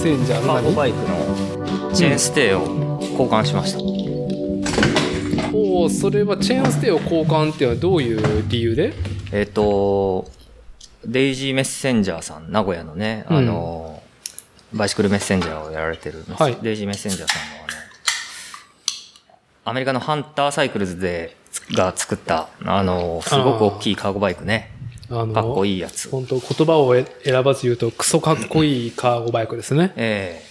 センジャーの何？カーゴバイクのチェーンステーを交換しました。おおそれはチェーンステイを交換っていうのはどういう理由で？えっ、と、デイジーメッセンジャーさん、名古屋のね、あの、バイシクルメッセンジャーをやられてる、はい。デイジーメッセンジャーさんのあの、アメリカのハンターサイクルズで、が作った、あの、すごく大きいカーゴバイクね。あのかっこいいやつ。本当言葉を選ばず言うとクソかっこいいカーゴバイクですね。ええ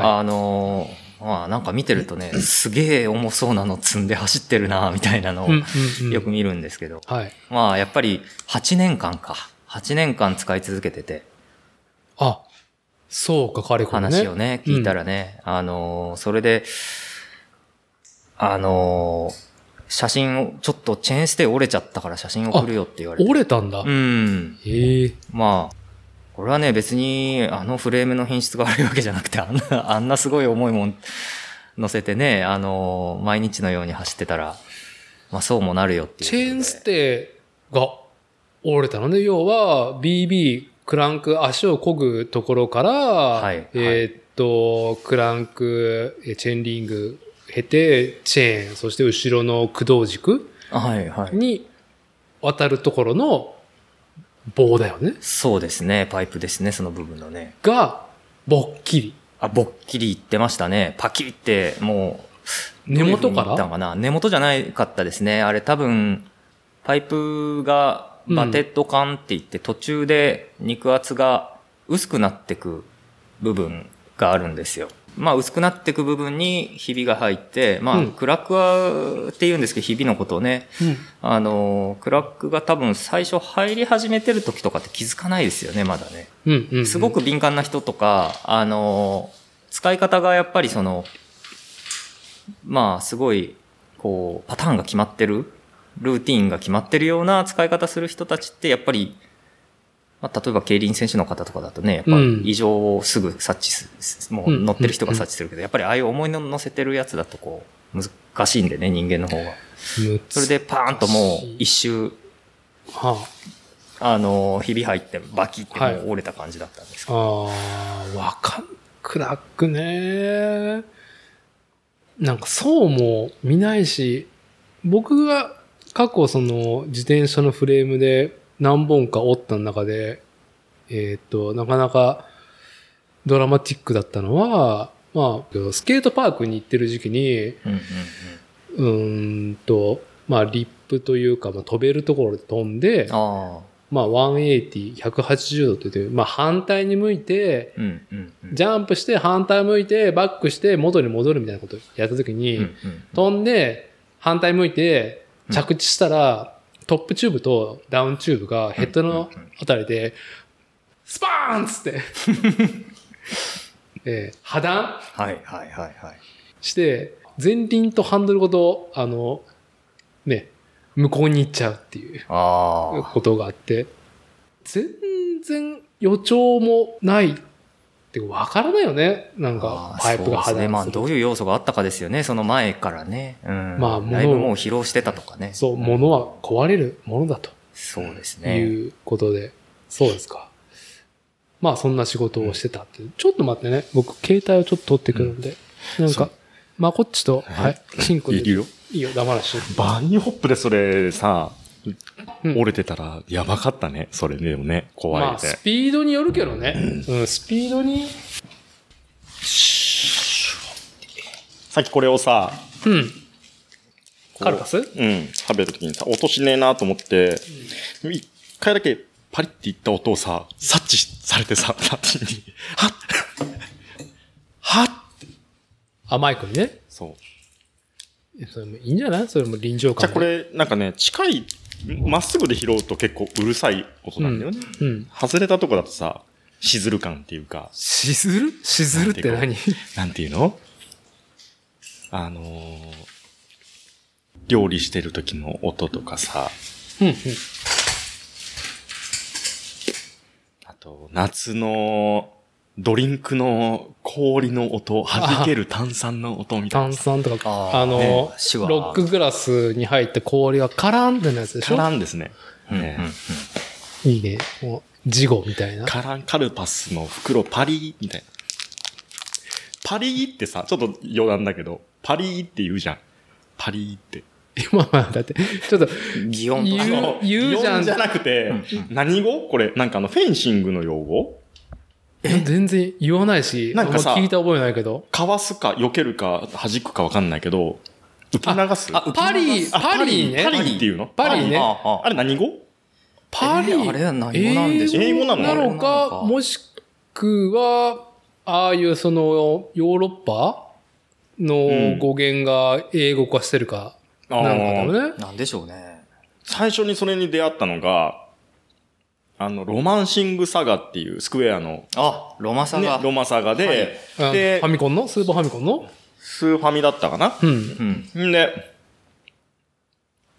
はあのまあなんか見てるとね、すげえ重そうなの積んで走ってるな、みたいなのをうんうんうんよく見るんですけど、はい。まあやっぱり8年間か。8年間使い続けてて、あ、そうか、彼これね。話をね、聞いたらね、あのーそれで、あのー写真を、ちょっとチェーンステイ折れちゃったから写真送るよって言われて。折れたんだ。うん。へえ。まあ、これはね、別に、あのフレームの品質が悪いわけじゃなくて、あんな、あんなすごい重いもん乗せてね、あのー毎日のように走ってたら、まあそうもなるよっていう。チェーンステイが折れたので、要は BB、クランク、足を漕ぐところから、はいえーっと、クランク、えチェーンリング、経て、チェーン、そして後ろの駆動軸はいはい。に渡るところの棒だよね。そうですね、パイプですね、その部分のね。が、ぼっきり。あ、ぼっきりいってましたね。パキリって、もう、根元から？かな根元じゃないかったですね。あれ多分、パイプがバテッド管って言って、途中で肉厚が薄くなってく部分があるんですよ。まあ薄くなってく部分にひびが入って、まあうんクラックはって言うんですけど、ひびのことをね、あの、クラックが多分最初入り始めてる時とかって気づかないですよね、まだね。うん。うんうん。すごく敏感な人とか、あの、使い方がやっぱりその、まあ、すごい、こう、パターンが決まってる、ルーティーンが決まってるような使い方する人たちって、やっぱり、まあ、例えば競輪選手の方とかだとね、やっぱうん異常をすぐ察知する、もう乗ってる人が察知するけど、やっぱりああいう重いの乗せてるやつだとこう、難しいんでね、人間の方が。それでパーンともう一周、はあの、ひび入ってバキってもう折れた感じだったんですけあ、ど。ああ、わかん、クラックね。なんかそうも見ないし、僕が過去その自転車のフレームで何本か折った中で、えーっと、なかなかドラマティックだったのは、まあ、スケートパークに行ってる時期に、うんうんうんうーんと、まあ、リップというか、まあ、飛べるところで飛んで、ああ。まあ、180、180度って言って、まあ、反対に向いて、うんうんうん。ジャンプして反対向いて、バックして元に戻るみたいなことをやったときに、うんうん飛んで、反対向いて、着地したら、トップチューブとダウンチューブがヘッドのあたりで、スパーンっつって、えー破断？はいはいはいはい。して、前輪とハンドルごと、あの、ね、向こうに行っちゃうっていう。ことがあって、全然予兆もないってわからないよね。なんかパイプが破そうですね。まあ。どういう要素があったかですよね。その前からね。うん。まあだいぶもう疲労してたとかね。そう、物は壊れるものだとそうですね。いうことで、そうですか。まあ、そんな仕事をしてたって。ちょっと待ってね。僕、携帯をちょっと取ってくるんで。なんか、まこっちと、はい、シンクで。いるよ。いいよ、黙らして。バニーホップでそれさ、うん折れてたらやばかったね。それでもね、怖まあ、ス。ピードによるけどね。うん、スピードに、さっきこれをさ、うん。カルパス？うん、食べるときにさ、音しねえなと思って、一回だけパリっていった音をさ、察知されてさ、ラッに、はっはっあ、マイクにね。そう。えそれもいいんじゃない？それも臨場じゃ感で。あこれ、なんかね、近い、まっすぐで拾うと結構うるさい音なんだよね。うん。外れたとこだとさ、しずる感っていうか、しずる？しずるって何？なんていうの？あのー料理してる時の音とかさ、うんうん。あと、夏のドリンクの氷の音、弾ける炭酸の音みたい炭な。酸とか、あのね、ロックグラスに入って氷がカランってなやつでしょカランですね。うんうんねいいね。もう、ジゴみたいな。カランカルパスの袋パリーみたいな。パリーってさ、ちょっと余談だけど、パリーって言うじゃん。パリーって。今は、だって、ちょっと、擬音とか言うの言うじゃん擬音じゃなくて、何語？これ、なんかあの、フェンシングの用語？全然言わないし、なんか聞いた覚えないけど。かわすか、避けるか、弾くかわかんないけど、受け流す？あパリ、あパリね。パリっていうの？パリね。あれ何語？パリ。えーあれは何語なんでしょう？英語なの？なのか、か。もしくは、ああいうその、ヨーロッパの語源が英語化してるか、なんかだよね。なんでしょうね。最初にそれに出会ったのが、あの、ロマンシングサガっていうスクエアの、あ、ロマサねが。、ロマサガで、あでファ、ミコンの？スーパーファミコンの？スーファミだったかな？うん。うん。んで、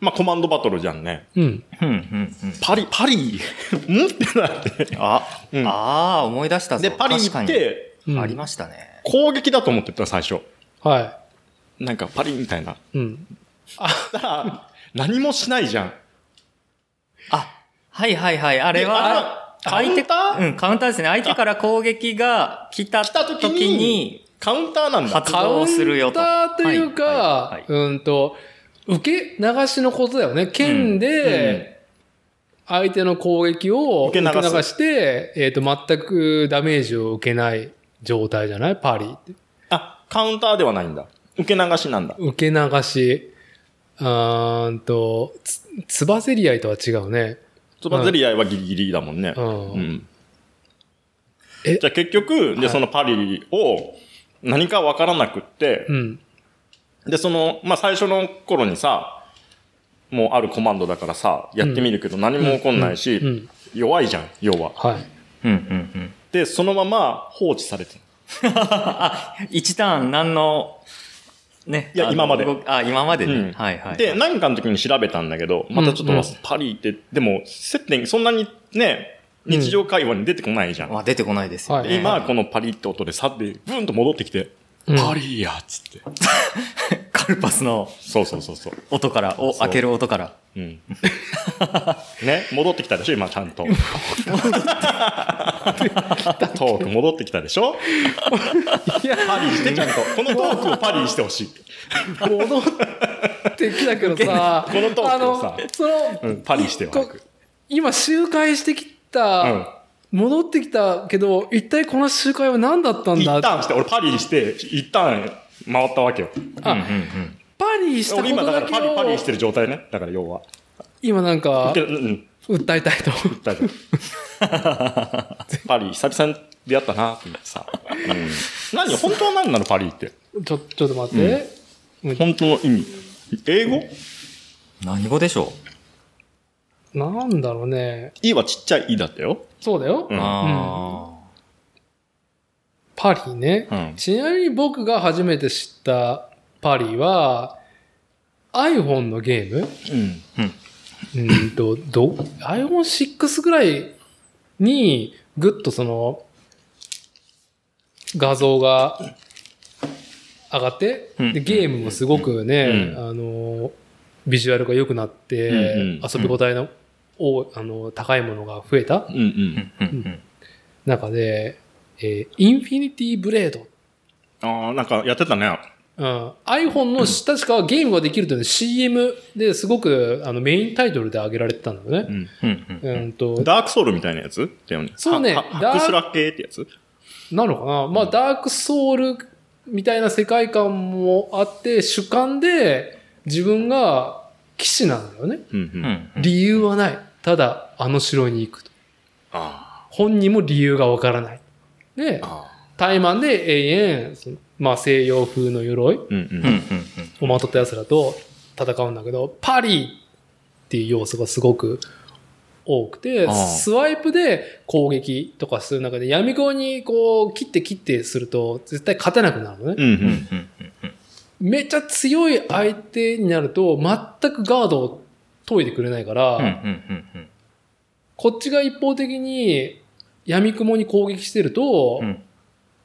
まあ、コマンドバトルじゃんね。うん。うん、うん、うん。パリ、パリ？んってなって。あ、うんああ、思い出したぞ。で、パリ確かにって、うんありましたね。攻撃だと思ってた、最初。はなんか、パリみたいな。い。うん。だから、何もしないじゃん。あ、はいはいはい。あれは、カウンター？うん、カウンターですね。相手から攻撃が来た来た時時にに、カウンターなんだ。発動するよと。カウンターというはいかはいはい、うんと、受け流しのことだよね。剣で、相手の攻撃を受け流して、えっと、全くダメージを受けない状態じゃない？パリって。あ、カウンターではないんだ。受け流しなんだ。受け流し、あーんと、つ、つばぜり合いとは違うね。つばぜり合いはギリギリだもんね。うんうん。え？じゃあ結局、で、はいそのパリを何かわからなくって、うん。で、その、まあ、最初の頃にさ、もうあるコマンドだからさ、やってみるけど何も起こんないし、うんうん弱いじゃん、要は。はい。うんうんうん。で、そのまま放置されてる。あ、1ターン何の、ね。いや今まであ、今までね。うんはいはい。で、何かの時に調べたんだけど、またちょっとうんうんパリって、でも、接点、そんなにね、日常会話に出てこないじゃん。まあ出てこないですよね。はい今、このパリって音でさって、ブーンと戻ってきて、うんパリやっつって。カルパスのそうそうそうそう。音から、を開ける音から。うん。ね、戻ってきたでしょ、今ちゃんと。トーク戻ってきたでしょ？いや、パリしてちゃんと。このトークをパリしてほしい。戻ってきたけどさ、このトークをさあの、その、うん、パリしてはこ今周回してきた、うん戻ってきたけど、一体この周回は何だったん一だ旦して、俺パリして、一旦回ったわけよ。あ、うんうんうん。パリしたこ俺今だかとだけをらパリパリしてる状態ね。だから要は。今なんかで、うん、訴えたいと。大丈夫。パリ、久々に出会ったなと思ってさ。うん。何本当は何なのパリって？ちょ、ちょっと待って。本当の意味。英語？何語でしょなんだろうね。いはちっちゃいいだったよ。そうだよ。ううんあパリね、うんちなみに僕が初めて知ったパリは、iPhone のゲーム？うん。ー。うん。うんと、ど、iPhone6 ぐらいに、ぐっとその、画像が上がって、うんでゲームもすごくね、うんあの、ビジュアルが良くなって、遊び応えの、おあの高いものが増えたうんうん。うんうん中で、えーインフィニティブレード。ああ、なんかやってたね。うん、iPhone の、確かゲームができるというのは CM ですごくあのメインタイトルで挙げられてたんだよね。うん。うんうんうんと、ダークソウルみたいなやつ？だよね。そうねダーハクスラ系ってやつ？なのかな？まあ、ダークソウルみたいな世界観もあって、主観で自分が騎士なんだよね。うんう。うんんうん。理由はない。ただ、あの城に行くと。あ本人も理由がわからない。であ。、ああ。怠慢で永遠、そのまあ西洋風の鎧をまとった奴らと戦うんだけど、パリっていう要素がすごく多くてスワイプで攻撃とかする中で闇雲にこう切って切ってすると絶対勝てなくなるのね。めっちゃ強い相手になると全くガードを解いてくれないから。こっちが一方的に闇雲に攻撃してると、うん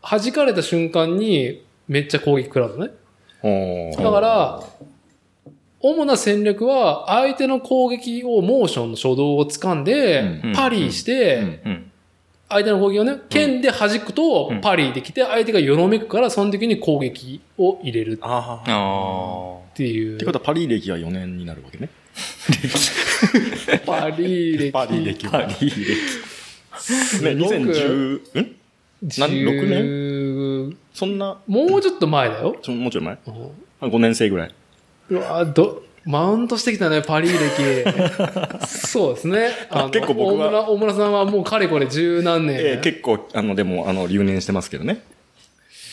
弾かれた瞬間にめっちゃ攻撃食らうのね。だから、主な戦略は相手の攻撃をモーションの初動を掴んで、うんパリーして。相手の攻撃をね、剣で弾くとうんパリーできて、相手がよろめくから、その時に攻撃を入れるっああ。あていう。ってことはパリ歴は4年になるわけね。パリー歴。パリ歴あ。パは。リ歴。ね、2010、ん？何六年？そんな、もうちょっと前だよ。ちょもうちょい前？うんあ ?5 年生ぐらい。うわど、マウントしてきたね、パリ歴。そうですね。あの結構僕は大村、大村さんはもうかれこれ十何年。えー結構、あの、でも、あの、留年してますけどね。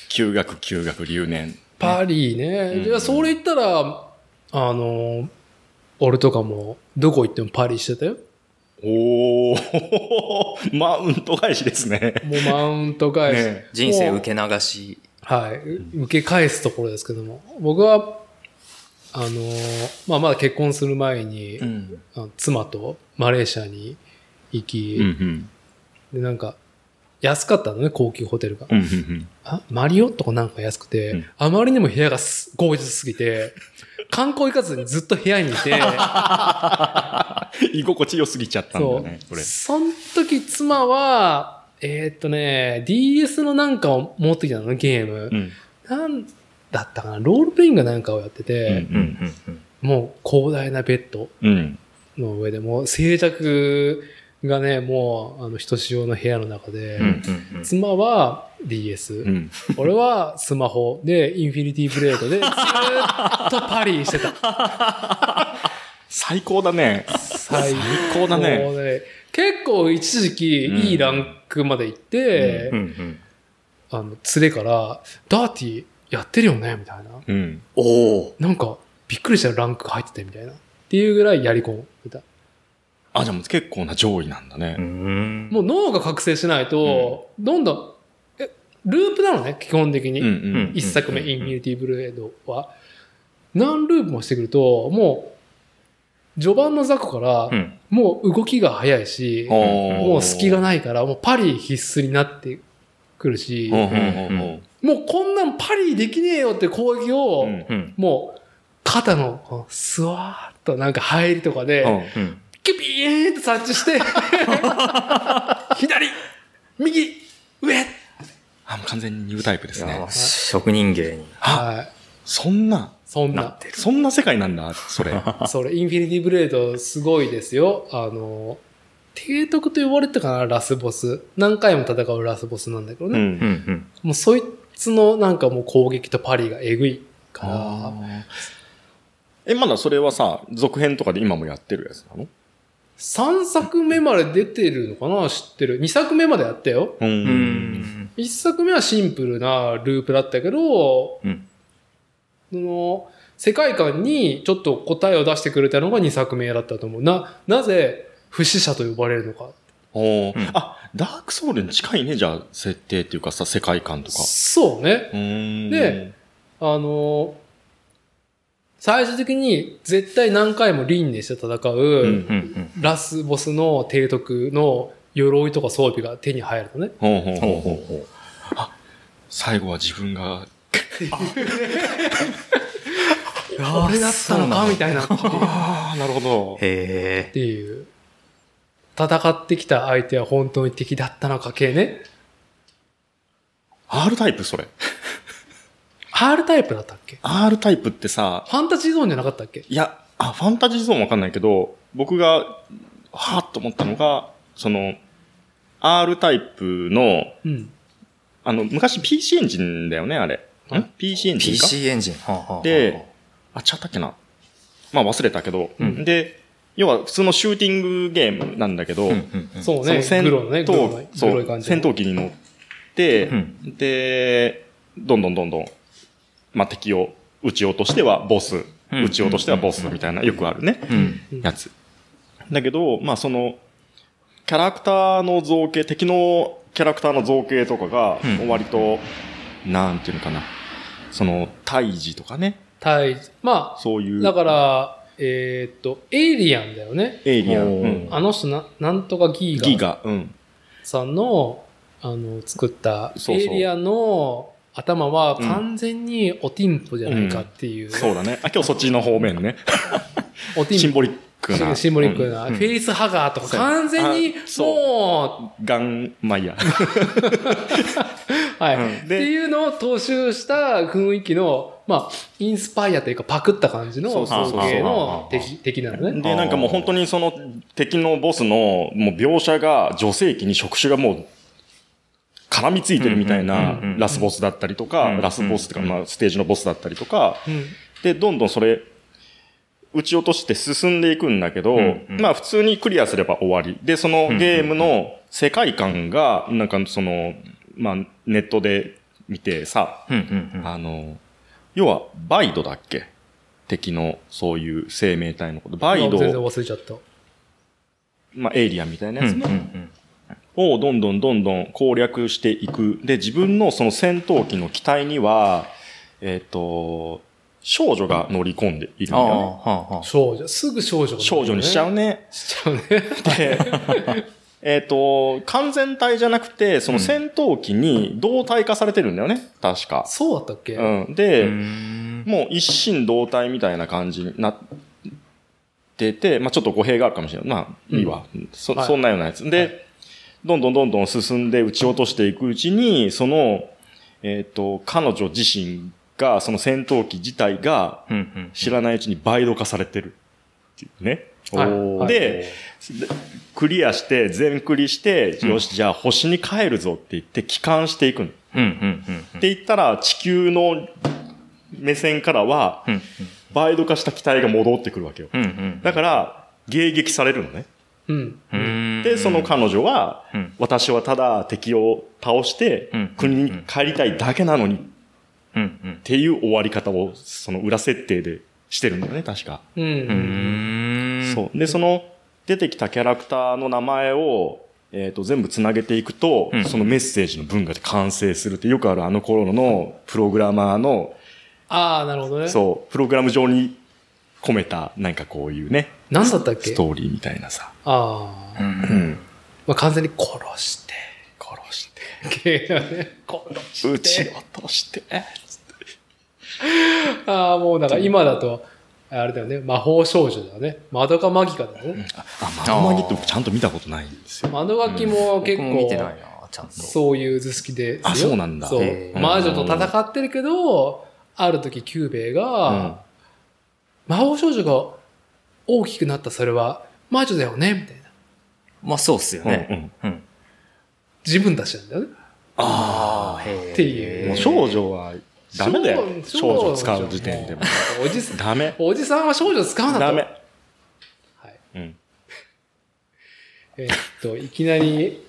休学、休学、留年。パリね。うんじゃあ、それ言ったら、あの、俺とかも、どこ行ってもパリしてたよ。おー、マウント返しですね。もうマウント返し。ね人生受け流し。はい。受け返すところですけども。僕は、あの、まあ、まだ結婚する前に、うん。あの妻とマレーシアに行き、うんうん。で、なんか、安かったのね、高級ホテルが。うんうんあマリオットかなんか安くて、うんあまりにも部屋がすゴージャスすぎて、観光行かずにずっと部屋にいて、うん。居心地良すぎちゃったんだね、これ。その時妻は、えーっとね、DS のなんかを持ってきたのね、ゲーム。うん。なんだったかな、ロールプレイングかなんかをやってて、うんうんうんうん。もう広大なベッドうん。の上でもう静寂がね、もう、あの、ひとしおの部屋の中で、うんうんうん妻は DS、うん。俺はスマホでインフィニティブレードでずーっとパリしてた。最高だね。最高だねもう結構一時期いいランクまで行って、うんうん。あの、連れから、ダーティーやってるよねみたいな。うん。おお。なんか、びっくりしたランクが入っててみたいな。っていうぐらいやり込んでた。あ、じゃあもう結構な上位なんだね。んもう脳が覚醒しないと、どんどん、え、ループなのね、基本的に。うんうん。一作目、うんインフィニティブレードは。何ループもしてくると、もう、序盤の雑魚からう、ん。もう動きが早いし、ももう隙がないから、もうパリ必須になってくるし、ほうほうほうほうもうこんなんパリできねえよって攻撃を、うんうん。もう、肩の、こうスワーッとなんか入りとかで。キュピーンって察知して、左、右、上、あ、もう完全にニュータイプですね。職人芸にはい。そんな、そんなな。そんな世界なんだ、それ。それ、インフィニティブレードすごいですよ。あの、提督と呼ばれてたかな、ラスボス。何回も戦うラスボスなんだけどね。うんうんうん。もうそいつのなんかもう攻撃とパリがえぐいから、え、まだそれはさ、続編とかで今もやってるやつなの？3作目まで出てるのかな知ってる。2作目までやったよ。う。うんん。1作目はシンプルなループだったけど、うん。その、世界観にちょっと答えを出してくれたのが2作目だったと思う。な、なぜ不死者と呼ばれるのか。おーうんあ、ダークソウルに近いね、じゃあ、設定っていうかさ、世界観とか。そうね。で、あの、最終的に絶対何回も輪廻して戦う。ラスボスの提督の鎧とか装備が手に入るのね。ほうほうほうほうほほううほう。最後は自分が、俺だったのかみたいな。っああ、なるほど。へえ。ていう。戦ってきた相手は本当に敵だったのか系ね。R タイプそれ。R タイプだったっけ？R タイプってさ、ファンタジーゾーンじゃなかったっけ？いや、あ、ファンタジーゾーンわかんないけど、僕が、はぁっと思ったのが、その、R タイプの、うん。あの、昔 PC エンジンだよね、あれ。ん ?PC エンジンか？PC エンジン。はあはあはあで、あ、違ったっけな。まあ忘れたけど、うんで、要は普通のシューティングゲームなんだけど、うんうんうん。そうね。戦闘、そう、グロい感じ。戦闘機に乗って、うんで、どんどんどんどん、まあ、敵を撃ち落としてはボス、うん撃ち落としてはボスみたいな、よくあるね、うん。うんやつ。だけど、まあ、その、キャラクターの造形、敵のキャラクターの造形とかがう、ん割と、なんていうのかな、その、胎児とかね、対、まあ、そういう、だから、えーっと、エイリアンだよね。エイリアン、うんあの人な、なんとかギーガ。ギガ、うん。さんの、あの、作ったエイリアンの頭は完全におティンポじゃないかっていう。そうだね。あ、今日そっちの方面ね。おティンポシンボリックな。シンボリックな、うんフェイスハガーとか完全にあそうもガン、まあいいや。う、はい、うん。ってでいうのを踏襲した雰囲気の、まあ、インスパイアというかパクった感じの造形の敵敵なのね。で、なんかもう本当にその敵のボスのもう描写が女性器に触手がもう絡みついてるみたいなラスボスだったりとか、うんラスボスとか、うんまあステージのボスだったりとか、うん。で、どんどんそれ、撃ち落として進んでいくんだけど、まあ普通にクリアすれば終わり。で、そのゲームの世界観が、なんかその、まあネットで見てさ、うんうんうん。あの、要はバイドだっけ？敵のそういう生命体のこと。バイド全然忘れちゃった。まあエイリアンみたいなやつの、うんうんをどんどんどんどん攻略していく。で、自分のその戦闘機の機体には、えっ、と、少女が乗り込んでいるんだよね。はあ、はあ。少女。すぐ少女、少女にしちゃうね。ね。しちゃうね。で、えっと、完全体じゃなくて、その戦闘機に同体化されてるんだよね。確か。そうだったっけ、うん。で、うーんもう一心同体みたいな感じになってて、まあちょっと語弊があるかもしれない。まあいいわ。そはいそんなようなやつ。で、はいどんどんどんどん進んで撃ち落としていくうちに、その、えっ、と、彼女自身が、その戦闘機自体がうんうん。知らないうちに倍度化されてるっていうね。はいはいで、でクリアして、全クリして、うんよし、じゃあ星に帰るぞって言って帰還していくの。っ。て言ったら、地球の目線からは、うん倍度化した機体が戻ってくるわけよ。だから、迎撃されるのね。うん。うんで、その彼女は、うん私はただ敵を倒してうん、国に帰りたいだけなのにっ。ていう終わり方を、その裏設定でしてるんだよね、確か。うん。そう。で、その出てきたキャラクターの名前を、えっ、と、全部つなげていくと、うんそのメッセージの文化で完成するって、よくあるあの頃のプログラマーの、ああ、なるほどね。そう、プログラム上に込めた、なんかこういうね、何だったっけ？ストーリーみたいなさ。ああ。うんうん。まあ、完全に殺して。殺して。殺して。撃ち落として、ああ、もうだから今だと、あれだよね。魔法少女だよね。まどかマギカだよね。あ、まどマギって僕ちゃんと見たことないんですよ。まどマギも結僕も見てない構、な、ちゃんと。そういう図式ですよ。あそうなんだそう魔女と戦ってるけど、ある時キューベイが、魔法少女が大きくなったそれは魔女だよねみたいな。まあそうっすようん、ね。うん。うん。自分たちなんだよね。ああ、へえ。っていうもう少女はダメだよ。少少女使う時点でも。おじさん、ダメ。おじさんは少女使うなと。ダメ。はい。うん。えーっと、いきなり、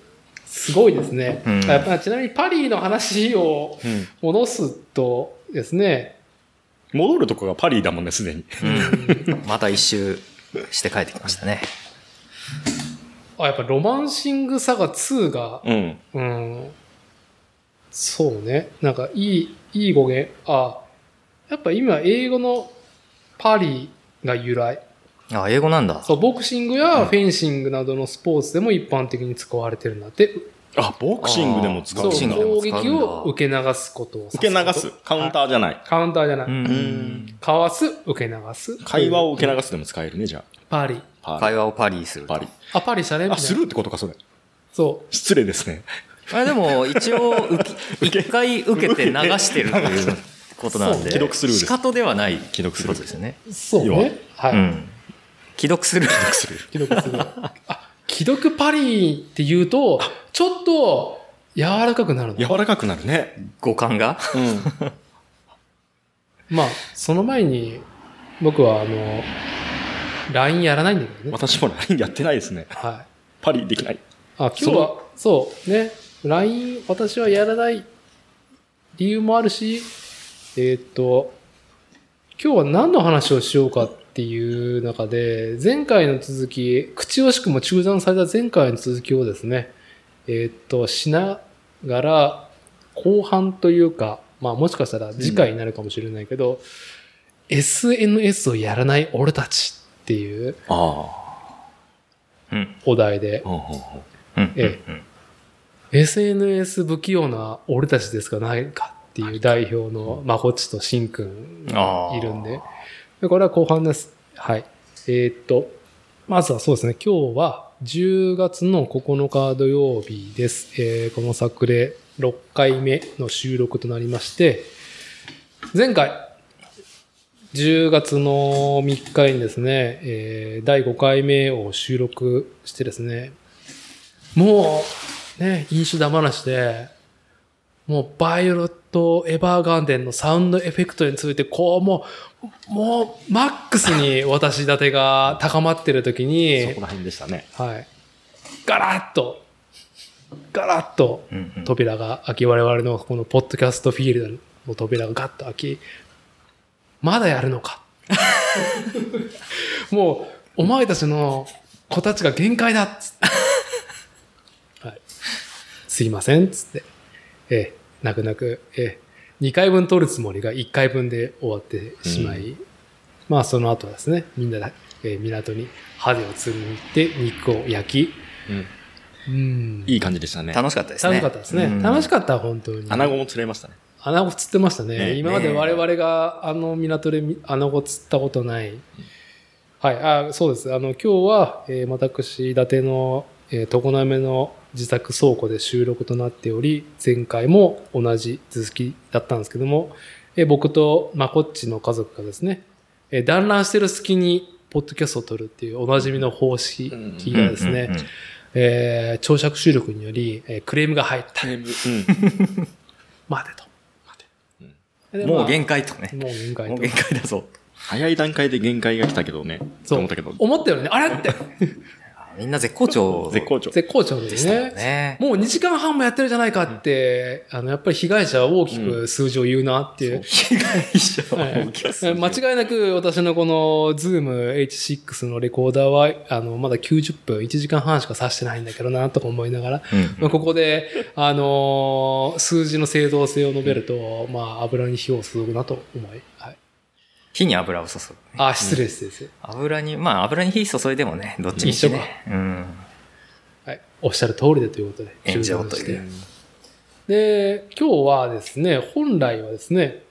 すごいですね。うんやっぱちなみにパリの話をうん。戻すとですね、戻るとこがパリだもんね、すでに。うん。また一周して帰ってきましたね。あ、やっぱロマンシングサガ2が、うん。うん、そうね。なんかいい、いい語源。あ、やっぱ今英語のパリが由来。あ、英語なんだ。そう、ボクシングやフェンシングなどのスポーツでも一般的に使われてるんだって。あ、ボクシングでも使そうう、ボクシングでも攻使うんだ撃を受け流すことを指すこと。受け流す。カウンターじゃない。カウンターじゃない。うん。かわす、受け流す。会話を受け流すでも使えるね、じゃパリ。あ。パ会話をパリすると。パリ。あ、パリしたねみたあ、いなするってことか、それ。そ失礼ですね。あでも、一応、受け一回受けて流してるということなんで、既読スルー仕方ではない既読スルーことですよね。う。そうね。はい。うん。既読する。する。既読する。あ、既読パリって言うと、ちょっと柔らかくなるの？柔らかくなるね。五感が？うん。まあ、その前に、僕はあの、LINE やらないんだけどね。私も LINE やってないですね。はい。パリできない。あ、今日は、そう、ね。LINE、私はやらない理由もあるし、えーっと、今日は何の話をしようかっていう中で、前回の続き、口惜しくも中断された前回の続きをですね、えーっと、しながら、後半というか、まあもしかしたら次回になるかもしれないけど、SNS をやらない俺たちっていう。お題で。えうん SNS 不器用な俺たちですか？ないかっていう代表のまこっちとしんくんいるんで。でこれは後半です。はい。えーっと、まずはそうですね、今日は10月の9日土曜日です。えーこの作例6回目の収録となりまして、前回、10月の3日にですね、えー第5回目を収録してですね、もう、ね、飲酒だ話で、もう、バイオレット・エヴァーガーデンのサウンドエフェクトについて、こう、もう、もう、マックスに私立てが高まってる時そにこ、ら辺でしたね。はい。ガラッと、ガラッと扉が開き、我々のこのポッドキャストフィールドの扉がガッと開き、まだやるのか。もう、お前たちの子たちが限界だっつって。はい。すいません、つって。ええ、泣く泣く、ええ、2回分取るつもりが1回分で終わってしまい、まあその後はですね、みんなで、えー港にハゼを釣りに行って肉を焼き、うん。うん。いい感じでしたね。楽しかったですね。楽しかったですね。うん楽しかった、本当に。穴子も釣れましたね。穴子釣ってましたね。ね今まで我々があの港でみ穴子釣ったことない。はい、あそうです。あの、今日は、えー私、伊達の、えー、常滑の自宅倉庫で収録となっており、前回も同じ続きだったんですけども、えー僕とまこっちの家族がですね、えー団らんしてる隙に、ポッドキャストを撮るっていうおなじみの方式がですね、えー長尺収録により、えークレームが入った。うん。待てと。でもうまあ限界とね。もう限界ともう限界だぞ。早い段階で限界が来たけどね。そう思ったけど。思ったよね。あれって。みんな絶好調絶好調。絶好調でですしたよね。ね。もう2時間半もやってるじゃないかって、あの、やっぱり被害者は大きく数字を言うなっていう。被害者はい大きくする間違いなく私のこの Zoom H6 のレコーダーは、あの、まだ90分、1時間半しか指してないんだけどな、とか思いながら、うんまあ、ここで、あのー数字の正当性を述べると、まあ、油に火を注ぐなと思い。はい。火に油を注ぐ。あ、失礼失礼。油に、まあ油に火注いでもね、どっちにし一緒かね。うん。はい。おっしゃる通りでということで。炎上といてで、今日はですね、本来はですね、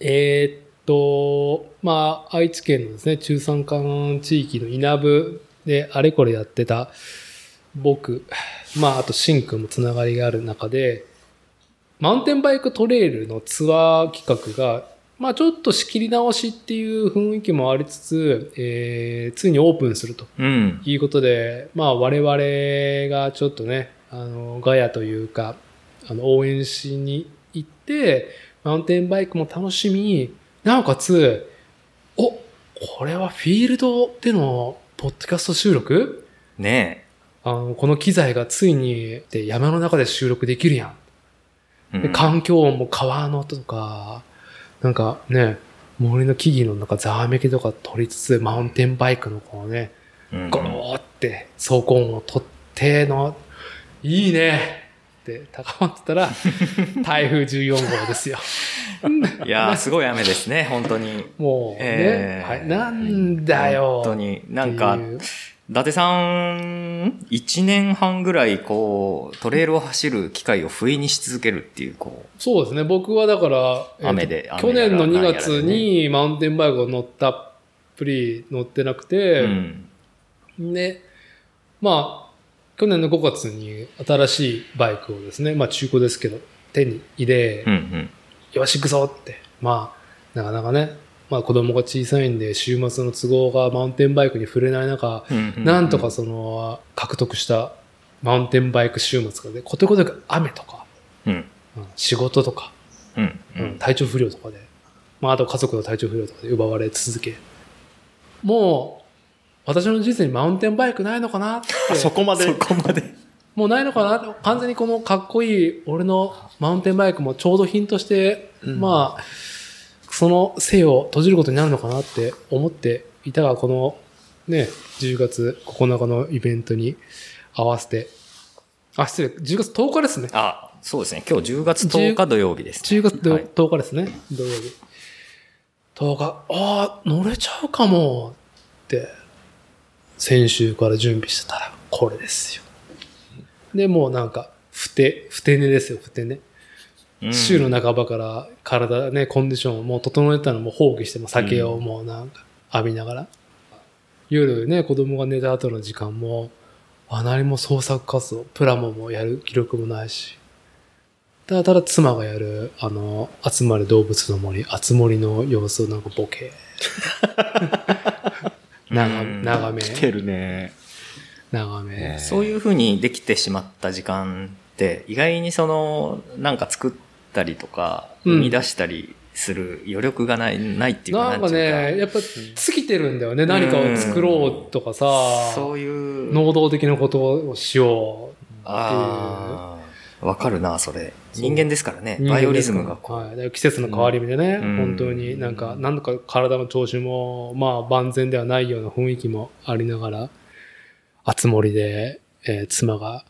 えーっと、まあ、愛知県のですね、中山間地域の稲部であれこれやってた僕、まあ、あと、しんくんもつながりがある中で、マウンテンバイクトレイルのツアー企画が、まあ、ちょっと仕切り直しっていう雰囲気もありつつ、えー、ついにオープンすると。うん。いうことで、まあ我々がちょっとね、あの、ガヤというか、あの、応援しに行って、マウンテンバイクも楽しみ、なおかつ、お、これはフィールドでのポッドキャスト収録？ねあの、この機材がついにで山の中で収録できるやん。え。で環境音も川の音とか、なんかね、森の木々の中ざわめきとか取りつつ、マウンテンバイクのこうね、うんゴローって走行音を取っての、いいねって高まってたら、台風14号ですよ。いやー、すごい雨ですね、本当に。もうね、えーはい、なんだよ。本当に。なんか伊達さん、一年半ぐらい、こう、トレイルを走る機会を不意にし続けるっていう、こそうですね。僕はだから、えーと雨で去年の2雨やら月にマウンテンバイクを乗ったっぷり乗ってなくう。て、うん。で、まあ、去年の5月に新しいバイクをですね、まあ中古ですけど、手に入れ、うんうん。よし行くぞって。まあ、なかなかね、まあ子供が小さいんで、週末の都合がマウンテンバイクに触れない中、なんとかその、獲得したマウンテンバイク週末がね、ことごとく雨とか、うん。うん仕事とか、うん。ううんん。体調不良とかで、まああと家族の体調不良とかで奪われ続け、もう、私の人生にマウンテンバイクないのかなって。そこまで？そ。こまで？もうないのかな？完全にこのかっこいい俺のマウンテンバイクもちょうど品として、うんまあ、その生を閉じることになるのかなって思っていたが、このね、10月9日のイベントに合わせて、あ、失礼、10月10日ですね。あ、そうですね。今日10月10日土曜日です、10月はい10日ですね、土曜日。10日、ああ、乗れちゃうかもって、先週から準備してたら、これですよ。で、もうなんか、ふて、ふて寝ですよ、ふて寝。うん週の半ばから体ね、コンディションをもう整えたのも放棄しても酒をもうなんか浴びながら。夜ね、子供が寝た後の時間も、あ、何も創作活動、プラモもやる気力もないし。ただただ妻がやる、あの、集まる動物の森、集まりの様子をなんかボケ。眺うんめ、来てるね。眺め。ねそういう風にできてしまった時間って、意外にその、なんか作ったりとか、うん生み出したりする余力がない、ないっていうか、なんかね、やっぱ尽きてるんだよね。何かを作ろうとかさ、そういう、能動的なことをしよう。ああ、わかるな、それ。人間ですからね。バイオリズムがこう。はい、季節の変わり目でね、うん本当になんか、なんとか体の調子も、まあ万全ではないような雰囲気もありながら、あつ森で、えー妻が、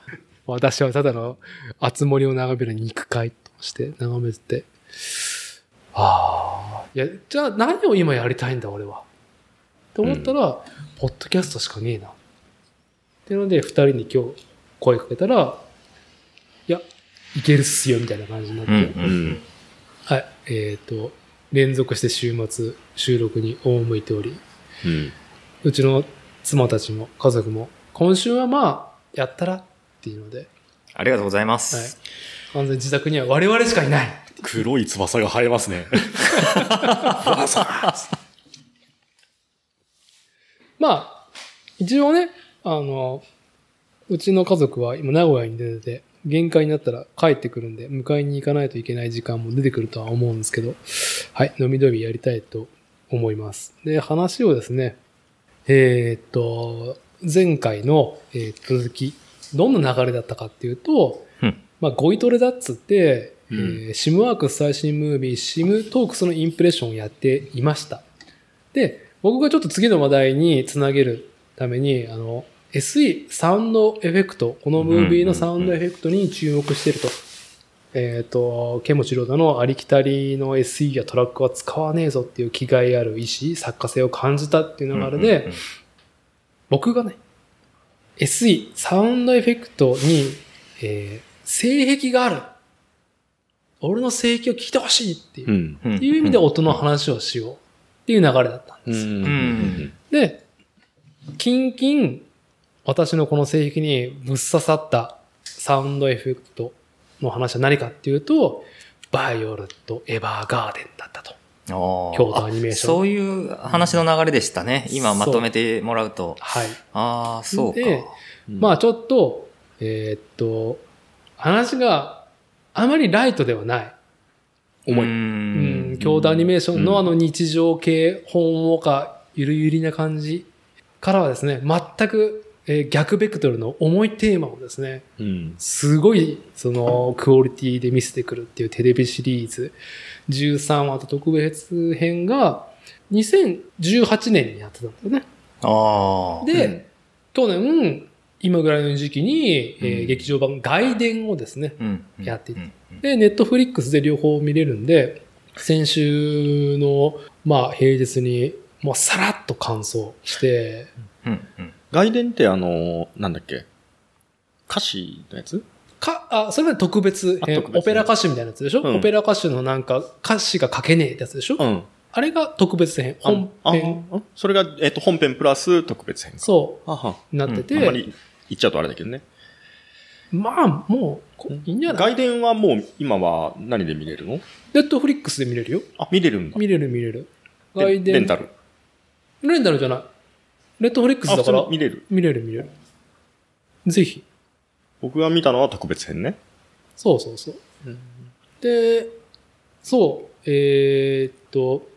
私はただのあつ森を眺める肉塊として眺めてて、ああ、いや、じゃあ何を今やりたいんだ俺は。と思ったら、ポッドキャストしかねえな。っていうので、二人に今日声かけたら、いや、いけるっすよ、みたいな感じになって、うんううんん。はい。えっ、と、連続して週末、収録に赴いており、うん。うちの妻たちも家族も、今週はまあ、やったらっていうので、ありがとうございまはいす。。完全に自宅には我々しかいない。黒い翼が生えますね。まあ、一応ね、あの、うちの家族は今名古屋に出てて、限界になったら帰ってくるんで、迎えに行かないといけない時間も出てくるとは思うんですけど、はい、飲み飲みやりたいと思います。で、話をですね、えーっと、前回の、えー続き、どんな流れだったかっていうと、うんまあ、ゴイトレだっつって、うんえーシムワークス最新ムービー、シムトークスのインプレッションをやっていました。で、僕がちょっと次の話題につなげるために、あの、SE、サウンドエフェクト、このムービーのサウンドエフェクトに注目してると。えっ、と、ケモチローダのありきたりの SE やトラックは使わねえぞっていう気概ある意志、作家性を感じたっていう流れで、うんうんうん僕がね、SE、サウンドエフェクトに、えー性癖がある。俺の性癖を聞いてほしいっていう、うん。いう意味で音の話をしようっていう流れだったんです。うんんで、キンキン、私のこの性癖にぶっ刺さったサウンドエフェクトの話は何かっていうと、バイオレット・エヴァーガーデンだったと。京都アニメーションあそういう話の流れでしたね。今まとめてもらうと。はい。ああ、そうか。でまあちょっと、えーっと、話があまりライトではない。重い。ううんん、京都アニメーションのあの日常系、本をか、ゆるゆりな感じからはですね、全く、えー逆ベクトルの重いテーマをですね、うん。すごい、その、クオリティで見せてくるっていうテレビシリーズ、13話と特別編が、2018年にやってたんだよね。ああ。で、去年、今ぐらいの時期に、えーうん劇場版外伝をですね、うん、やっていて。で、ネットフリックスで両方見れるんで、先週の、まあ、平日に、もうさらっと感想して、うん。うん。外伝ってあの、なんだっけ？歌詞のやつ？か、あ、それは特別編あ特別。編オペラ歌手みたいなやつでしょ、うん。オペラ歌手のなんか歌詞が書けねえってやつでしょ、うん。あれが特別編、本あ編、あそれが、えっと、本編プラス特別編か。そ。う、なってて、あんまり言っちゃうとあれだけどね。まあ、もうこ、いいんじゃない？外伝はもう今は何で見れるの？ネットフリックスで見れるよ。あ、見れるんだ。見れる見れる。レ外伝。レンタル？レンタルじゃない。ネットフリックスあ、だから見れる？見れる見れる。ぜひ。僕が見たのは特別編ね。そうそうそう。で、そう、えーっと、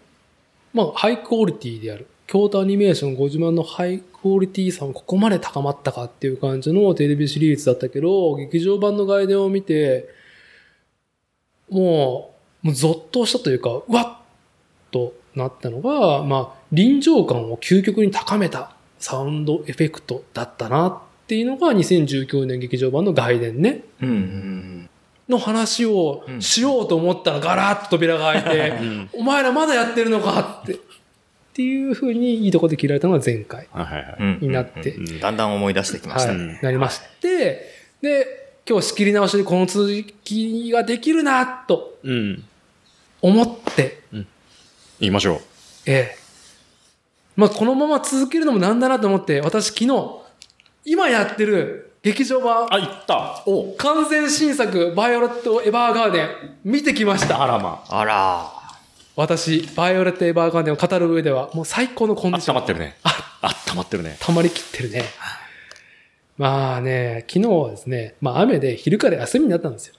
まあ、ハイクオリティである。京都アニメーションご自慢のハイクオリティさもここまで高まったかっていう感じのテレビシリーズだったけど、劇場版の外伝を見て、もう、もうゾッとしたというか、うわっとなったのが、まあ、臨場感を究極に高めたサウンドエフェクトだったなっていうのが2019年劇場版の外伝ね。うんうんの話をしようと思ったらガラッと扉が開いて、うん。お前らまだやってるのかって。っていう風にいいとこで切られたのが前回。になってうんうんだんだん思い出してきましたはいね。なりまして、で、今日仕切り直しでこの続きができるな、とうん。思って、言いましょう。ええ。まあ、このまま続けるのもなんだなと思って、私昨日、今やってる劇場版、あ、行ったお完全新作、バイオレット・エヴァーガーデン、見てきました。あらまあら私、バイオレット・エヴァーガーデンを語る上では、もう最高のコンあ。ディション。温まってるね。あったまってるね。溜まりきってるね。まあね、昨日はですね、まあ雨で昼から休みになったんですよ。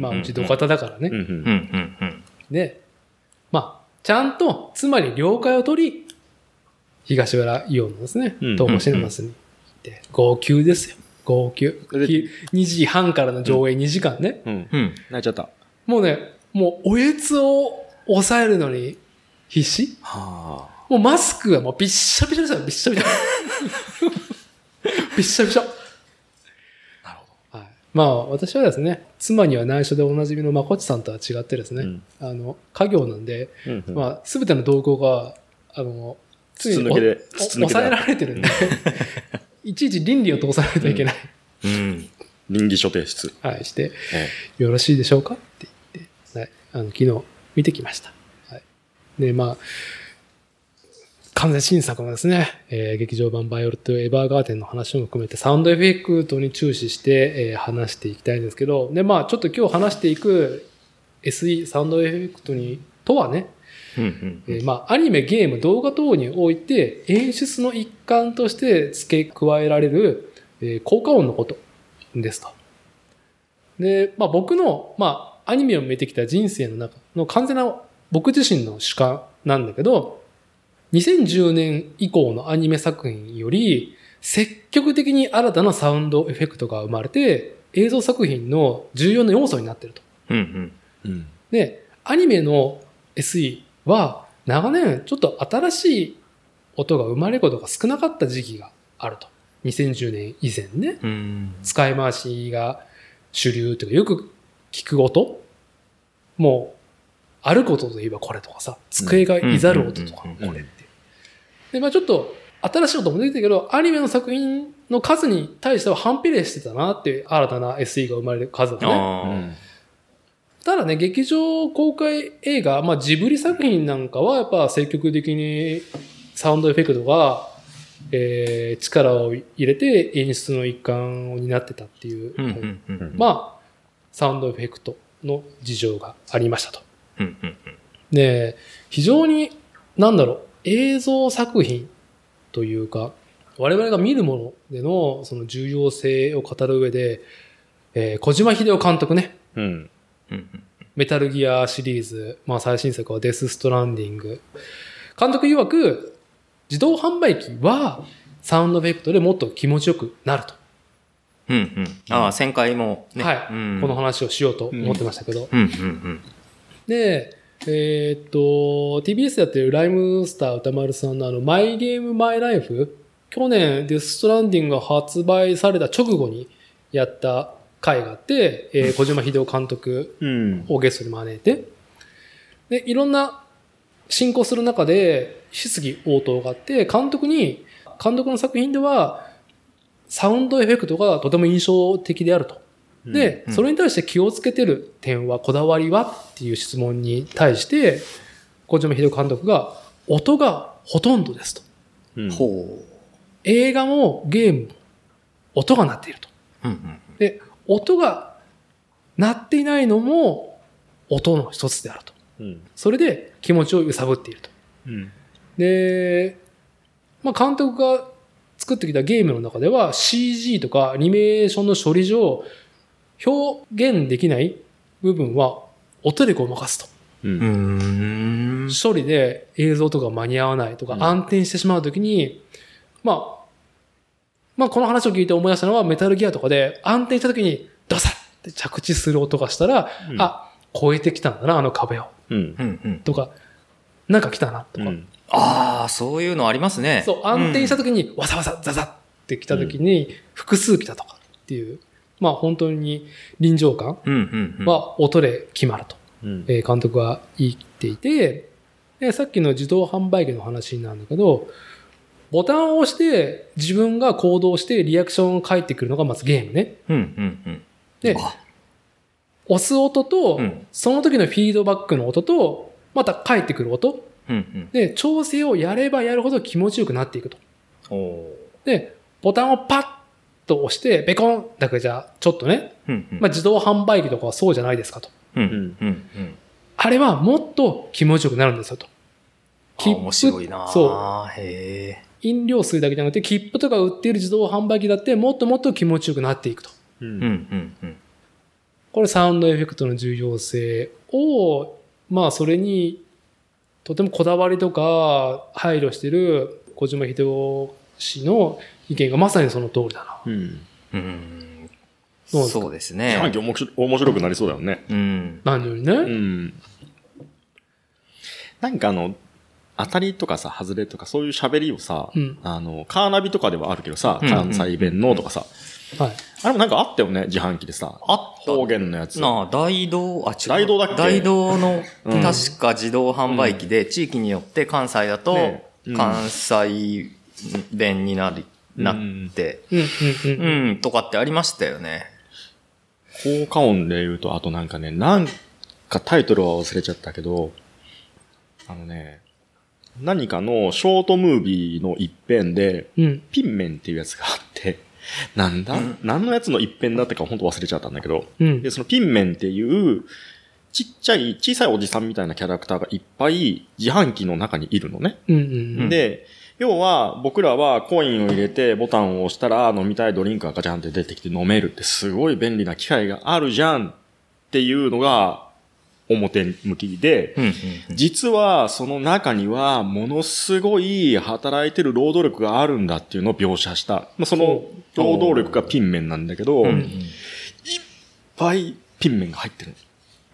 まあうち土方だからね。うんう。うんんうんうん。で、まあ、ちゃんと、つまり了解を取り、東原イオンのですね、うん東宝シネマスに行って、号泣ですよ。号泣。でひ2時半からの上映2時間ね。うん。うん。泣いちゃった。もうね、もうおえつを抑えるのに必死？はあ。もうマスクがもうびっしゃびしゃですよ、びっしゃびしゃ。びっしゃびしゃ。なるほはい。まあ、私はですね、妻には内緒でおなじみのまこっちさんとは違ってですね、うんあの、家業なんで、ど。うんうんまあ、すべての動向が、あの、筒抜けでお筒抜けで抑えられてるんで、いちいち倫理を通さないといけない。うん。倫理書提出。はい、して、えよろしいでしょうか？って言って、はい、あの、昨日見てきました。はい。で、まあ、完全新作のですね、えー劇場版バイオレット・エヴァーガーデンの話も含めてサウンドエフェクトに注視して、えー話していきたいんですけど、で、まあ、ちょっと今日話していく SE、サウンドエフェクトに、とはね。えーまあ、アニメ、ゲーム、動画等において演出の一環として付け加えられる、えー効果音のことですと。で、まあ、僕の、まあ、アニメを見てきた人生の中の完全な僕自身の主観なんだけど、2010年以降のアニメ作品より積極的に新たなサウンドエフェクトが生まれて映像作品の重要な要素になっていると。うんうん。うん。で、アニメの SE は長年ちょっと新しい音が生まれることが少なかった時期があると。2010年以前ね。うん。使い回しが主流というかよく聞く音？もう、あることといえばこれとかさ、机がいざる音とかうんこれって。で、まあちょっと新しい音も出てたけど、アニメの作品の数に対しては反比例してたなっていう新たな SE が生まれる数がね。あただね、劇場公開映画、まあジブリ作品なんかはやっぱ積極的にサウンドエフェクトが、えー力を入れて演出の一環を担ってたっていう。まあ、サウンドエフェクトの事情がありましたと。うんうんで、非常に、なんだろう、映像作品というか、我々が見るものでのその重要性を語る上で、えー小島秀夫監督ね、うん。うんうん。メタルギアシリーズ、まあ最新作はデスストランディング。監督曰く、自動販売機はサウンドエフェクトでもっと気持ちよくなると。うんうん。ああ、旋回もね。はい、うんこの話をしようと思ってましたけど。うんうんうん。で、えーっと、TBS でやってるライムスター歌丸さんのあの、マイゲームマイライフ、去年デスストランディングが発売された直後にやった回があって、えー小島秀夫監督うん。をゲストに招いて、で、いろんな進行する中で、質疑応答があって、監督に、監督の作品では、サウンドエフェクトがとても印象的であると。で、うんそれに対して気をつけてる点は、こだわりはっていう質問に対して、小島秀夫監督が、音がほとんどですと。うん、ほ映画もゲームも音が鳴っていると。う。うんうん。で、音が鳴っていないのも音の一つであると。うん。それで気持ちを揺さぶっていると。うん。で、まあ、監督が作ってきたゲームの中では CG とかアニメーションの処理上表現できない部分は音でごまかすと。う。うんん。処理で映像とか間に合わないとかうん暗転してしまうときに、まあ、まあこの話を聞いて思い出したのはメタルギアとかで暗転したときにドサッって着地する音がしたら、うんあ、超えてきたんだな、あの壁を。とか、なんか来たな、とか。うん。ああ、そういうのありますね。そう、暗転した時に、わざわざザザって来た時に、複数来たとかっていう、まあ本当に臨場感。は音で決まると、うん。えー監督は言っていて、でさっきの自動販売機の話なんだけど、ボタンを押して自分が行動してリアクションが返ってくるのがまずゲームね。うんうんうん。で、押す音と、うんその時のフィードバックの音と、また返ってくる音。うんうん。で、調整をやればやるほど気持ちよくなっていくと。で、ボタンをパッと押して、ベコンだけじゃ、ちょっとね、うんうんまあ、自動販売機とかはそうじゃないですかと。うんうんうん。あれはもっと気持ちよくなるんですよと。あ面白いなそへえ。飲料水だけじゃなくて、切符とか売っている自動販売機だって、もっともっと気持ちよくなっていくと。う。うんんうんうん。これサウンドエフェクトの重要性を、まあそれにとてもこだわりとか配慮してる小島秀夫氏の意見がまさにその通りだな。うん。うん。そうですかそうです自販ね。機面白面白くなりそうだよね。うん。何よりね。うん。なんかあの、当たりとかさ、外れとかそういう喋りをさ、うんあの、カーナビとかではあるけどさ、うん関西弁のとかさ、はい。あれもなんかあったよね、自販機でさ。あった方言のやつ。なあ、大道、あ、違う。大道だっけ？大道の、うん確か自動販売機で、地域によって関西だとね、うん関西弁になり、なって、うんうんうん。うん、とかってありましたよね。効果音で言うと、あとなんかね、なんかタイトルは忘れちゃったけど、あのね、何かのショートムービーの一編で、うん。ピンメンっていうやつがあって、なんだ、何のやつの一編だったか本当忘れちゃったんだけど、うんで、。そのピンメンっていう、ちっちゃい、小さいおじさんみたいなキャラクターがいっぱい自販機の中にいるのね。うんうんで、要は僕らはコインを入れてボタンを押したら飲みたいドリンクがガチャンって出てきて飲めるってすごい便利な機械があるじゃんっていうのが表向きで。実はその中にはものすごい働いてる労働力があるんだっていうのを描写した。まあ、その労働力がピンメンなんだけど、いっん。ぱいピンメンが入ってる。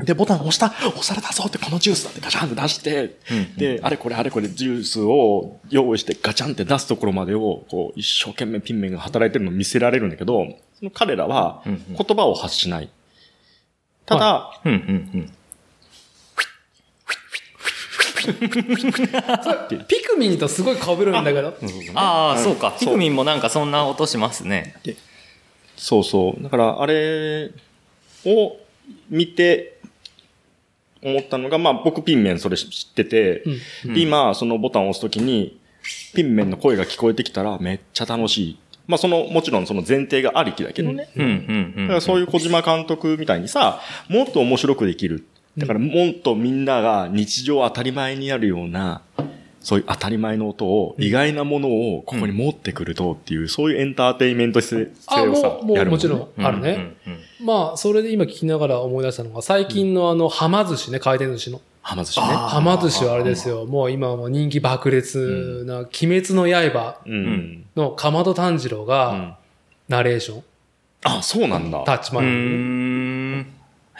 で、ボタン押した押されたぞってこのジュースだってガチャンって出して、うんで、あれこれあれこれジュースを用意してガチャンって出すところまでを、こう、一生懸命ピンメンが働いてるのを見せられるんだけど、その彼らは言葉を発しない。ただ。ピクミンとすごい被るんだけど。ああ、そうか。ピクミンもなんかそんな音しますね。そうそう。だから、あれを見て思ったのが、まあ僕ピンメンそれ知ってて、うん今そのボタンを押すときに、ピンメンの声が聞こえてきたらめっちゃ楽しい。まあその、もちろんその前提がありきだけどね。うん、うん、うん。だからそういう小島監督みたいにさ、もっと面白くできる。だからもっとみんなが日常当たり前になるような、そういう当たり前の音を、意外なものをここに持ってくるとっていう、そういうエンターテインメント性あ、をさもう、、ももちろねんあるね。まあ、それで今聞きながら思い出したのが、最近のあの、はま寿司ね、回転寿司の。はま寿司ね。あはま寿司はあれですよ。もう今はもう人気爆裂な、鬼滅の刃うん。のかまど炭治郎うが、ん。ナレーション、あ、そうなんだ。タッチマうン。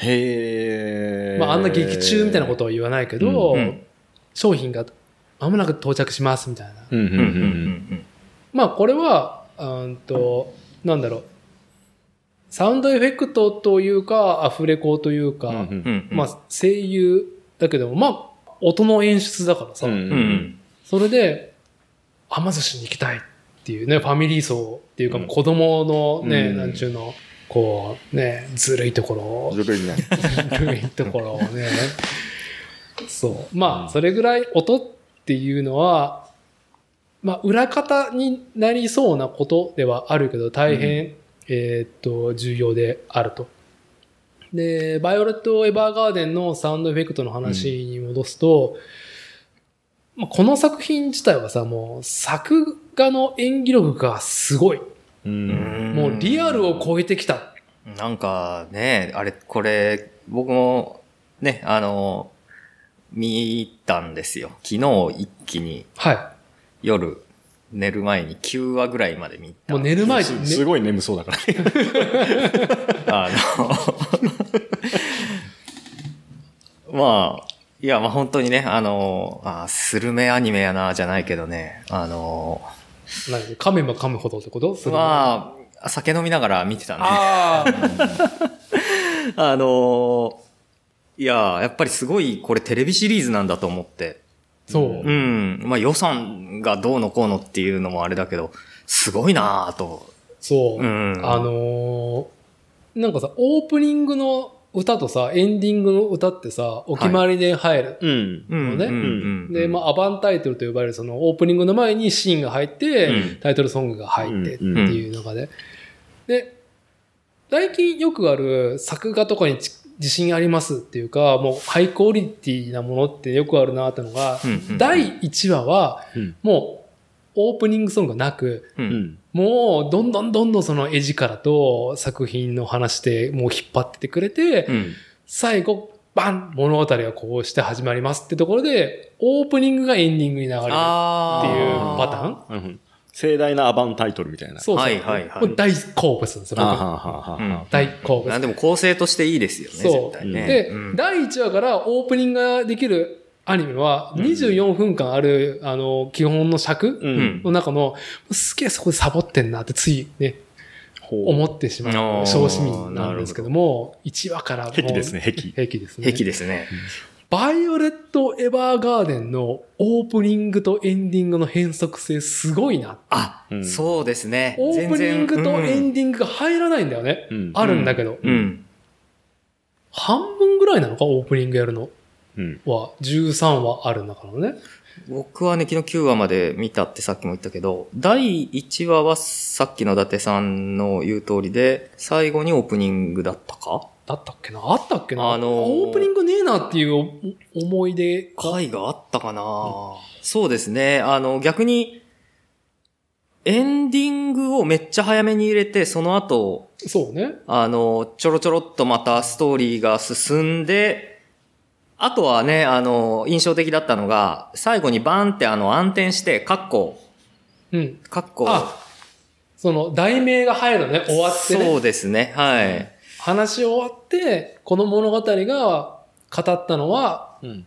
へえ。まあ、あんな劇中みたいなことは言わないけど、うん商品が間もなく到着しますみたいな。うんうんうんうん、うん、うん。まあ、これは、うーんと、なんだろう。サウンドエフェクトというか、アフレコというか、うん。うんうん。まあ、声優だけども、まあ、音の演出だからさ、うんうん、うん。それで、はま寿司に行きたいっていうね、ファミリー層っていうか、うん子供のね、うんなんちゅうの、こう、ね、ずるいところを、ずるいね。ずるいところをね、そう。まあ、うんそれぐらい音っていうのは、まあ、裏方になりそうなことではあるけど、大変、えーっと、重要であると。で、バイオレット・エヴァーガーデンのサウンドエフェクトの話に戻すと、まあ、この作品自体はさ、もう作画の演技力がすごい。うん。もうリアルを超えてきた。なんかね、あれ、これ、僕もね、あの、見たんですよ。昨日一気には夜寝る前に9話ぐらいまで見い。た。もう寝る前に、ね、すすごい眠そうだからね。あの、まあ、いや、まあ本当にね、あの、あスルメアニメやな、じゃないけどね、あの、何？噛めば噛むほどってこと？それまあ、酒飲みながら見てたんで、ああ、あの、いや、やっぱりすごいこれテレビシリーズなんだと思って、そう。うん、まあ予算がどうのこうのっていうのもあれだけど、すごいなぁと。そう。うん。あのーなんかさ、オープニングの歌とさ、エンディングの歌ってさ、お決まりで入る。うん。うん。ねうんうんで、まあ、アバンタイトルと呼ばれるそのオープニングの前にシーンが入って、うんタイトルソングが入ってってうんいう中で。で、最近よくある作画とかにち自信ありますっていうか、もうハイクオリティなものってよくあるなってのが、うんうん第1話はうん。もうオープニングソングがなく、う。うんん。もうどんどんどんどんその絵力と作品の話でもう引っ張っててくれて、うん。最後、バン物語がこうして始まりますってところで、オープニングがエンディングに流れるっていうパターンうん盛大なアバンタイトルみたいな。そうそう。はいはいはい大好物なんですよ、僕。ははうんは。大好物。なんでも構成としていいですよね、そう絶対ね。で、うん第1話からオープニングができるアニメは、24分間ある、あの、基本の尺。の中の、すげえそこでサボってんなってついね。思ってしまう、小市民なんですけども、1話からもう壁ですね、壁。壁ですね。壁ですね。バイオレット・エヴァーガーデンのオープニングとエンディングの変則性すごいな。あ、うんそうですね。オープニングとエンディングが入らないんだよね。うん。あるんだけど。うん。うん半分ぐらいなのか、オープニングやるのうん。は。13話あるんだからね。僕はね、昨日9話まで見たってさっきも言ったけど、第1話はさっきの伊達さんの言う通りで、最後にオープニングだったか？だったっけな？あったっけな？あのーオープニングねえなっていうお思い出か。回があったかな、そうですね。あの、逆に、エンディングをめっちゃ早めに入れて、その後、そうね。あの、ちょろちょろっとまたストーリーが進んで、あとはね、あの、印象的だったのが、最後にバーンってあの暗転して、カッコ、うん。カッコ、あ、その、題名が入るのね。終わってね。そうですね、はい。話終わって、この物語が語ったのは、うん。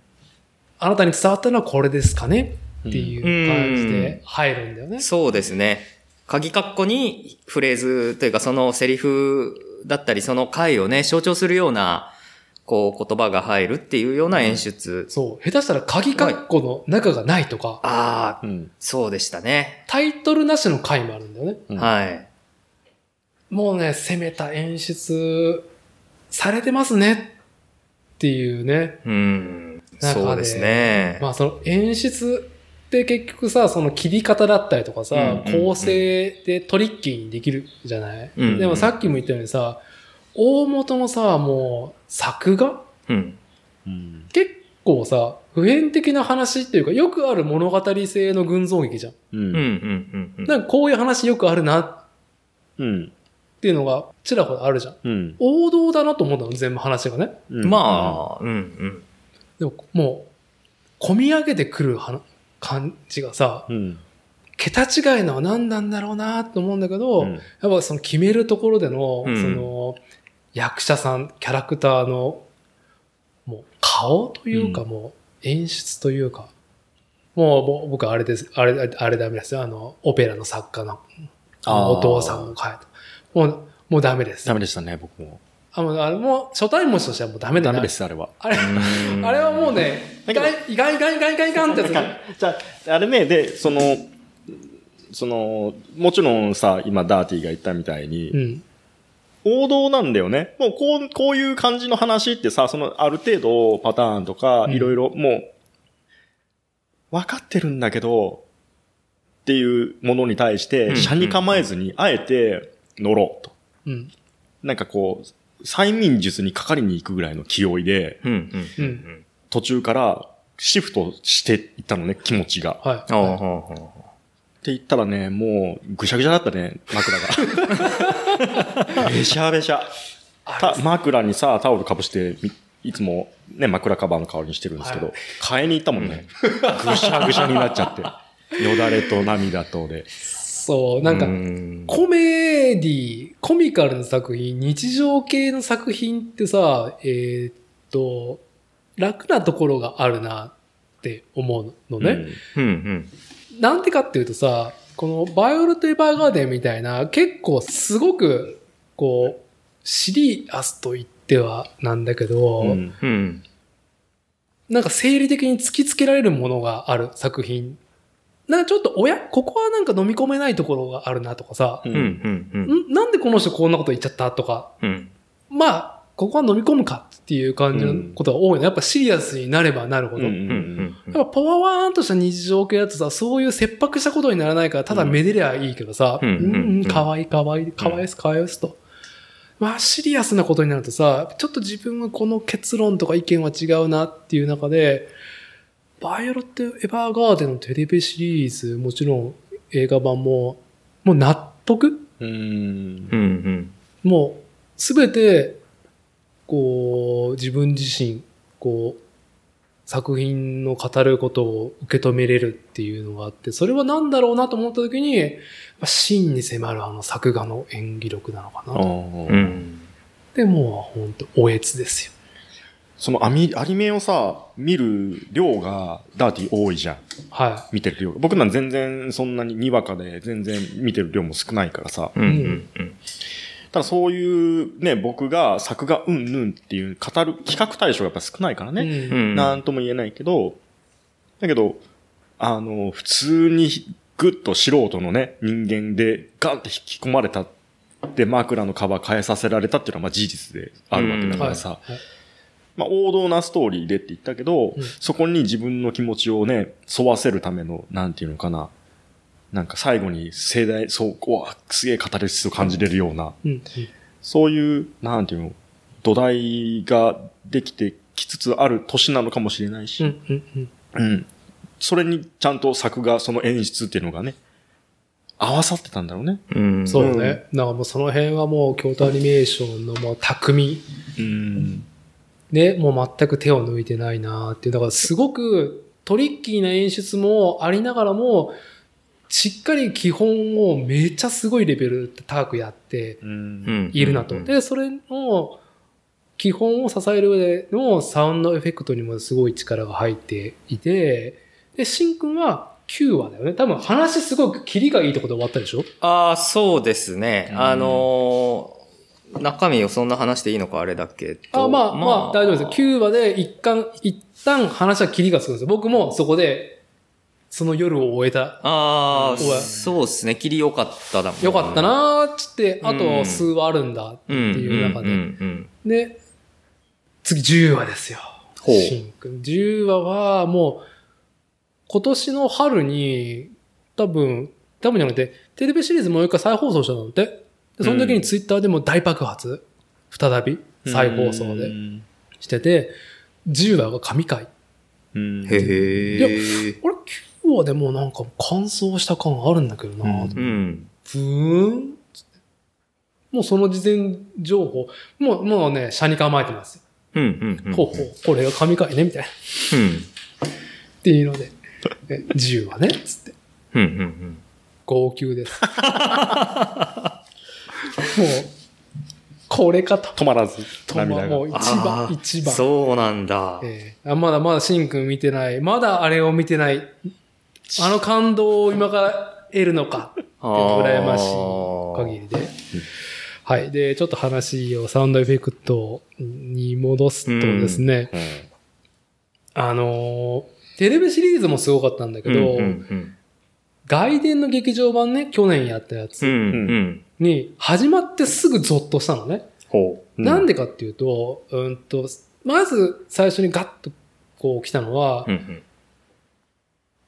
あなたに伝わったのはこれですかね？っていう感じうんで入るんだよね。そうですね。鍵カッコにフレーズというかそのセリフだったりその回をね、象徴するような、こう言葉が入るっていうような演出。そう。下手したら鍵括弧の中がないとか、ああ、うん。そうでしたね。タイトルなしの回もあるんだよね。うんはい。もうね、攻めた演出されてますねっていうね。うん。そうですね。まあその演出って結局さ、その切り方だったりとかさ、うんうんうん構成でトリッキーにできるじゃない、うんうんでもさっきも言ったようにさ、大元のさ、もう作画？うん。うん。結構さ、普遍的な話っていうか、よくある物語性の群像劇じゃん。ううん、うんん。、うん、うん。なんかこういう話よくあるなっうん。ていうのがちらほらあるじゃん。うん。王道だなと思ったの、全部話がね。うんまあ、うん、うん。でももう、込み上げてくるはな感じがさ、うん。桁違いのは何なんだろうなと思うんだけど、うんやっぱその決めるところでの、うんその、役者さん、キャラクターの、もう顔というか、うんもう演出というか、もうぼ僕あれです、あれ、あれダメですよ。あの、オペラの作家の、あお父さんの書いた。もう、もうダメです。ダメでしたね、僕も。あもうあれもう初対文字としてはもうダメだなダメです、あれは。あれ、うん あれはもうね、いだけどかん、いかんいかんいかんいかんいかんってやつ。じゃあ、あれね、で、その、その、もちろんさ、今ダーティが言ったみたいに、うん。王道なんだよね。もうこう、こういう感じの話ってさ、そのある程度パターンとか、うんいろいろもう、分かってるんだけど、っていうものに対しうんて、車に構えずに、あえて乗ろうと。うん。なんかこう、催眠術にかかりに行くぐらいの気負いで、うん、うん、うん。途中からシフトしていったのね、気持ちが。はい。って言ったらね、もう、ぐしゃぐしゃだったね、枕が。べしゃべしゃ。た枕にさ、タオルかぶして、みいつもね、枕カバーの代わりにしてるんですけど、はい買いに行ったもんね。ぐしゃぐしゃになっちゃって。よだれと涙とで。そう、なんかう、んコメディ、コミカルな作品、日常系の作品ってさ、えーっと、楽なところがあるなって思うのね。うん、うん。なんでかっていうとさ、このヴァイオレット・エヴァーガーデンみたいな、結構すごく、こう、シリアスと言ってはなんだけど、うん。うんうん。なんか生理的に突きつけられるものがある作品なんかちょっと、おや、ここはなんか飲み込めないところがあるなとかさ、ううん、うん、うん。ん？なんでこの人こんなこと言っちゃったとか、うん。まあ、ここは飲み込むかっていう感じのことが多いの。やっぱシリアスになればなるほど。うんうん、うん。やっぱパワワーンとした日常系だとさ、そういう切迫したことにならないから、ただめでりゃいいけどさ、ううんん、うんうん、かわいいかわいい、かわいすかわいすと。まあ、シリアスなことになるとさ、ちょっと自分はこの結論とか意見は違うなっていう中で、バイオロット・エヴァーガーデンのテレビシリーズ、もちろん映画版も、もう納得？うん。うん、うん。もう、すべて、こう、自分自身、こう、作品の語ることを受け止めれるっていうのがあって、それは何だろうなと思った時に、真に迫るあの作画の演技力なのかなと。うん。で、もう本当おえつですよ。そのアミアニメをさ、見る量がダーティー多いじゃん。は見てる量。僕なん全然そんなににわかで全然見てる量も少ないからさ。うん、うん、うん。ただそういうね、僕が作画うんぬんっていう語る企画対象がやっぱ少ないからい。ね。うんうん。なんとも言えないけど、だけど、あの、普通にぐっと素人のね、人間でガンって引き込まれたで枕のカバー変えさせられたっていうのはまあ事実であるわけだからさ、はいはいまあ王道なストーリーでって言ったけど、うんそこに自分の気持ちをね、沿わせるための、なんていうのかな、なんか最後に盛大、そう、うわ、すげえ語り質を感じれるような、うんうんそういう、なんていうの、土台ができてきつつある年なのかもしれないし、うんうんうんうん。それにちゃんと作画、その演出っていうのがね、合わさってたんだろうね。うん。そうね。だからもうその辺はもう京都アニメーションのもう匠うん。で、もう全く手を抜いてないなっていう。だからすごくトリッキーな演出もありながらも、しっかり基本をめっちゃすごいレベル高くやって。いるなと。うんで、それの基本を支える上でのサウンドエフェクトにもすごい力が入っていて、で、シンくんは9話だよね。多分話すごくキリがいいところで終わったでしょ？ああ、そうですね。うんあのー中身をそんな話していいのかあれだけど。あまあ、まあ、大丈夫ですよ。9話で一貫、一旦話はキリがつくんですよ。僕もそこで、その夜を終えた。ああ、うんそうですね。切り良かっただもん。よかったなーっつって、あとうん数話あるんだってうん。いう中で。んで、次10話ですよ。ほうシンくん。10話はもう、今年の春に、多分、多分じゃなくて、テレビシリーズもう一回再放送したのって。で、その時にツイッターでも大爆発、再び、再放送でしてて、10話が神回。うん。へえ。あれ、9話でもうなんか乾燥した感あるんだけどな、うんうん。ふーんつってもうその事前情報、もう、もうね、車に構えてますよ。うんうんうん。ほうほう、これが神回ね、みたいな。っうん。ていうので、え10話ね、つって。うんうんうん。号泣です。もう、これかと。止まらず、とま涙が。もう一番一番。そうなんだ。ええあまだまだシンくん見てない。まだあれを見てない。あの感動を今から得るのか。羨ましい限りで。はい。で、ちょっと話をサウンドエフェクトに戻すとですね、うんあのーテレビシリーズもすごかったんだけど、うんうん外伝の劇場版ね、去年やったやうん。うつんうん。に始まってすぐゾッとしたのね。ほうんなんでかっていうと、うんと、まず最初にガッとこう来たのはう。う、んうん。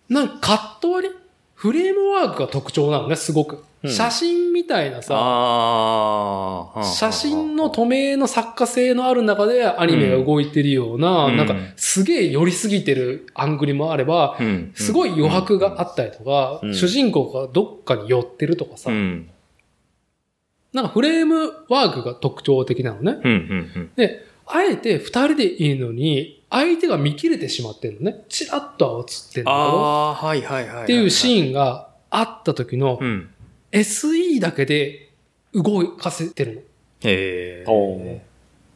なんかカット割り？フレームワークが特徴なのね、すごく。うん。写真みたいなさ、ああ。写真の透明の作家性のある中でアニメが動いてるような、うん。なんかすげえ寄りすぎてるアングルもあれば、うん、すごい余白があったりとか、うん。主人公がどっかに寄ってるとかさ、うん。なんかフレームワークが特徴的なのね。で、あえて二人でいいのに、相手が見切れてしまってるのね。チラッとは映ってんだけど、ああ、はいはいはい。っていうシン。ーンがあった時のう、ん。SE だけで動かせてるの。へえ。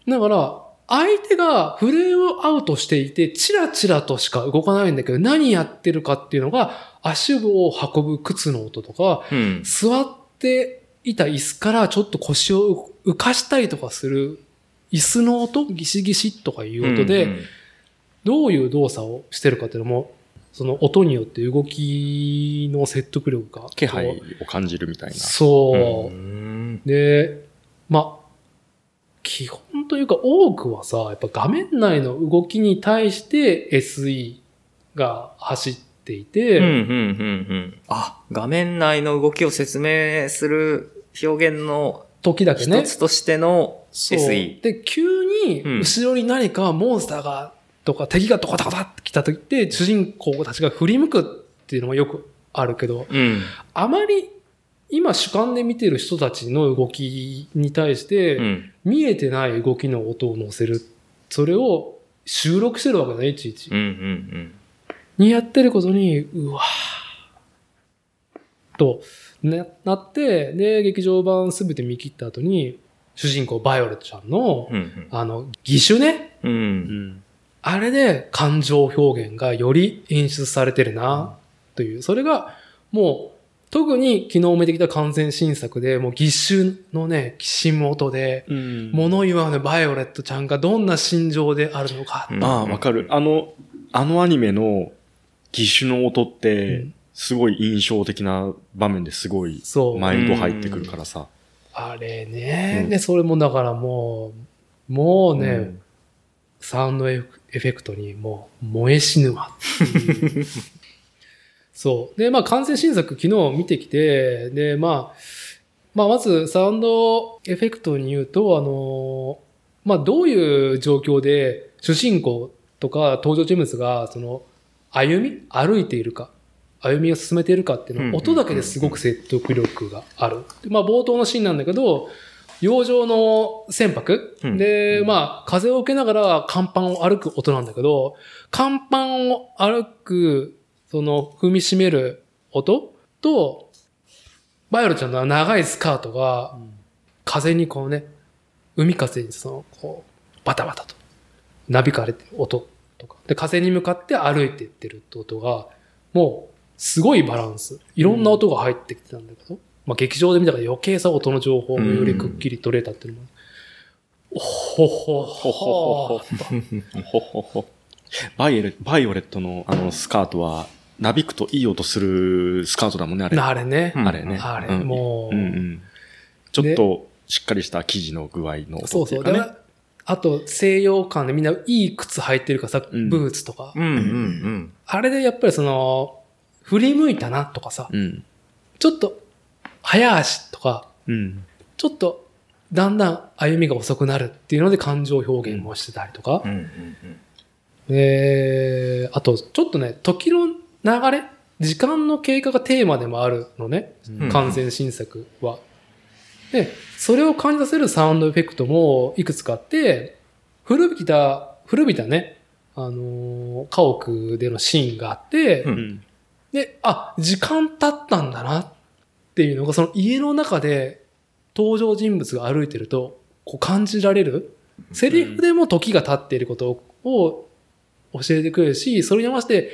だから、相手がフレームアウトしていて、チラチラとしか動かないんだけど、何やってるかっていうのが、足を運ぶ靴の音とか、うん。座っていた椅子からちょっと腰を浮かしたりとかする、椅子の音、ギシギシとかいう音で、うんうんどういう動作をしてるかっていうのも、その音によって動きの説得力が。気配を感じるみたいな。そう。ん。で、まあ、基本というか多くはさ、やっぱ画面内の動きに対して SE が走っていて、うん、うん、うん、うん。あ、画面内の動きを説明する表現の時だけね。一つとしての SE。で、急にうん後ろに何かモンスターが、とか敵がドカドカドカって来た時って、主人公たちが振り向くっていうのもよくあるけど、うん。あまり今主観で見てる人たちの動きに対して、うん。見えてない動きの音を乗せる。それを収録してるわけだね、いちいちうん、う。ん、にやってることに、うわーと、ね、なって、で、劇場版すべて見切った後に、主人公バイオレットちゃんの、うん。うん、あの、義手ね。うん。う。うんん。あれで感情表現がより演出されてるな、という。それが、もう、特に昨日見てきた完全新作で、もう義手のね、きしむ音で、うん物言わぬバイオレットちゃんがどんな心情であるのか。うんああ、わかる。あの、あのアニメの義手の音っうてん、すごい印象的な場面ですごい。マインド入ってくるからさ。あれね、うんで、それもだからもう、もうね、うんサウンドエフェクトにもう燃え死ぬわっていう。そう。で、まあ完成新作昨日見てきて、で、まあ、まあまずサウンドエフェクトに言うと、あの、まあどういう状況で主人公とか登場人物が、その、歩み歩いているか。歩みを進めているかっていうのうんは音だけですごく説得力がある。でまあ冒頭のシーンなんだけど、洋上の船舶、うん。で、まあ、風を受けながら甲板を歩く音なんだけど、甲板を歩く、その、踏みしめる音と、ヴァイオレットちゃんの長いスカートが、風にこうね、海風にその、こう、バタバタと、なびかれてる音とか、で、風に向かって歩いていってるって音が、もう、すごいバランス。いろんな音が入ってきてたんだけど、まあ劇場で見たから余計さ音の情報もよりくっきり取れたっていうのも、ほほほほほほ。ほほほ。バイオレバイオレットのあのスカートは、なびくといい音するスカートだもんね、あれ。あれね。あれね。あれ、もう、ちょっとしっかりした生地の具合のそうそう。音っていうかね。だから、あと、西洋館でみんないい靴履いてるかさ、ブーツとか。うんうん、うん、あれでやっぱりその、振り向いたなとかさ、うん。ちょっと、早足とか、うん。ちょっと、だんだん歩みが遅くなるっていうので感情表現もしてたりとかあと、ちょっとね、時の流れ時間の経過がテーマでもあるのね。うん完全新作は。で、それを感じさせるサウンドエフェクトもいくつかあって、古びた、古びたね、あのー家屋でのシーンがあって、うんうん。で、あ、時間経ったんだなっていうのが、その家の中で登場人物が歩いてると、こう感じられる。セリフでも時が経っていることを教えてくれるし、それに合わせて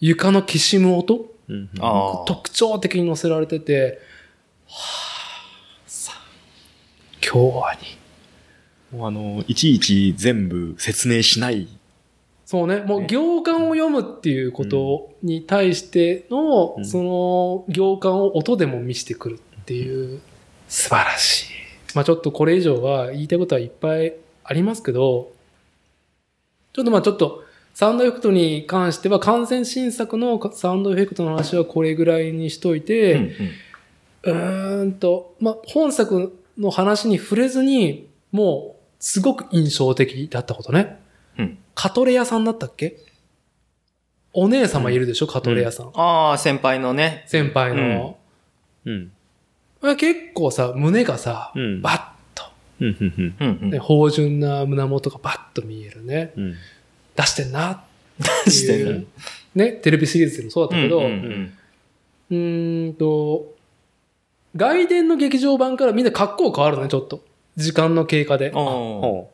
床のきしむ音うん。ああ。特徴的に載せられてて、はぁ、さあ、今日はに。もうあの、いちいち全部説明しない。そうね、もう行間を読むっていうことに対しての、うんその行間を音でも見せてくるっていう、素晴らしい。まあちょっとこれ以上は言いたいことはいっぱいありますけど、ちょっとまあちょっと、サウンドエフェクトに関しては完全新作のサウンドエフェクトの話はこれぐらいにしといて、うんうんうーんと、まあ、本作の話に触れずに、もう、すごく印象的だったことね。うんカトレ屋さんだったっけ？お姉様いるでしょ、カトレ屋さん。ああ、先輩のね。先輩の。うん。結構さ、胸がさ、うんバッと、うん。うん。うんうんね、芳醇な胸元がバッと見えるね。うん。出してんなっていう。してる。ね、テレビシリーズでもそうだったけど、うんううんーんと、外伝の劇場版からみんな格好変わるのね、ちょっと。時間の経過で。うん。おほ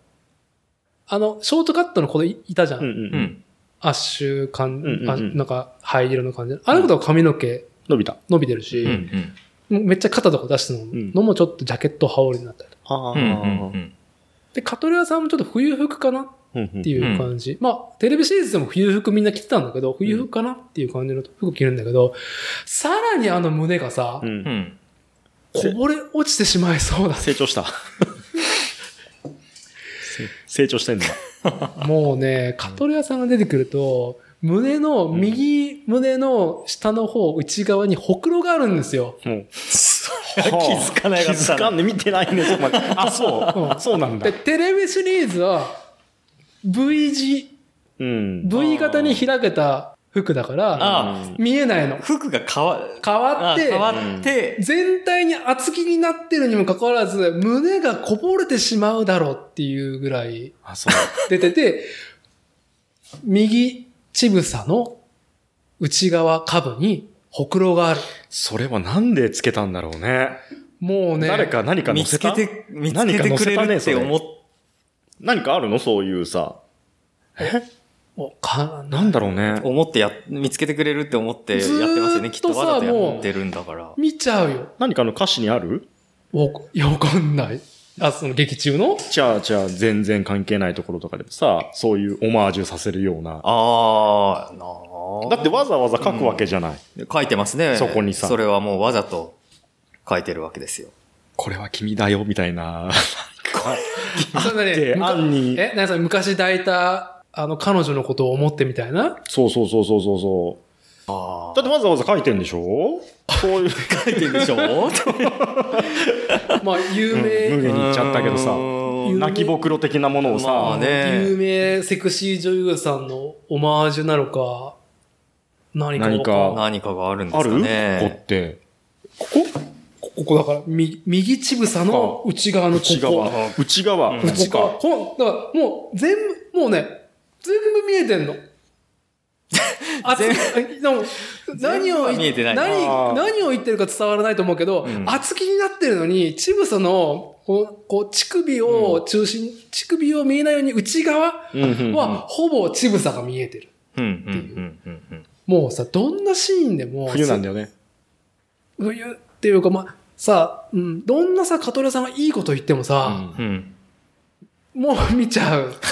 あの、ショートカットの子いいたじゃん。う。うん。ーううん。ん。アッシュ感、うんうんうんあなんか灰色の感じ。あの子とか髪の毛伸びた。伸びてるし、うんうん。めっちゃ肩とか出してんるのもちょっとジャケット羽織になったりとか。ああ。うんうんうん。で、カトレアさんもちょっと冬服かなっっていう感じ。まあ、テレビシリーズでも冬服みんな着てたんだけど、冬服かなっていう感じの服着るんだけど、さらにあの胸がさ、うんうん。こぼれ落ちてしまいそうだ。成長した。せ成長してんだ。もうね、カトレアさんが出てくると、胸の、右胸の下の方、内側にほくろがあるんですよ。もう。気づかなかったな気づかんね。見てないね、そこまで。あ、そうう。んそうなんだで、。テレビシリーズは、V 字、うん。V 型に開けた服だから、あ見えないの。服が変わ、変わって、あ変わって、全体に厚着になってるにもかかわらず、胸がこぼれてしまうだろうっていうぐらい。出てて、右乳房の内側下部にほくろがある。それはなんでつけたんだろうね。もうね、誰か何か乗見つけて、見つけてくれるって思っ何かあるの？そういうさ。おかなんだろうね。思ってや、見つけてくれるって思ってやってますよね。きっとわざとやってるんだから。見ちゃうよ。何かの歌詞にある？わいや、わかんない。あ、その劇中の？じゃあ、じゃあ、全然関係ないところとかでもさ、そういうオマージュさせるような。ああ、なあ。だってわざわざ書くわけじゃない。書いてますね。そこにさそれはもうわざと書いてるわけですよ。これは君だよ、みたいな。それで、ね、案に。え、なにそれ昔抱いた、あの、彼女のことを思ってみたいな？そうそうそうそうそうそう。あだってわざわざ書いてんでしょ？そういう。書いてるでしょ？まあ、有無名、限に言っちゃったけどさ、うん泣きぼくろ的なものをさ、まあね有名セクシー女優さんのオマージュなのか、何かわ何か何かがあるんですかある？ここっね。て。ここ？ここだから、み右乳房の内側のここ。内側。内側。うん内側。ほん、だからもう全部、もうね、全部見えてんの。あつ全でも何を言ってるか伝わらないと思うけど、うん厚着になってるのに、乳房の、こう、こう乳首を中心、乳首を見えないように内側うんうんうんは、ほぼ乳房が見えてる。うん、うん、うん、うんうん。もうさ、どんなシーンでも、冬なんだよね。冬っていうか、まあ、さ、うん、どんなさ、カトラさんがいいこと言ってもさ、うんうん。もう見ちゃう。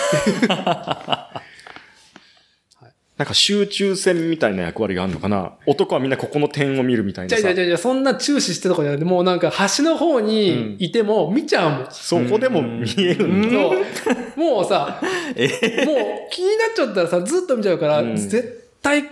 なんか集中線みたいな役割があるのかな男はみんなここの点を見るみたいなさじゃあじゃあ。じゃあそんな注視してとかじゃなくて、もうなんか端の方にいても見ちゃうもん。そこでも見えるんだ。そうもうさ、もう気になっちゃったらさ、ずっと見ちゃうから、うん絶対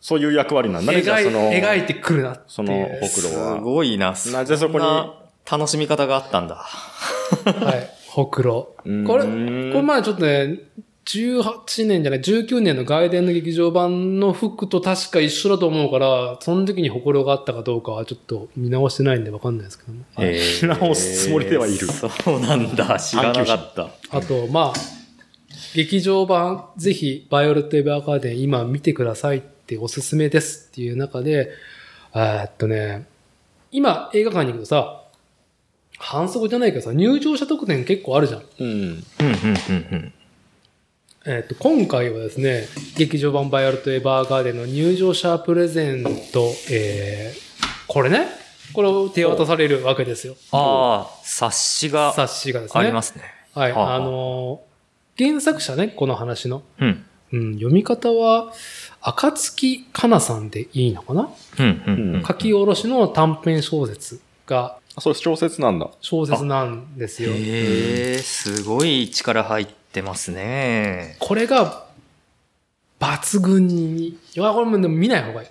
そういう役割なんだね。じゃあ描いその、描いてくるなっていう。そのほくろすは。ごいな。なぜそこにんな楽しみ方があったんだ。はい。ほくろ。こうんれ、これまあちょっとね、18年じゃない、19年の外伝の劇場版の服と確か一緒だと思うから、その時にほくろがあったかどうかはちょっと見直してないんでわかんないですけども。はいえー直すつもりではいるそうなんだ。知らなかった。あと、まあ、劇場版、ぜひ、バイオレット・エヴァーガーデン今見てくださいっておすすめですっていう中で、えーっとね、今映画館に行くとさ、反則じゃないけどさ、入場者特典結構あるじゃん。うん。うん、うん、うん、えーっと、今回はですね、劇場版バイオレット・エヴァーガーデンの入場者プレゼント、えー、これね、これを手渡されるわけですよ。ああ、冊子が冊子がですね。ありますね。はい。はあはああのー原作者ね、この話の。うん。うん、読み方は、赤月かなさんでいいのかな？うん、うん、うん。書き下ろしの短編小説があ、それ小説なんだ。小説なんですよ。へえ、すごい力入ってますね。これが抜群に、いや、これもでも見ない方がいい。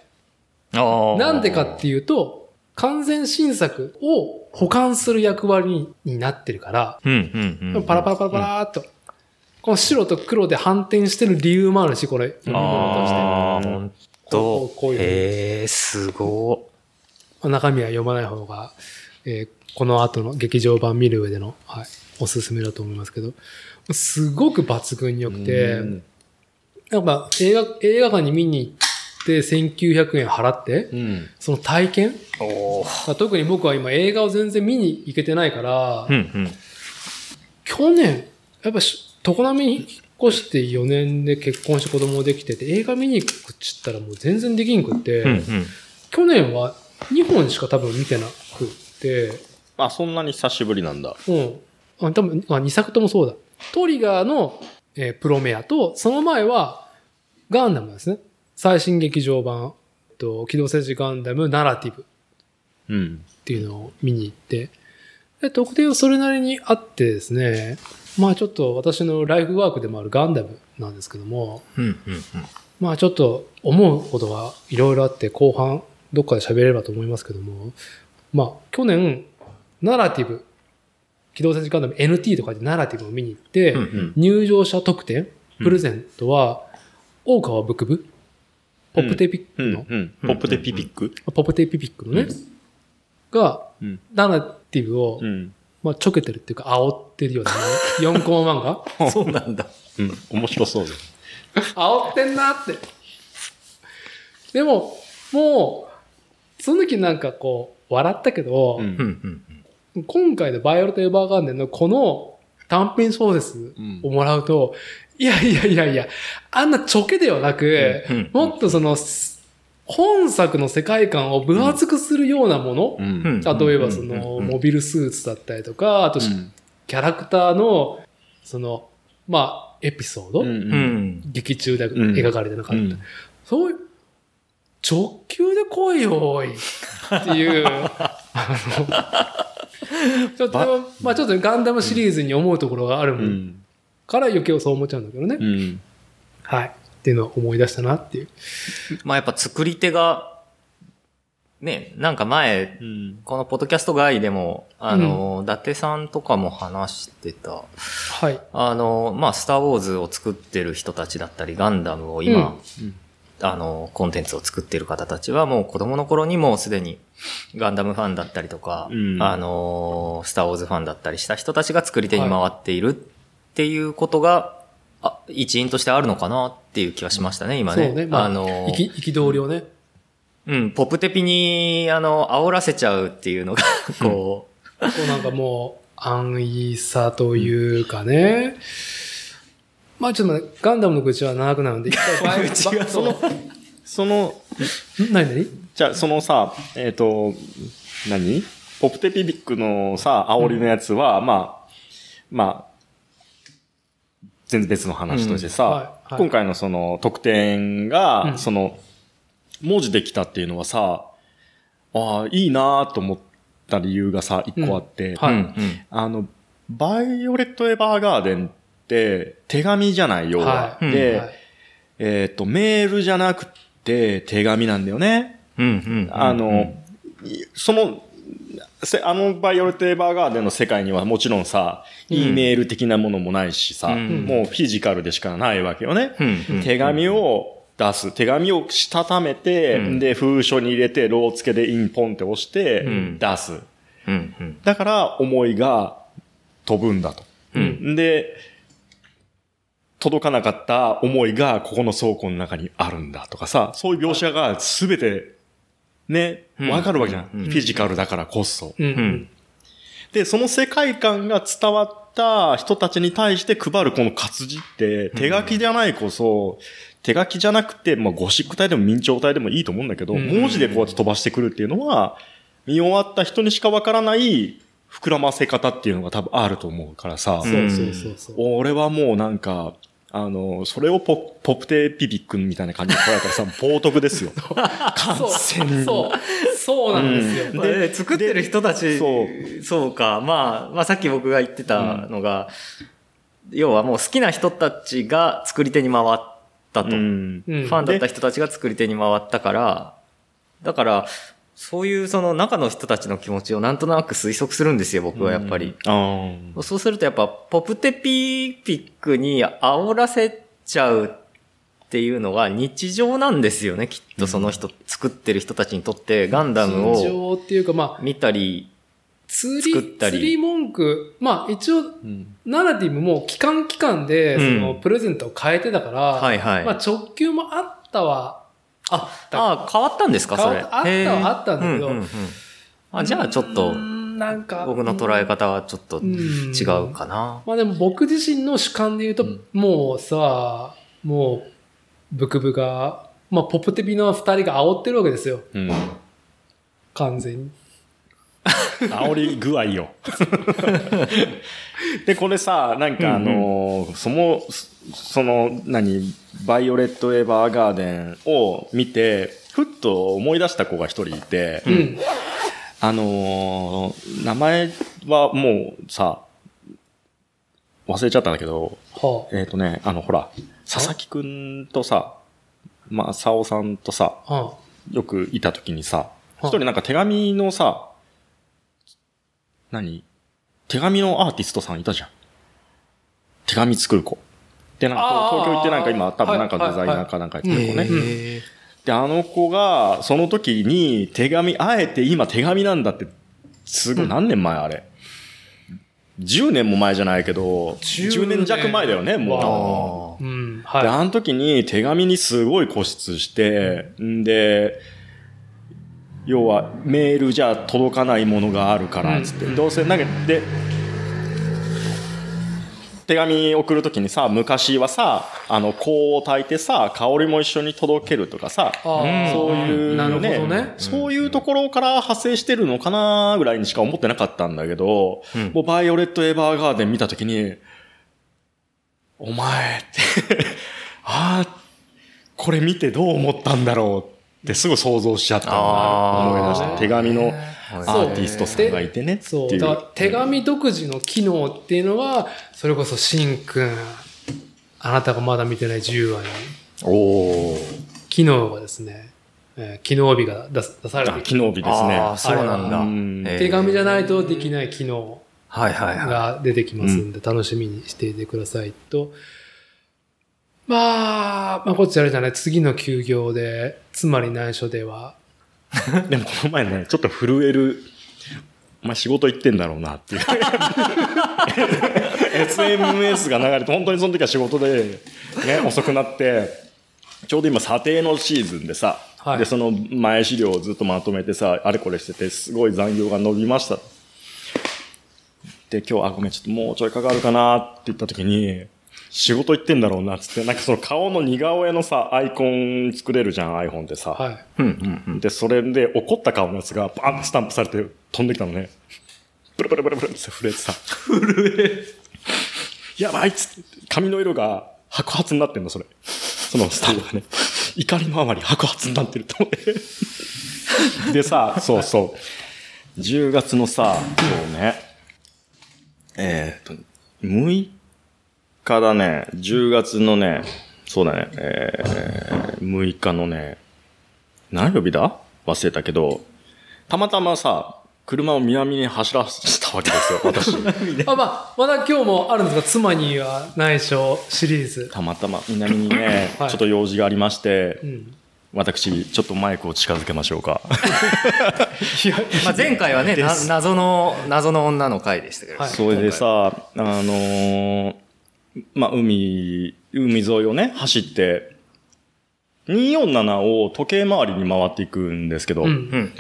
なんでかっていうと、完全新作を保管する役割になってるから、うん、うん、うん。パラパラパラパラーっと、この白と黒で反転してる理由もあるし、これ、読み物として。ああ、ほんとう。こういうへえ、すご中身は読まない方が、えーこの後の劇場版見る上での、はい、おすすめだと思いますけど、すごく抜群に良くて、うんやっぱ映画、映画館に見に行って1900円払って、うん。その体験？特に僕は今映画を全然見に行けてないから、うん、うん。去年、やっぱし常滑に引っ越して4年で結婚して子供できてて、映画見に行くっちったらもう全然できんくって、うん、うん。去年は2本しか多分見てなあ、そんなに久しぶりなんだ。うん。あ多分、あ、2作ともそうだ。トリガーの、えープロメアと、その前は、ガンダムですね。最新劇場版、と機動戦士ガンダムナラティブっうん。ていうのを見に行って、で、特典はそれなりにあってですね、まあちょっと私のライフワークでもあるガンダムなんですけども、うんうんまあちょっと思うことがいろいろあって、後半どっかで喋れればと思いますけども、まあ去年、ナラティブ、機動戦士ガンダム NT とかでナラティブを見に行って、うんうん。入場者特典、プレゼントは、大川ブクブ、ポップテピックの。ポップテピピック？ポップテピピックのね、が、うん。ナラティブを、うん。まあ、ちょけてるっていうか、煽ってるような、4コマ漫画そうなんだ。うん。面白そうだよ。煽ってんなって。でも、もう、その時なんかこう、笑ったけど、うん。今回のバイオレット・エヴァーガーデンのこの単品小説をもらうと、いやいやいやいや、あんなちょけではなく、うん。もっとその、本作の世界観を分厚くするようなもの。例えばそうん。の、モビルスーツだったりとか、あと、うん。キャラクターの、その、まあ、エピソード。劇中でうん。描かれてなかった。うん。そういう、直球で来いよ、おい。っていう、あの、ちょっと、まあちょっとガンダムシリーズに思うところがあるもんうん。から余計そう思っちゃうんだけどね。うん。はい。っていうのを思い出したなっていう。まあやっぱ作り手が、ね、なんか前、うん。このポッドキャスト外でも、あの、伊達さんとかも話してた。はい。あの、まあ、スターウォーズを作ってる人たちだったり、ガンダムを今、うんあの、コンテンツを作ってる方たちはもう子供の頃にもうすでにガンダムファンだったりとか、うんあの、スターウォーズファンだったりした人たちが作り手に回っているっていうことが、あ一因としてあるのかなっていう気はしましたね、今ね。そうね。まあ、あの、憤憤りをね。うん、ポップテピに、あの、煽らせちゃうっていうのが、こう、こうなんかもう、安易さというかね。まあちょっと待って、ガンダムの愚痴は長くなるんで、一回愚痴がその、んその、何何？じゃあ、そのさ、えっ、と、何？ポップテピビックのさ、煽りのやつは、まあ、まあ、全然別の話としてさ、うん。はいはい。今回のその特典が、うん。その、文字できたっていうのはさ、ああ、いいなと思った理由がさ、一個あって、はい。うんうん。あの、バイオレット・エヴァーガーデン手紙じゃないよ。はいで、はいえっ、と、メールじゃなくて手紙なんだよね。うんうん。あの、いその、せあのバイオレット・エヴァーガーデンの世界にはもちろんさ、うん E メール的なものもないしさ、うんもうフィジカルでしかないわけよね。うんうん手紙を出す。手紙をしたためて、うんで、封書に入れて、ろう付けで印ポンって押してうん、出す。うんうんだから、思いが飛ぶんだと。うんで、届かなかった思いがここの倉庫の中にあるんだとかさ、そういう描写がすべて、ね、うん。わかるわけじゃん。うん。フィジカルだからこそ。で、その世界観が伝わった人たちに対して配るこの活字って、手書きじゃないこそ、手書きじゃなくて、まあ、ゴシック体でも明朝体でもいいと思うんだけど、うん。文字でこうやって飛ばしてくるっていうのは、見終わった人にしかわからない膨らませ方っていうのが多分あると思うからさ、そうそうそうそう。俺はもうなんか、あの、それをポポップテピピックみたいな感じで捉えたらさ、冒涜ですよ。完全に。そう、そうなんですよ。うんまあね作ってる人たち、そそうか。まあ、まあさっき僕が言ってたのが、要はもう好きな人たちが作り手に回ったと。うん。うんファンだった人たちが作り手に回ったから、だから、そういうその中の人たちの気持ちをなんとなく推測するんですよ、僕はやっぱり。ああ。そうするとやっぱ、ポプテピピックに煽らせちゃうっていうのが日常なんですよね、きっとその人、作ってる人たちにとってガンダム心を情っていうか、まあ、見たり、釣り、作ったり釣り文句、まあ一応、うん。ナラティブも期間期間で、その、うんプレゼントを変えてたから、はいはい。まあ直球もあったは、あ、あ、変わったんですか、それ。あったあったんだけどうううんあ、じゃあちょっとなんか、僕の捉え方はちょっとうん違うかな。まあでも僕自身の主観で言うと、うんもうさ、もう、ブクブが、まあポップテピの二人が煽ってるわけですよ。うん。完全に。煽り具合よ。で、これさ、なんかあのーその、その、何、バイオレット・エヴァーガーデンを見て、ふっと思い出した子が一人いて、うん。あのー名前はもうさ、忘れちゃったんだけど、はえっ、とね、あの、ほら、佐々木くんとさ、まあ、さおさんとさ、あ。はよくいた時にさ、は一人なんか手紙のさ、何？手紙のアーティストさんいたじゃん。手紙作る子。で、なんか東京行ってなんか今多分なんかはいデザイナーかなんかやってる子ね。へで、あの子が、その時に手紙、あえて今手紙なんだって、すごい、何年前あれ？10年も前じゃないけど、10 10年弱前だよね、もう。あうん。で、はあの時に手紙にすごい固執して、んで、要はメールじゃ届かないものがあるから、つって、うんどうせ、なんか、で、手紙送るときにさ、昔はさ、あの、香を炊いてさ、香りも一緒に届けるとかさ。そういうねどね。そういうところから派生してるのかなぐらいにしか思ってなかったんだけど、うんもうバイオレット・エヴァーガーデン見たときに、お前って、ああ、これ見てどう思ったんだろうってすぐ想像しちゃった思い出した。手紙のーアーティストさんがいてねってそう。いう。だから手紙独自の機能っていうのは、それこそしんくん、あなたがまだ見てない10話に、おー。機能がですね、えー機能日が出されあ、て機能日ですね。ああ、そうなんだ手紙じゃないとできない機能はいはいはが出てきますんで、楽しみにしていてくださいと。まあ、まあ、こっちあれじゃない、次の休業で、つまり内緒では、でもこの前ね、ちょっと震える、お前仕事行ってんだろうなっていう。SMS が流れて、本当にその時は仕事で、ね、遅くなって、ちょうど今査定のシーズンでさ、はいで、その前資料をずっとまとめてさ、あれこれしてて、すごい残業が伸びました。で、今日、あ、ごめん、ちょっともうちょいかかるかなって言った時に、仕事行ってんだろうなっつって、なんかその顔の似顔絵のさ、アイコン作れるじゃん、iPhone ってさ。はい。い。うんうんうん。で、それで怒った顔のやつがバーンってスタンプされて飛んできたのね。ブルブルブルブルって震えてさ。震え。やばいっつって、髪の色が白髪になってんの、それ。そのスタンプがね。怒りのあまり白髪になってると思って。でさ、そうそう。10月のさ、そうね。えーっと、6日だね。10月のね、そうだね。えー、6日のね、何曜日だ？忘れたけど、たまたまさ、車を南に走らせたわけですよ、私。あ、まあ、まだ今日もあるんですが、妻には内緒シリーズ。たまたま南にね、はいちょっと用事がありましてう、ん。私、ちょっとマイクを近づけましょうか。いや、まあ、前回はね、謎の、謎の女の回でしたけど。はいそれでさ、あのーまあ、海、海沿いをね、走って、247を時計回りに回っていくんですけど、うんう。んうん。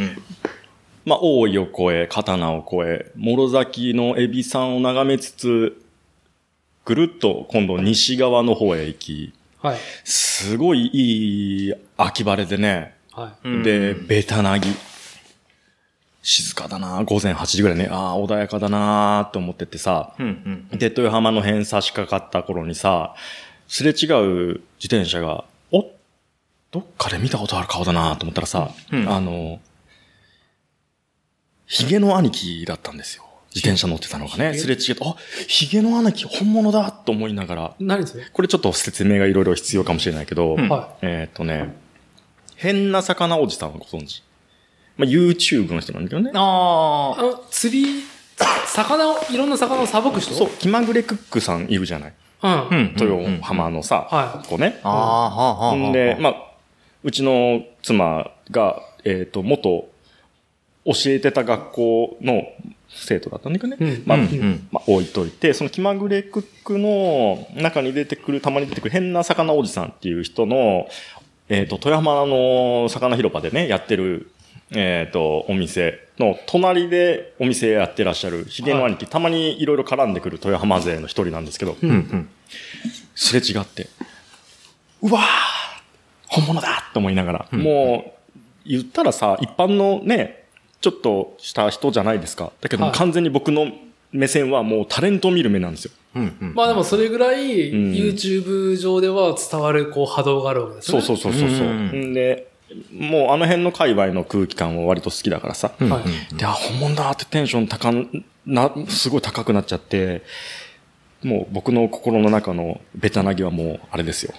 まあ、大井を越え、刀を越え、諸崎のエビさんを眺めつつ、ぐるっと今度西側の方へ行き、はい。すごいいい秋晴れでね、はい。うんで、ベタなぎ。静かだな午前8時ぐらいね、ああ、穏やかだなと思っててさ、うんうん。で、豊浜の辺差し掛かった頃にさ、すれ違う自転車が、おどっかで見たことある顔だなと思ったらさ、うん。あの、ヒゲの兄貴だったんですよ。自転車乗ってたのがね、すれ違って、あ、ヒゲの兄貴本物だと思いながら、何それ？これちょっと説明がいろいろ必要かもしれないけど、うん。はえーっとね、変な魚おじさんをご存知？まあ、YouTube の人なんだけどねい。。あの、釣り、魚を、いろんな魚をさばく人？そう、気まぐれクックさんいるじゃない。うん。うん。豊浜のさ、はこうね。ああ、はあ、はあ。んで、まあ、うちの妻が、えっ、と、元、教えてた学校の生徒だったんだけどね。うんまあ、うんうんまあ、置いといて、その気まぐれクックの中に出てくる、たまに出てくる変な魚おじさんっていう人の、えっ、と、富山の魚広場でね、やってる、えっ、と、お店の隣でお店やってらっしゃる、ヒゲの兄貴、たまにいろいろ絡んでくる豊浜勢の一人なんですけど、うんうん。すれ違って、うわー本物だと思いながら、うんもう、言ったらさ、一般のね、ちょっとした人じゃないですか。だけどはい完全に僕の目線はもうタレントを見る目なんですよ。うんうん。まあでもそれぐらい、うん YouTube 上では伝わるこう波動があるわけですそうね。そうそうそうそう。うんんで、もうあの辺の界隈の空気感は割と好きだからさ。うんはいで、あ、本物だってテンション高んな、すごい高くなっちゃって、もう僕の心の中のベタなぎはもうあれですよ。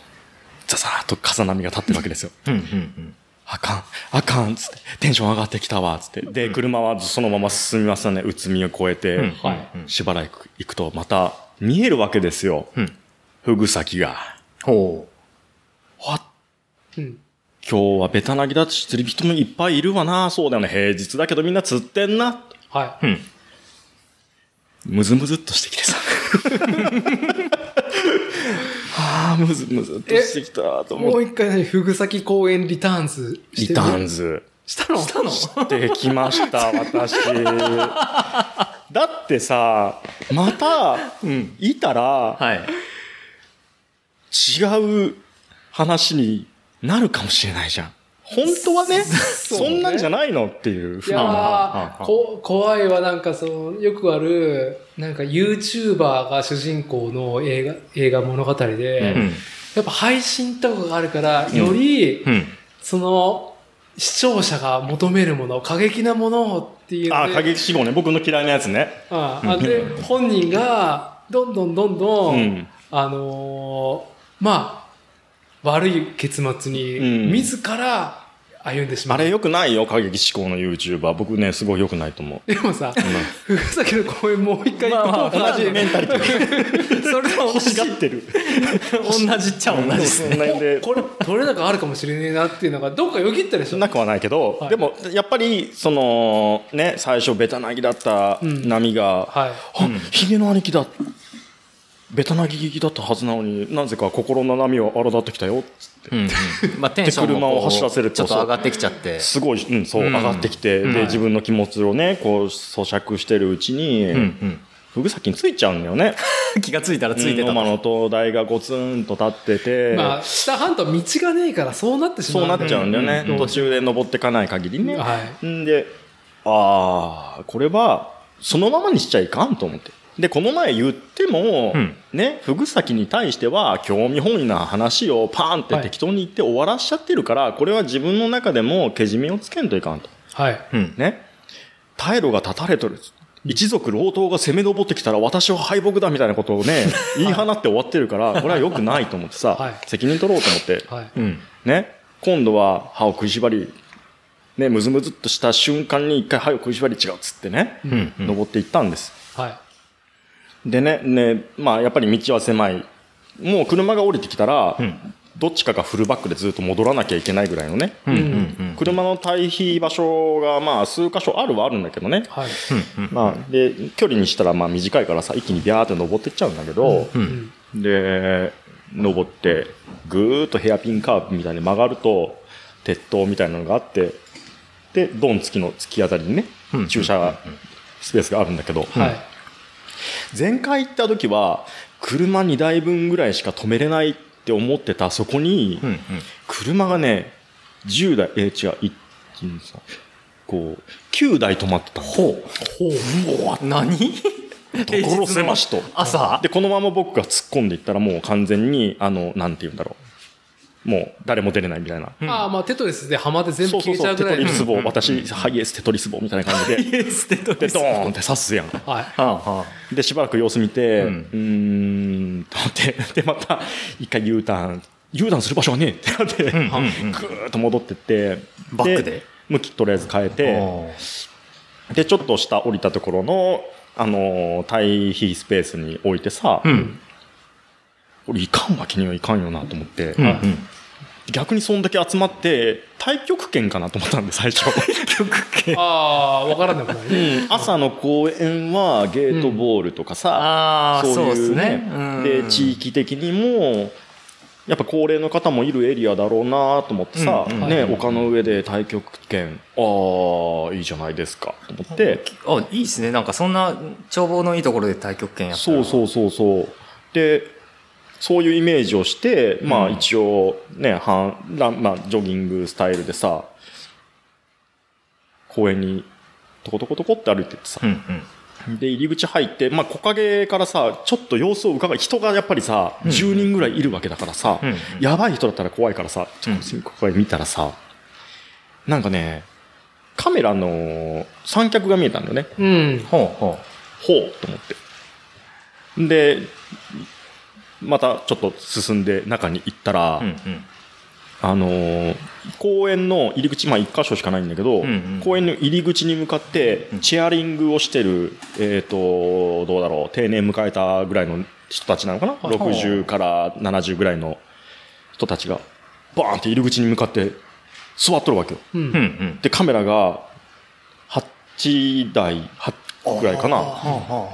ザザーッと風波が立ってるわけですよ。うんうんうん。あかん、あかん、つって、テンション上がってきたわ、つって。で、車はそのまま進みますよね、うつみを越えて、うんはいしばらく行くと、また見えるわけですよ。うん。ふぐ先が。ほあ、うん。今日はベタなぎだし、釣り人もいっぱいいるわな。そうだよね、平日だけどみんな釣ってんな。はう。うん。むずむずっとしてきてさ。はあ、むずむずっとしてきたとい。も思って。う一回何、ふぐさき公園リターンズしてリターンズ。したの？したの？してきました、私。だってさ、また、うん。いたら、はい。違う話になるかもしれないじゃん。本当はね、そんなんじゃないのっていうふいうやに。怖いわ、なんかその、よくある、なんか YouTuber が主人公の映画、映画物語で、うん。やっぱ配信とかがあるから、より、うん。その、視聴者が求めるもの、過激なものっていうのあ、で過激志望ね。僕の嫌いなやつね。ああで、本人が、どんどんどんどん、うんあのーまあ、悪い結末に、うん自ら歩んでしまう。あれ良くないよ、過激志向の YouTuber。僕ね、すごい良くないと思う。でもさ、ふぐさきの公園もう一回行こうかな同じメンタリティ。それと欲しがってる。同じっちゃ同じですね。で、これ、取れ高あるかもしれねえなっていうのが、どっかよぎったでしょなくはないけど、はいでも、やっぱり、その、ね、最初ベタなぎだったうん波が、はい。あ、ヒゲの兄貴だ。ベタなぎだったはずなのに、なぜか心の波を荒立ってきたよ。うんうん。まあ テンションもこう車を走らせるとちょっと上がってきちゃって。すごい、うん、そう、うん上がってきて、うんで、自分の気持ちをね、こう、咀嚼してるうちに、うんうん。ふぐ先についちゃうんだよね。気がついたらついてたうん野間と。の灯台がゴツンと立ってて、まあ、下半島道がねえから、そうなってしまそうなっちゃうんだよね。うん途中で登ってかない限りね。はい。んで、ああ、これは、そのままにしちゃいかんと思って。で、この前言っても、うんね、ふぐさきに対しては、興味本位な話をパーンってはい適当に言って終わらしちゃってるから、これは自分の中でもけじめをつけんといかんと。はい。うん。ね。退路が断たれとる。一族老頭が攻め上ってきたら私は敗北だみたいなことをね、言い放って終わってるから、これは良くないと思ってさ、はい責任取ろうと思って、はい。うん。ね、今度は歯を食いしばり、ね、むずむずっとした瞬間に一回歯を食いしばり違うっつってね、うん。うん。登っていったんです。はい。でね、ね、まあやっぱり道は狭い。もう車が降りてきたら、うん。どっちかがフルバックでずっと戻らなきゃいけないぐらいのね、うん。うん。車の退避場所がまあ数箇所あるはあるんだけどね。はい。うん。まあ、で、距離にしたらまあ短いからさ、一気にビャーって登ってっちゃうんだけど、うん。で、登って、ぐーっとヘアピンカーブみたいに曲がると、鉄塔みたいなのがあって、で、ドン付きの突き当たりにねうん、駐車スペースがあるんだけど、はい。前回行った時は、車2台分ぐらいしか止めれないって思ってたそこにう、ん。車がね、10台、えー違う、1、2、3、こう、9台止まってた。ほう。うわ、何？所狭しと。朝？で、このまま僕が突っ込んでいったらもう完全に、あの、なんて言うんだろう。もう誰も出れないみたいな。ああ、まあ、テトリスで浜で全部そうそうそう、テ消えちゃうぐらいのトリス棒。うん私、ハイエーステトリス棒みたいな感じで。イエステトで、リス。ドーンって刺すやん。はい。はあはで、しばらく様子見て、ううんーん、と思って、で、また、一回 U ターン、U ターンする場所はねえってなって、ぐうんうんうんーっと戻ってって、バックで向きとりあえず変えあ。て、で、ちょっと下降りたところの、あのー、対比スペースに置いてさ、うん。これいかんわけにはいかんよなと思って、うん。うん。逆にそんだけ集まって、太極拳かなと思ったんで、最初。ああ、わからんでもないね。朝の公演はゲートボールとかさ、ああ、そういうですね。うんで、地域的にも、やっぱ高齢の方もいるエリアだろうなと思ってさ、うんうんね、はい丘の上で太極拳、ああ、いいじゃないですか、と思って、あ、いいですね。なんかそんな眺望のいいところで太極拳やったらそうそうそうそう。で、そういうイメージをして、まあうん一応ね、はんランまあジョギングスタイルでさ、公園にトコトコトコって歩いてってさう、んうん。で、入り口入って、まあ、木陰からさ、ちょっと様子を伺い、人がやっぱりさ、10人ぐらいいるわけだからさ、うんうんやばい人だったら怖いからさ、ちょっとここへ見たらさ、なんかね、カメラの三脚が見えたんだよね。うん。ほうほほうと思って。で、またちょっと進んで中に行ったら、う。うんうん。あのー公園の入り口、まあ一箇所しかないんだけど、うんうん公園の入り口に向かってうんチェアリングをしてる、えっ、と、どうだろう、定年迎えたぐらいの人たちなのかな、はい ?60 から70ぐらいの人たちが、バーンって入り口に向かって座っとるわけよ。うん。うんうん。で、カメラが8台、8ぐらいかな？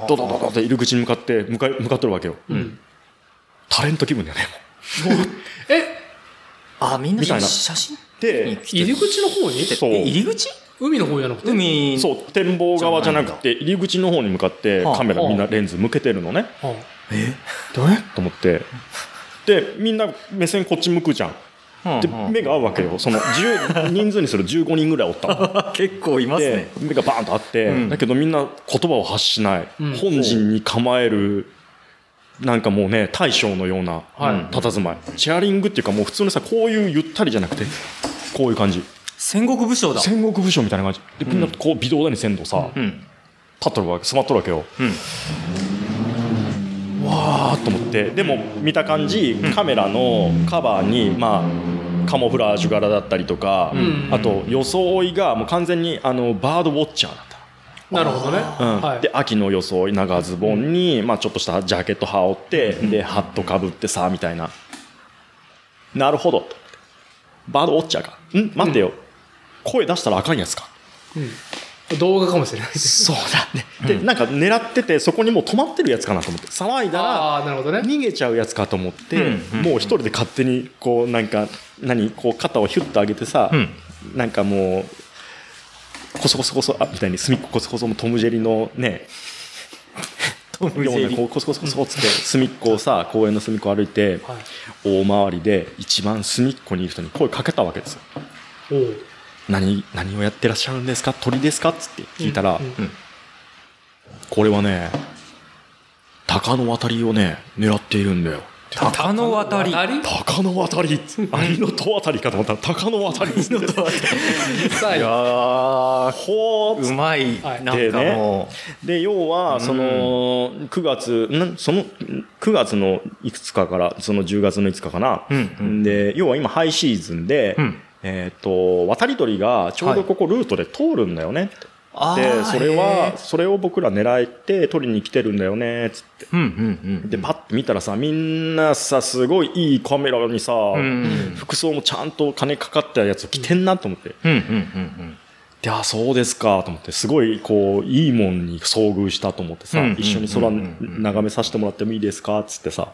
ドドドドって入り口に向かって向かい向かっとるわけよ。うん。タレント気分だよね。え、あ、みんなみたいな写真で、入り口の方にそうえ入り口？海の方じゃなくて？海。そう、展望側じゃなくて、入り口の方に向かってはあカメラみんなレンズ向けてるのね。はえ？どれと思って。で、みんな目線こっち向くじゃん。で、目が合うわけよ。その、10人数にする15人ぐらいおったの。結構いますでね。、目がバーンとあって、うんだけどみんな言葉を発しない。うん本陣に構える、なんかもうね、大将のようなはい佇まい。チェアリングっていうかもう普通のさ、こういうゆったりじゃなくて、こういう感じ。戦国武将だ。戦国武将みたいな感じ。で、みんなこう微動だにせんとさ、うん。立っとるわけ、座っとるわけよ。うん。わーっと思って。でも見た感じ、カメラのカバーに、まあ、カモフラージュ柄だったりとか、んあと装いがもう完全にあのバードウォッチャーだった。なるほどね。うん。はい。で秋の装い長ズボンに、まあ、ちょっとしたジャケット羽織って、でハットかぶってさみたいな。なるほど。とバードウォッチャーか。ん待ってよ、声出したらあかんやつか。うん。動画かもしれない。そうだね。で、なんか狙っててそこにもう止まってるやつかなと思って。騒いだらああ、なるほどね。逃げちゃうやつかと思って、うん。もう一人で勝手にこうなんか何こう肩をヒュッと上げてさ、うん。なんかもうコソコソコソあみたいに隅っこコソコソもトム・ジェリのねトムジェリなこうコソコソコソっつって隅っこをさ公園の隅っこ歩いてはい。大回りで一番隅っこにいる人に声かけたわけですよ何何をやってらっしゃるんですか鳥ですかっつって聞いたら、うんうんこれはね鷹の渡りをね狙っているんだよ鷹の渡り。渡り鷹の渡り。愛の戸渡りかと思った。ら鷹の渡り。っつってさあいやー、ほーっつっうまい。はい。なんかもてで要はその9月ん？その9月のいくつかからその10月のいくつかかな、で要は今ハイシーズンで、うん。えっ、と渡り鳥がちょうどここルートで通るんだよねでーそれへはー。それを僕ら狙って取りに来てるんだよねつって。うんうんうん。でパッと見たらさみんなさすごいいいカメラにさ、うん服装もちゃんと金かかったやつを着てんなと思って、うんうんうんであそうですかと思ってすごいこういいもんに遭遇したと思ってさ、うん一緒に空眺めさせてもらってもいいですかっつってさ、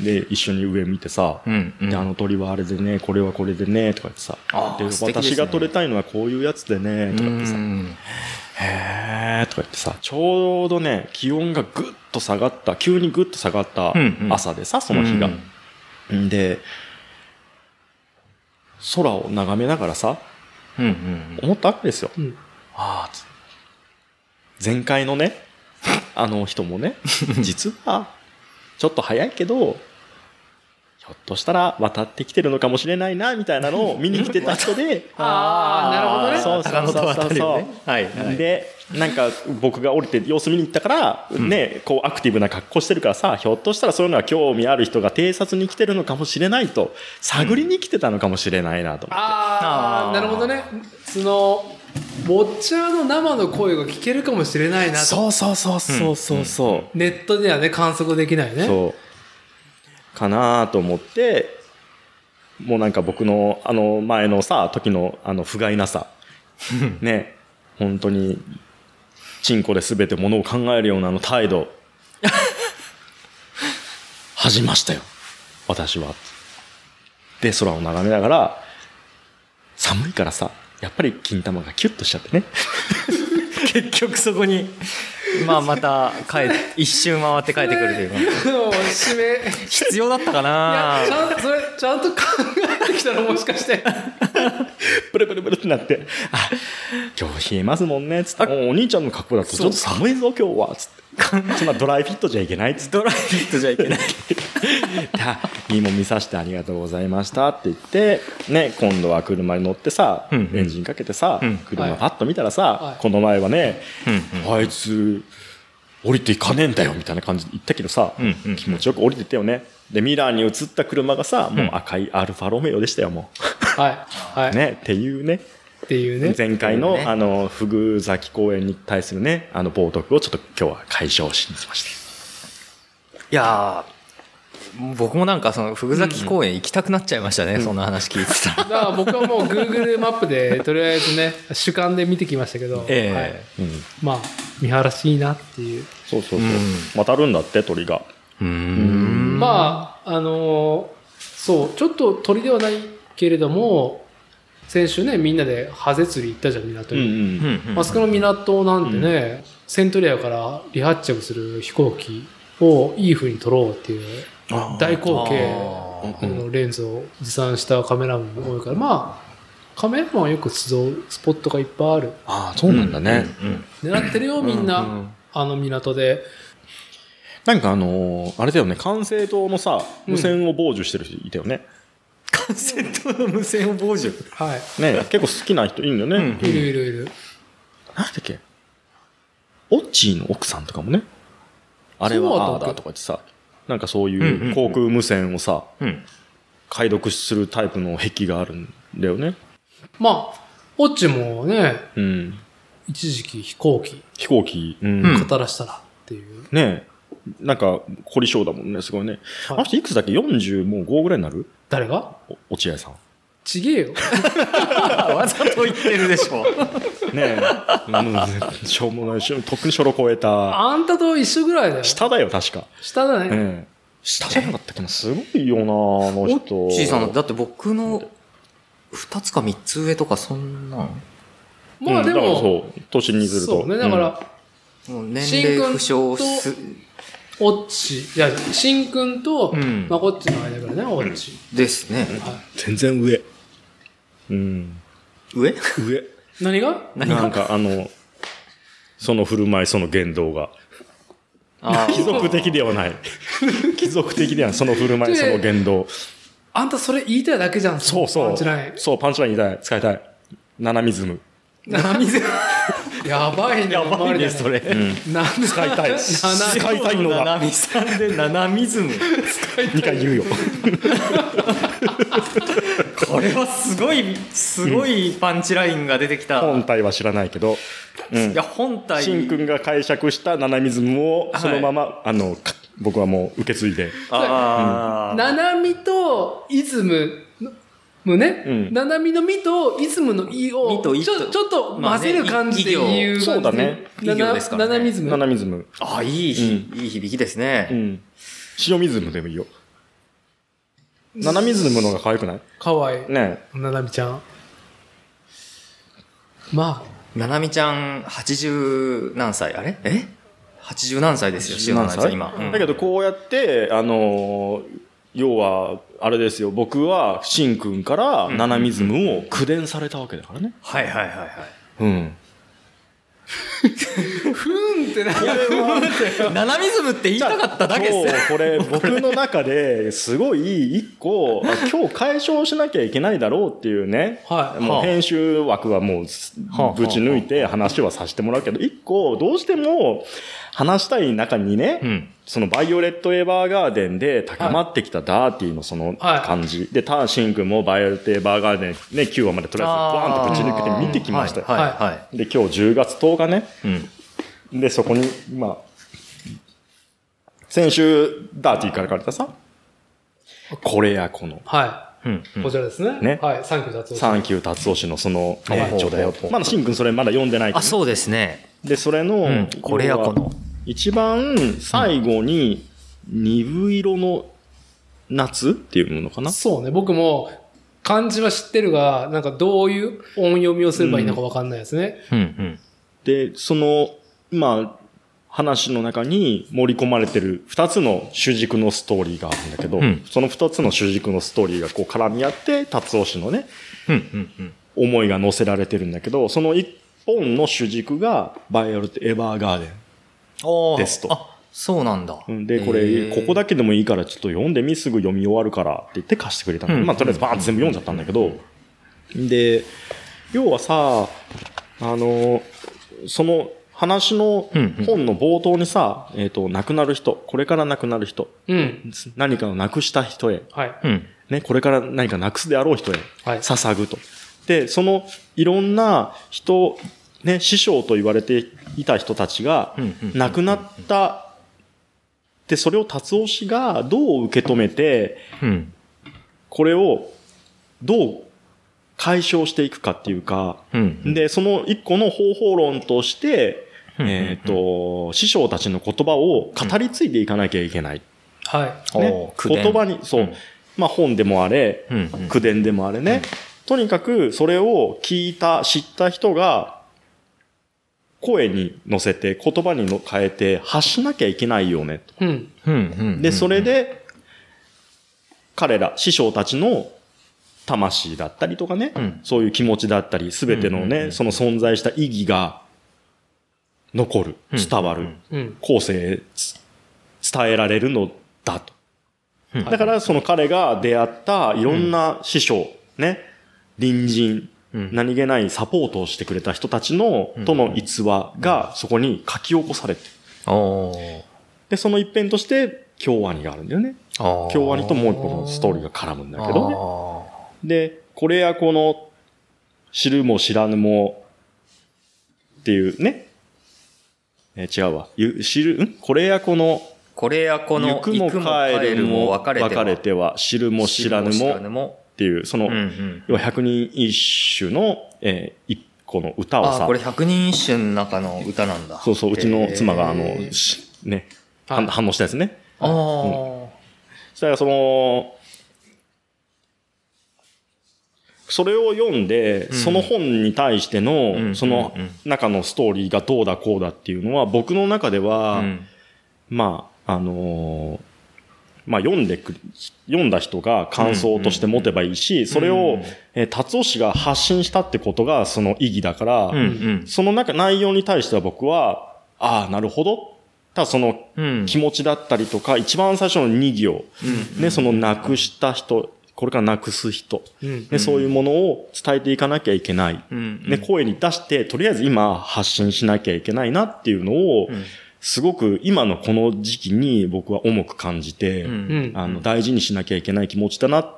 で一緒に上見てさ、うんうんであの鳥はあれでねこれはこれでねとか言ってさで私が撮れたいのはこういうやつでねとか言ってさ、うんへーとか言ってさ、ちょうどね、気温がぐっと下がった、急にぐっと下がった朝でさ、その日が。ん。で、空を眺めながらさ、思ったわけですよ。うん。ああ、つ。前回のね、あの人もね、実は、ちょっと早いけど、ひょっとしたら渡ってきてるのかもしれないな、みたいなのを見に来てた人で、ああ、なるほどね。そう鷹の戸渡りをねはいはい。で、なんか僕が降りて様子見に行ったから、ね、こうアクティブな格好してるからさ、ひょっとしたらそういうのは興味ある人が偵察に来てるのかもしれないと、探りに来てたのかもしれないなと思って。ああ、あーなるほどね。その、ボッチャーの生の声が聞けるかもしれないなと。そうそうそうそうそうそう。ネットではね、観測できないね。そう。かなと思って、もうなんか僕のあの前のさ、時のあの不甲斐なさ。ね、本当に、チンコで全てものを考えるようなあの態度。恥じましたよ。私は。で、空を眺めながら、寒いからさ、やっぱり金玉がキュッとしちゃってね。結局そこに、まあまた帰っ、一周回って帰ってくるというか。もう締め。必要だったかいや、ちなゃんと、それ、ちゃんと考えてきたらもしかして。ブルブルブルってなって、あ、今日冷えますもんね、つって。おお兄ちゃんの格好だとちょっと寒いぞ、今日は、つって。そんなドライフィットじゃいけない。っつって。ドライフィットじゃいけない。あいいもん見させてありがとうございましたって言って、ね、今度は車に乗ってさ、うんうん。エンジンかけてさ、うん。車パッと見たらさ、はい。この前はね、うんあいつ、降りていかねえんだよ、みたいな感じで言ったけどさ、うんうん気持ちよく降りてったよね。で、ミラーに映った車がさ、もう赤いアルファロメオでしたよ、もはい。はい。う。ね、っていうね、っていうね。前回の、ねあの、フグ崎公園に対するね、あの、冒涜をちょっと今日は解消しに来ました。いやー僕もなんかその、ふぐざき公園行きたくなっちゃいましたね、そんな話聞いてたら。だから僕はもう Google マップでとりあえずね、主観で見てきましたけど、ええはいうん。まあ、見晴らしいなっていう。そうそうそう。うん渡るんだって、鳥が。うーん。まあ、あのーそう、ちょっと鳥ではないけれども、先週ね、みんなでハゼ釣り行ったじゃん、港に。うんうん。うんうんあそこの港なんてね、セントリアから離発着する飛行機をいい風に撮ろうっていう大口径あのレンズを持参したカメラマンも多いから、まあ、カメラマンはよく集うスポットがいっぱいある。ああ、そうなんだね。うん狙ってるよ、みんな。うんうんあの港で。なんかあのーあれだよね、管制塔のさ、無線を傍受してる人いたよね。カセットの無線を傍受。はい。ね、結構好きな人いるんだよね。うんいるいるいる。なんだっけ？オッチーの奥さんとかもね。あれはあだとか言ってさ、なんかそううんうんいう航空無線をさ、うん。解読するタイプの壁があるんだよね。まあ、オッチもね、うん。一時期飛行機飛行機、うん。うん語らしたらっていう。ねなんか、凝り性だもんね、すごいね。はいあの人いくつだっけ ?40 もう5ぐらいになる？誰が？お落合さん。ちげえよ。わざと言ってるでしょ。ねえ。うんしょうもないしょ、とっくに初老超えた。あんたと一緒ぐらいだよ。下だよ、確か。下だね。ええ。下じゃなかったっけな？すごいよな、あのオ人。ッチーさん、だって僕の二つか三つ上とかそんなん。まあでうんそう、年にすると。そうね、だから、もう年齢不詳す、オッチ、いや、シンくんとうんマコッチの間ぐらいね、オッチ。ですね。はい全然上。うん。上？上。何が？何なんかあの、その振る舞い、その言動が。あ貴族的ではない。貴族的ではない。その振る舞い、でその言動。あんたそれ言いたいだけじゃん。そうそう。パンチラインそう、パンチライン言いたい。使いたい。ナナミズム。七水。やばいね、やばいね、それ。なんで使いたい。七使いたいのがナナミさんでナナミズム。2回言うよ。これはすごい、すごいパンチラインが出てきた。本体は知らないけど。うんいや、本体。シンくんが解釈したナナミズムをそのまま、あの、か僕はもう受け継いで。ああ。七海とイズムのね、うん七海のみとイズムのいをちょちょっと混ぜる感じで言う感じそうだね異業ですからね七海ズムナナミズム。あ、いいひ、いい響きですね。うん。塩ミズムでもいいよ。ナナミズムの方が可愛くない？かわいい。ね七海ちゃん。まあ、ななみちゃん、80何歳あれ？え ?80 何歳ですよ、塩何歳？七海さん今。うんだけどこうやって、あのー要は、あれですよ、僕は、シンくんからナナミズムを口伝されたわけだからね。はいはいはいはい。うん。ふーんってな。ナナミズムって言いたかっただけですこれ 僕の中ですごい一個、あ今日解消しなきゃいけないだろうっていうね。はいもう編集枠はもうはあぶち抜いて話はさせてもらうけど、一個どうしても話したい中にね、うん。そのバイオレット・エヴァーガーデンで高まってきたダーティーのそのはい感じ。で、ターシン君もバイオレット・エヴァーガーデンね、9話までとりあえずバーンとぶち抜けて見てきましたよ。はいはいはで、今日10月10日ね。い。うん。で、そこに、まあ、先週、ダーティーから借りたさ、これやこの、はうん。い。こちらですね。ねはい。サンキュー達夫サンキュー達夫氏のその、はい延長だよほうほうほ。うまだシン君それまだ読んでないけどあ、そうですね。で、それの、うんこれやこの。一番最後に、鈍色の夏っていうものかな？そうね。僕も漢字は知ってるが、なんかどういう音読みをすればいいのかわかんないですね。うんうん。で、その、まあ、話の中に盛り込まれてる二つの主軸のストーリーがあるんだけど、うんその二つの主軸のストーリーがこう絡み合って、達夫氏のね、うんうんうん。思いが乗せられてるんだけど、その一本の主軸がバイオレット・エヴァーガーデン。ですとあ、そうなんだ。うんで、こへれ、ーここだけでもいいからちょっと読んでみ、すぐ読み終わるからって言って貸してくれたの。うんまあ、とりあえずバーンって全部読んじゃったんだけど、で、要はさ、あの、その話のうんうん本の冒頭にさ、えっ、と、亡くなる人、これから亡くなる人、うん。何かを亡くした人へ、はい。うん。ね、これから何かなくすであろう人へ、はい捧ぐと。で、そのいろんな人、ね、師匠と言われていた人たちが亡くなった、で、それを達夫氏がどう受け止めて、うん。これをどう解消していくかっていうか、うん。で、その一個の方法論として、うんえっ、と、師匠たちの言葉を語り継いでいかなきゃいけない。はい。ね言葉に、そう、うんまあ本でもあれ、うんうん口伝でもあれね、とにかくそれを聞いた、知った人が、声に乗せて、言葉にの変えて発しなきゃいけないよね。うん。うん。うん。で、それで、彼ら、師匠たちの魂だったりとかね、うんそういう気持ちだったり、すべてのね、うんうんうんその存在した意義が残る、うん伝わる、うん。後世伝えられるのだと。うんだからその彼が出会ったいろんな師匠、ね、隣人、うん何気ないサポートをしてくれた人たちの、うんとの逸話がそこに書き起こされてで、その一辺として、京アニがあるんだよね。京アニともう一個のストーリーが絡むんだけどね。あで、これやこの、知るも知らぬも、っていうね。えー違うわ。ゆ知る、ん？これやこの、ーこれやこの、行くも帰るも別れては別れては、知るも知らぬも、も。っていう、その、うんうん。要は百人一首の、えー一個の歌をさあーこれ、百人一首の中の歌なんだ。そうそう、うちの妻が、あの、しね、はい反反応したやつね。ああ。そしたら、その、それを読んで、うんその本に対してうんの、そのうんうん中のストーリーがどうだこうだっていうのは、僕の中では、うんまあ、あのーまあ読んでく、読んだ人が感想として持てばいいし、それを、えー達夫氏が発信したってことがその意義だから、うんうんその中、内容に対しては僕は、ああ、なるほど。ただそのうん。気持ちだったりとか、一番最初の2行、うんね、その亡くした人、これから亡くす人、うん。ね、そういうものを伝えていかなきゃいけない。うんね、声に出して、とりあえず今発信しなきゃいけないなっていうのを、うんすごく今のこの時期に僕は重く感じて。あの、大事にしなきゃいけない気持ちだなっ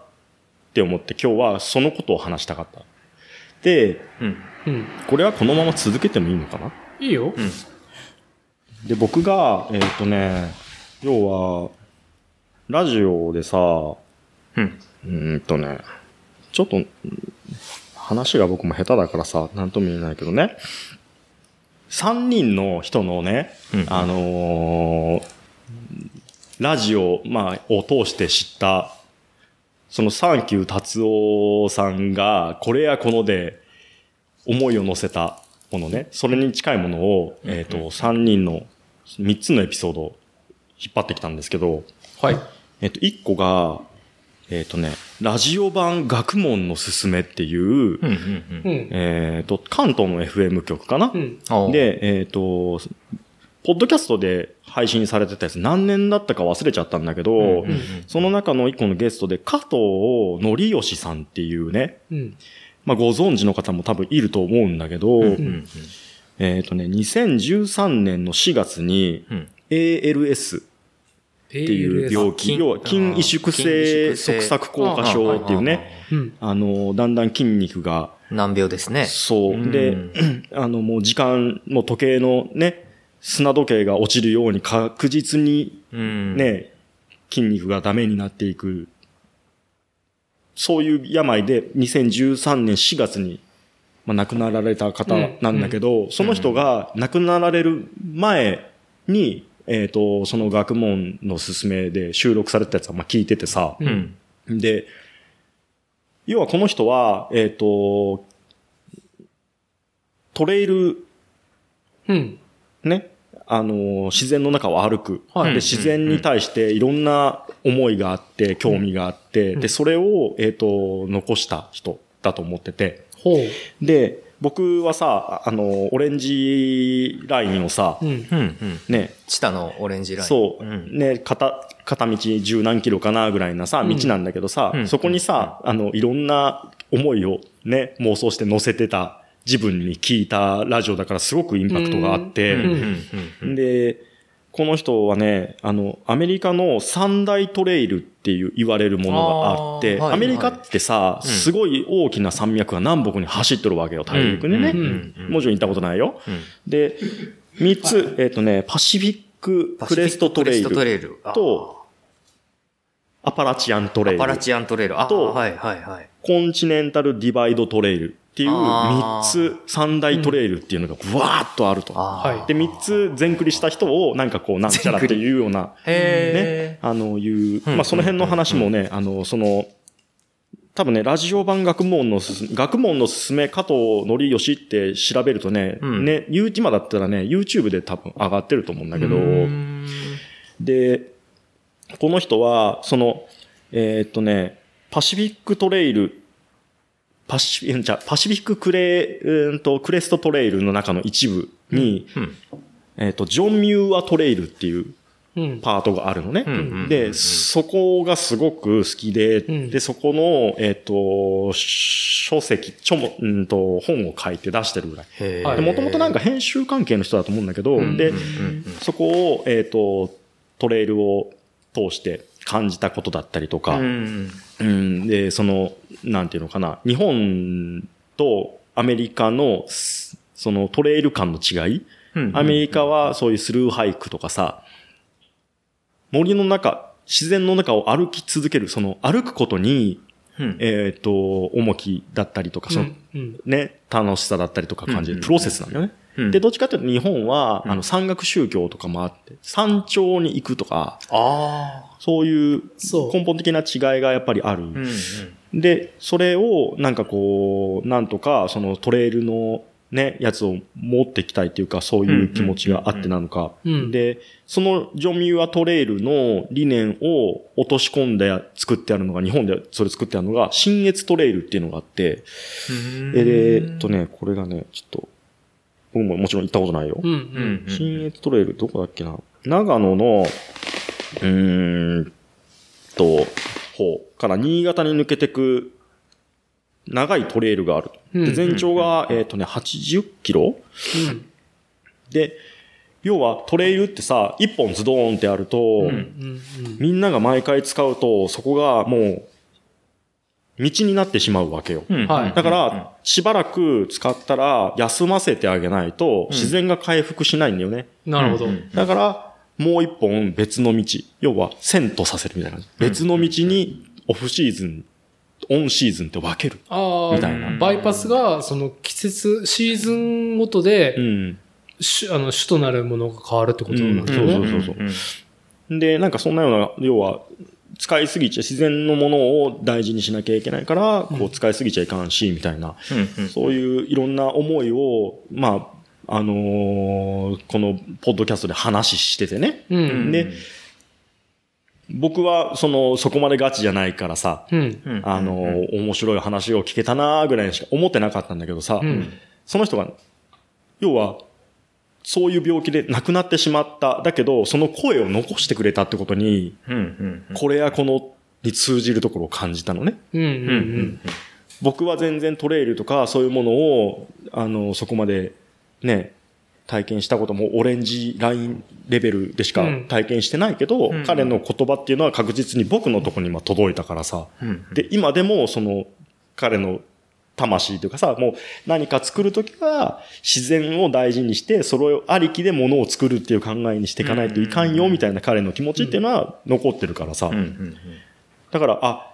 て思って今日はそのことを話したかった。で、うんうん。これはこのまま続けてもいいのかな？いいよ。で、僕が、えっ、とね、要は、ラジオでさ、うん。うーんとね、ちょっと、うん話が僕も下手だからさ、なんとも言えないけどね、三人の人のね、うん。あのーラジオ、まあ、を通して知った、そのサンキュー達夫さんが、これやこので、思いを乗せたものね、それに近いものを、えっ、と、三人の三つのエピソードを引っ張ってきたんですけど、はい。えっと、一個が、えっとね、ラジオ版学問のすすめっていう、うん。うん。ううん。ん。えっと、関東の FM 局かな、うん。で、えっと、ポッドキャストで配信されてたやつ何年だったか忘れちゃったんだけど、うんうんうんその中の一個のゲストで加藤則義さんっていうね、うん。まあご存知の方も多分いると思うんだけど、うんうんえっとね、2013年の4月にうん。っていう病気、筋要は筋萎縮性側索硬化症っていうね、うん。あの、だんだん筋肉が、難病ですね。そうう。んで、あの、もう時間、もう時計のね、砂時計が落ちるように確実にうん。ね、筋肉がダメになっていく。そういう病で2013年4月に、まあ、亡くなられた方なんだけど、その人が亡くなられる前に、えっ、と、その学問の勧めで収録されたやつはまあ聞いててさ、うん。で、要はこの人は、えっ、と、トレイル、うん。ね、あの、自然の中を歩く。はいで、自然に対していろんな思いがあって、興味があって、うんで、それを、えっ、と、残した人だと思ってて。ほう。で、僕はさ、あの、オレンジラインをさ、うん。うんうん。ね、下のオレンジライン。そう、ん。ね、片、片道十何キロかなぐらいなさ、道なんだけどさ、うんそこにさ、あの、いろんな思いをね、妄想して乗せてた自分に聞いたラジオだからすごくインパクトがあって、うんうんうんうん。で、この人はね、あの、アメリカの三大トレイルっていう言われるものがあって、はいアメリカってさ、うん。すごい大きな山脈が南北に走ってるわけよ、大陸にね。うん。うん。うん。もちろん行ったことないよ。うん。で、三つ、えっ、とね、パシフィッククレストトレイルレイル。あー。と、アパラチアントレイルアパ、ラチアントレイル。あとはいはいはい。コンチネンタルディバイドトレイルっていうあ三ーつ、三大トレイルっていうのがブワーッとあると。で、三つ全クリした人をなんかこう、なんちゃらっていうような、ねへ、あの、いう、うんまあ、その辺の話もね、あの、その、多分ね、ラジオ版学問のすす、学問のすすめ加藤則義って調べるとね、うん。ね、今だったらね、YouTube で多分上がってると思うんだけど、うん。で、この人は、その、えーっとね、パシフィックトレイル、パシフィ、じゃあパシフィッククレ、うーんと、クレストトレイルの中の一部に、うんえーっと、ジョン・ミューアトレイルっていううん。パートがあるのね。うんうんうんで、そこがすごく好きで、うんで、そこの、えっ、と、書籍、ちょも、うんと、本を書いて出してるぐらい。もともとなんか編集関係の人だと思うんだけど、で、そこを、えっ、と、トレイルを通して感じたことだったりとか、うん。うん、で、その、なんていうのかな、日本とアメリカの、すそのトレイル感の違い、うん。アメリカはそういうスルーハイクとかさ、森の中、自然の中を歩き続ける、その歩くことに、うん。えっ、と、重きだったりとか、その、うん。ね、楽しさだったりとか感じうん。るプロセスなんだよね。うんで、どっちかというと日本は、うんあの、山岳宗教とかもあって、山頂に行くとか、あそういうそう。根本的な違いがやっぱりある。あ。うんうんで、それをなんかこう、なんとかそのトレイルのね、やつを持っていきたいっていうか、そういう気持ちがあってなのか。うん。で、そのジョンミューアトレイルの理念を落とし込んで作ってあるのが、日本でそれ作ってあるのが、新越トレイルっていうのがあって、えーっとね、これがね、ちょっと、僕ももちろん行ったことないよ。うん。う。うんん新越トレイル、どこだっけな長野の、うーんと、方から新潟に抜けてく長いトレイルがあると。でうん全長が、えっ、とね、80キロ？うん。で、要はトレイルってさ、一本ズドーンってあると、うん。うん。みんなが毎回使うと、そこがもう、道になってしまうわけよ。うんはいだから、しばらく使ったら休ませてあげないと、自然が回復しないんだよね。なるほど。だから、もう一本別の道、要は線とさせるみたいな感じ。別の道にオフシーズン、オンシーズンって分ける。あみたいなあ、バイパスが、その季節、シーズンごとでう、ん。主あの主となるものが変わるってことなんですよね。うんそうそうそうで、なんかそんなような、要は、使いすぎちゃ、自然のものを大事にしなきゃいけないから、こう使いすぎちゃいかんし、みたいな、そういういろんな思いを、まあ、あのーこのポッドキャストで話しててね。うん。で僕は、その、そこまでガチじゃないからさ、うん。あのー面白い話を聞けたなーぐらいにしか思ってなかったんだけどさ、うん。その人が、要は、そういう病気で亡くなってしまった。だけど、その声を残してくれたってことに、これやこのに通じるところを感じたのね。うん。うん。僕は全然トレイルとかそういうものを、あの、そこまでね、体験したこともオレンジラインレベルでしかうん体験してないけど、うん彼の言葉っていうのは確実に僕のところに今届いたからさ。で、今でもその彼の魂というかさ、もう何か作るときは自然を大事にして、それをありきで物を作るっていう考えにしていかないといかんよみたいな彼の気持ちっていうのは残ってるからさ。だから、あ、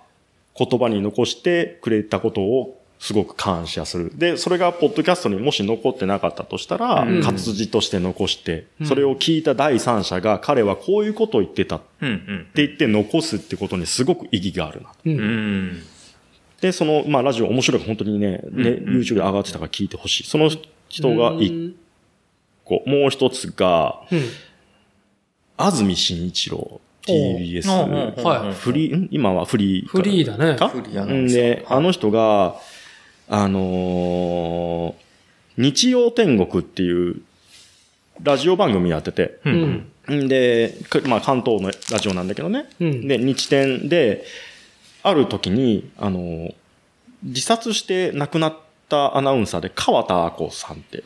言葉に残してくれたことをすごく感謝する。で、それがポッドキャストにもし残ってなかったとしたら、うん活字として残して、うんそれを聞いた第三者が彼はこういうことを言ってたって言って残すってことにすごく意義があるな。うん。で、その、まあ、ラジオ面白いから本当にね、ね、うんうん。YouTube で上がってたから聞いてほしい。その人が一個、もう一つが、うん。安住紳一郎、TBS、はいフリー、ん？今はフリーーフリーだね。か？フリーアナウンサーで、あの人が、あのー日曜天国っていうラジオ番組やってて、う。うん。で、くまあ関東のラジオなんだけどね。うん。で、日天で、ある時に、あの、自殺して亡くなったアナウンサーで川田亜子さんって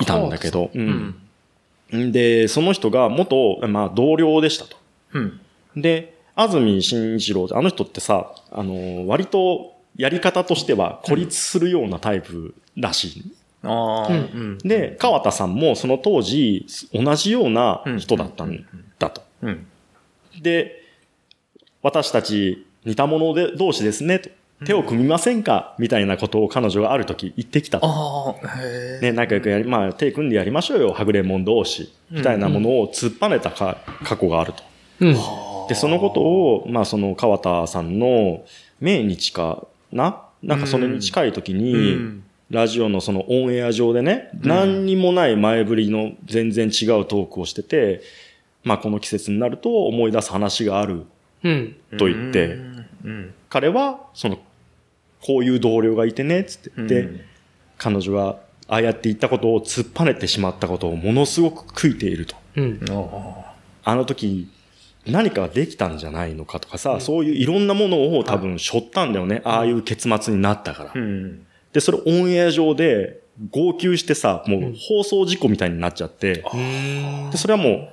いたんだけど、ううんん。んで、その人が元、まあ同僚でしたと。うん。で、安住紳一郎ってあの人ってさ、あの、割とやり方としては孤立するようなタイプらしい。で、川田さんもその当時同じような人だったんだと。うん。で、私たち似た者で同士ですねと。手を組みませんかみたいなことを彼女がある時言ってきたと。ね、仲良くやり、まあ手組んでやりましょうよ、はぐれ者同士。みたいなものを突っぱねたか過去があると。うん。で、そのことを、まあその川田さんの命日かな？なんかそれに近い時うに、ん。ラジオのそのオンエア上でね、何にもない前振りの全然違うトークをしてて、まあこの季節になると思い出す話があるうん。と言って、うん。彼は、その、こういう同僚がいてね、つって言って、うん彼女がああやって言ったことを突っぱねてしまったことをものすごく悔いていると。うん。ああの時、何かできたんじゃないのかとかさ、そういういろんなものを多分背負ったんだよね。ああいう結末になったから。あ。うん。で、それオンエア上で号泣してさ、もう放送事故みたいになっちゃって、うんで、それはも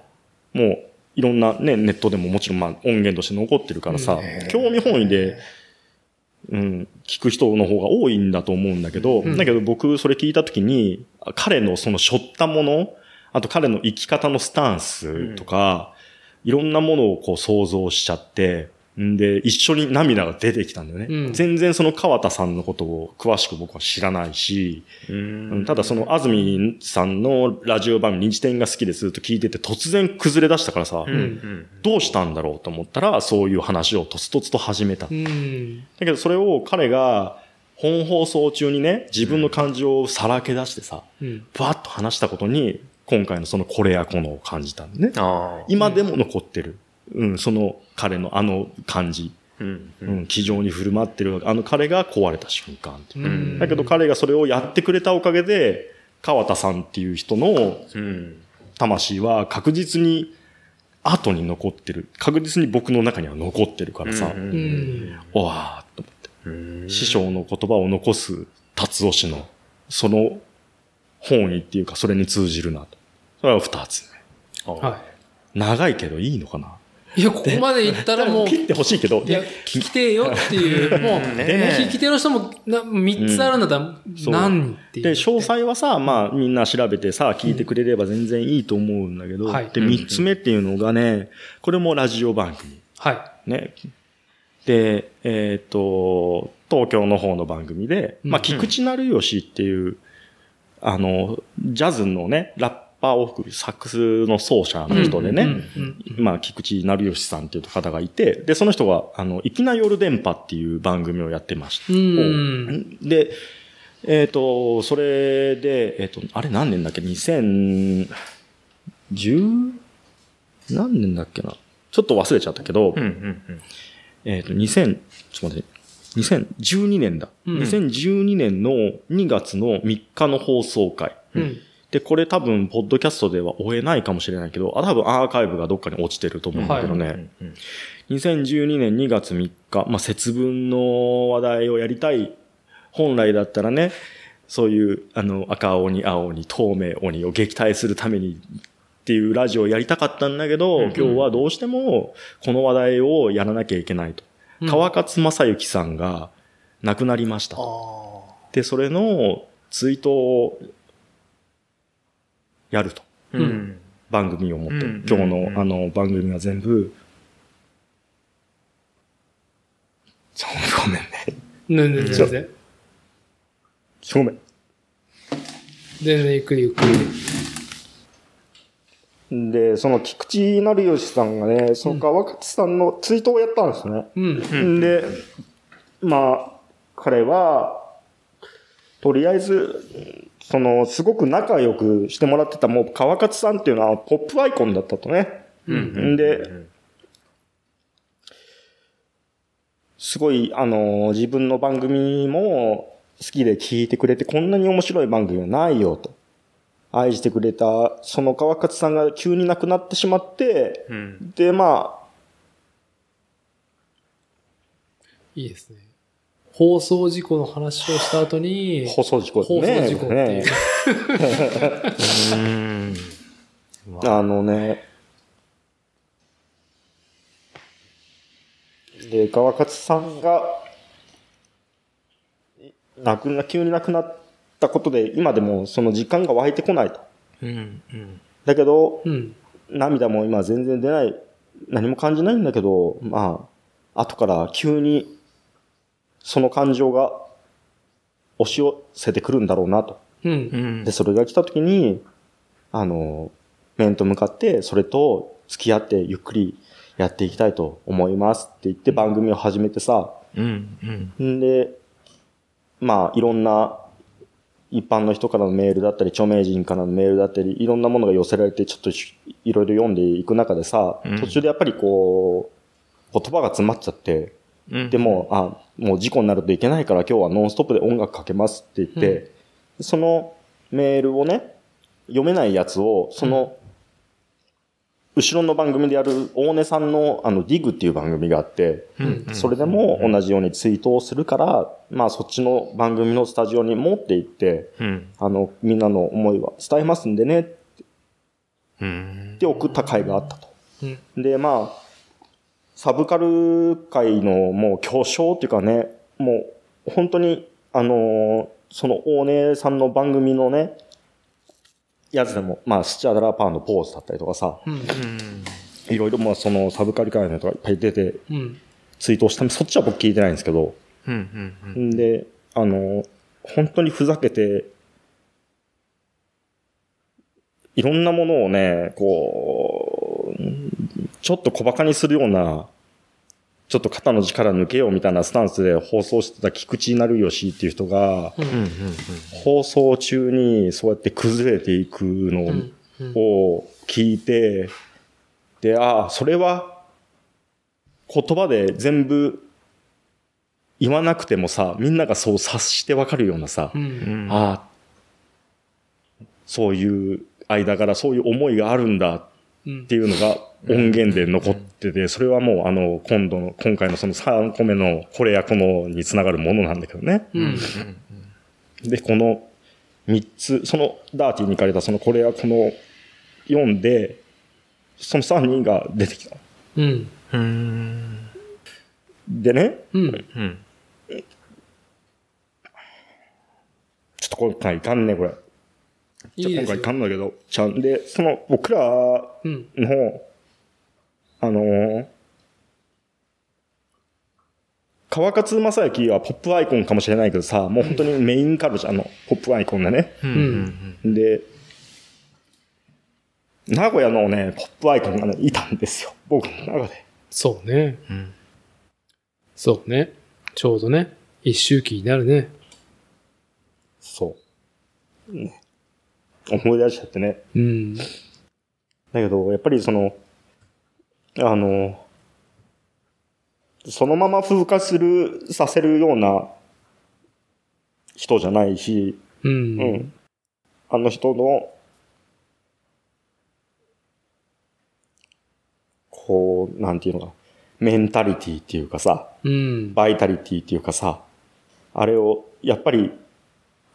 う、もう、いろんなね、ネットでももちろんまあ音源として残ってるからさ、うん。興味本位で、うん、聞く人の方が多いんだと思うんだけど、うん。だけど僕それ聞いたときに、彼のその背負ったもの、あと彼の生き方のスタンスとか、いろんなものをこう想像しちゃって、んで、一緒に涙が出てきたんだよね。うん全然その川田さんのことを詳しく僕は知らないし。ただその安住さんのラジオ番組、日展が好きでずっと聞いてて突然崩れ出したからさ、うん。うん。どうしたんだろうと思ったら、そういう話をとつとつと始めた。ん。けどそれを彼が本放送中にね、自分の感情をさらけ出してさ、うん。バーッと話したことに、今回のそのこれやこのを感じたんだね。今でも残ってる。うん、その彼のあの感じ。うん。う。うんん、気丈に振る舞ってるあの彼が壊れた瞬間だけど彼がそれをやってくれたおかげで、川田さんっていう人のうん。魂は確実に後に残ってる。確実に僕の中には残ってるからさ、う。うんん。おわーっと思って。うん。師匠の言葉を残す達夫氏の、その本意っていうかそれに通じるなと。それは二つ目。は。長いけどいいのかないいや、ここまで行ったらもう、切ってほしいけど、いや、聞きてえよっていう、もう、聞き手の人もな3つあるんだったら、そう。何っていう。で、詳細はさ、まあみんな調べてさ、聞いてくれれば全然いいと思うんだけど、はい。で、三つ目っていうのがね、これもラジオ番組。はね。で、えっ、と、東京の方の番組で、まあ、うん菊池成吉っていう、あの、ジャズのね、ラッパーを含むサックスの奏者い。の人でね、まあ、菊池成吉さんっていう方がいて、で、その人が、あの、粋な夜電波っていう番組をやってました。うん。うん。で、えっ、と、それで、えっ、と、あれ何年だっけ ?2010、何年だっけな？ちょっと忘れちゃったけど。えっ、と、2000、ちょっと待って、2012年だ。うん2012年の2月の3日の放送回。うん。で、これ多分、ポッドキャストでは追えないかもしれないけど、あ多分アーカイブがどっかに落ちてると思うんだけどね。うん。2012年2月3日、まあ、節分の話題をやりたい。本来だったらね、そういう、あの、赤鬼、青鬼、透明鬼を撃退するためにっていうラジオをやりたかったんだけど、うん今日はどうしてもこの話題をやらなきゃいけないと。うん川勝正幸さんが亡くなりました。あで、それの追悼をやると。あ。うん。番組を持って、うん今日うんのあの番組は全部、そうごめんね。ねね全然。ごめん。全然ゆっくりゆっくり。で、その菊池成吉さんがね、その川勝さんの追悼をやったんですね。うん。で、まあ、彼は、とりあえず、その、すごく仲良くしてもらってた、もう川勝さんっていうのはポップアイコンだったとね。うん。で、すごい、あの、自分の番組も、きで聞いてくれてこんなに面白い番組はないよと。愛してくれた、その川勝さんが急に亡くなってしまって、うん。で、まあ、いいですね。放送事故の話をした後に、放送事故放ね。送事故っていう。うん。あのね、で、川勝さんが、亡くな、急に亡くなったことで、今でもその時間が湧いてこないと。うん。うん。だけど、うん。涙も今全然出ない、何も感じないんだけど、まあ、後から急に、その感情が押し寄せてくるんだろうなと。うん。うんで、。それが来た時に、あの、面と向かって、それと付き合ってゆっくりやっていきたいと思いますって言って番組を始めてさ、うん。うん。んで、まあ、いろんな一般の人からのメールだったり、著名人からのメールだったり、いろんなものが寄せられて、ちょっとしいろいろ読んでいく中でさ、うん途中でやっぱりこう、言葉が詰まっちゃって、うん。でも、あ、もう事故になるといけないから今日はノンストップで音楽かけますって言って、そのメールをね、読めないやつを、その、後ろの番組でやる大根さんのあのディグっていう番組があって、うん、それでも同じようにツイートをするから、まあそっちの番組のスタジオに持って行って、うん。あの、みんなの思いは伝えますんでねっうん。て送った回があったと。うん。で、まあ、サブカル界のもう巨匠っていうかね、もう本当に、あのーその大根さんの番組のね、やつでも、まあ、スチャダラパーのポーズだったりとかさ、うん。いろいろまあそのサブカル界の人がいっぱい出てうん。ツイートをしたそっちは僕聞いてないんですけど、うん。うん。んで、あのー本当にふざけて、いろんなものをね、こう、ちょっと小馬鹿にするような、ちょっと肩の力抜けようみたいなスタンスで放送してた菊池成吉っていう人が。放送中にそうやって崩れていくの。を聞いて、で、ああ、それは言葉で全部言わなくてもさ、みんながそう察してわかるようなさ、うん。うん。ああ、そういう間柄、そういう思いがあるんだっうんていうのが音源で残ってて、それはもうあの、今度の、今回のその3個目のこれやこのにつながるものなんだけどね。うん。で、この3つ、そのダーティーに行かれたそのこれやこの読んで、その3人が出てきた。でね。ちょっと今回いかんね、これ。今回いかんだけど、ちゃんで、その僕らうん。の、あのー川勝正幸はポップアイコンかもしれないけどさ、もう本当にメインカルチャーのポップアイコンだね。うん。で、名古屋のね、ポップアイコンがね、いたんですよ。僕の中で。そうね。うん。そうね。ちょうどね。一周期になるね。そう。ね。思い出しちゃってね。うん。だけど、やっぱりその、あの、そのまま風化する、させるような人じゃないし、うん。うん。あの人の、こう、なんていうのか、メンタリティっていうかさ、うん。バイタリティっていうかさ、あれをやっぱり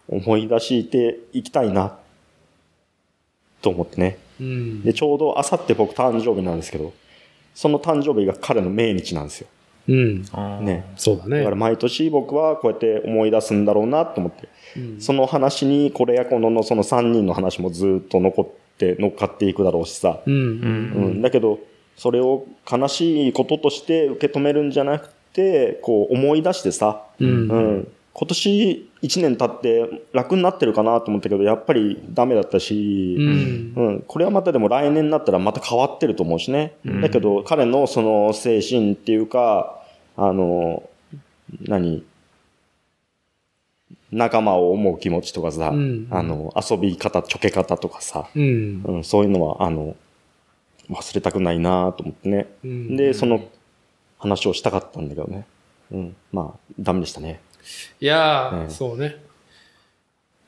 思い出していきたいな、と思ってね。うん。で、ちょうどあさって僕誕生日なんですけど、その誕生日が彼の命日なんですよ。うん。ね。そうだねだから。毎年僕はこうやって思い出すんだろうなと思って、うんその話にこれやこののその3人の話もずっと残って乗っかっていくだろうしさ。うん。う。うんん、だけど、それを悲しいこととして受け止めるんじゃなくて、こう思い出してさ、うん。うん、今年1年経って楽になってるかなと思ったけど、やっぱりダメだったし、うん。うん、これはまたでも来年になったらまた変わってると思うしね。うんだけど彼のその精神っていうか、あの、何？仲間を思う気持ちとかさ、うんあの、遊び方、ちょけ方とかさ、うん。うん、そういうのは、あの、忘れたくないなと思ってね。うんで、その話をしたかったんだけどね。うん、まあ、ダメでしたね。いやー、うんそうね。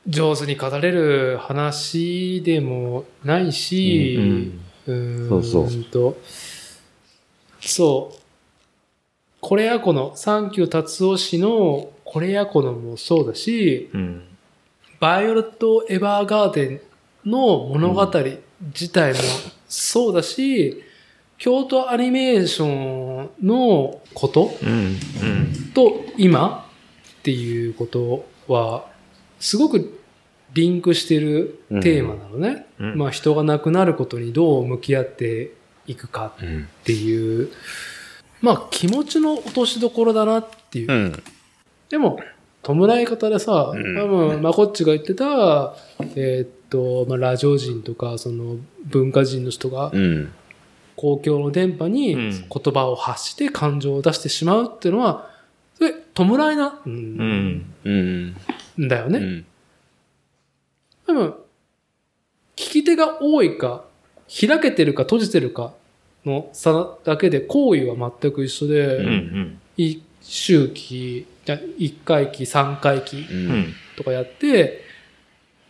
上手に語れる話でもないし、うーんそうそうと、そう。これやこの、サンキュー達夫氏のこれやこのもそうだし、うん。バイオレット・エヴァーガーデンの物語自体もそうだし、京都アニメーションのことうん。うん。と今っていうことは、すごくリンクしてるテーマなのね。うんまあ人が亡くなることにどう向き合っていくかうん。っていう、まあ気持ちの落としどころだなっていう。うん。でも、弔い方でさ、うん多分、まこっちが言ってた、えーっと、まあ、ラジオ人とか、その、文化人の人が、うん。公共の電波にうん言葉を発して感情を出してしまうっていうのは、それ、弔いな、う、うんん。うん。んだよね。うん。多分、聞き手が多いか、開けてるか閉じてるかの差だけで、行為は全く一緒で、うん。うん。一周期、じゃ一回期、三回期う。うんん。とかやって、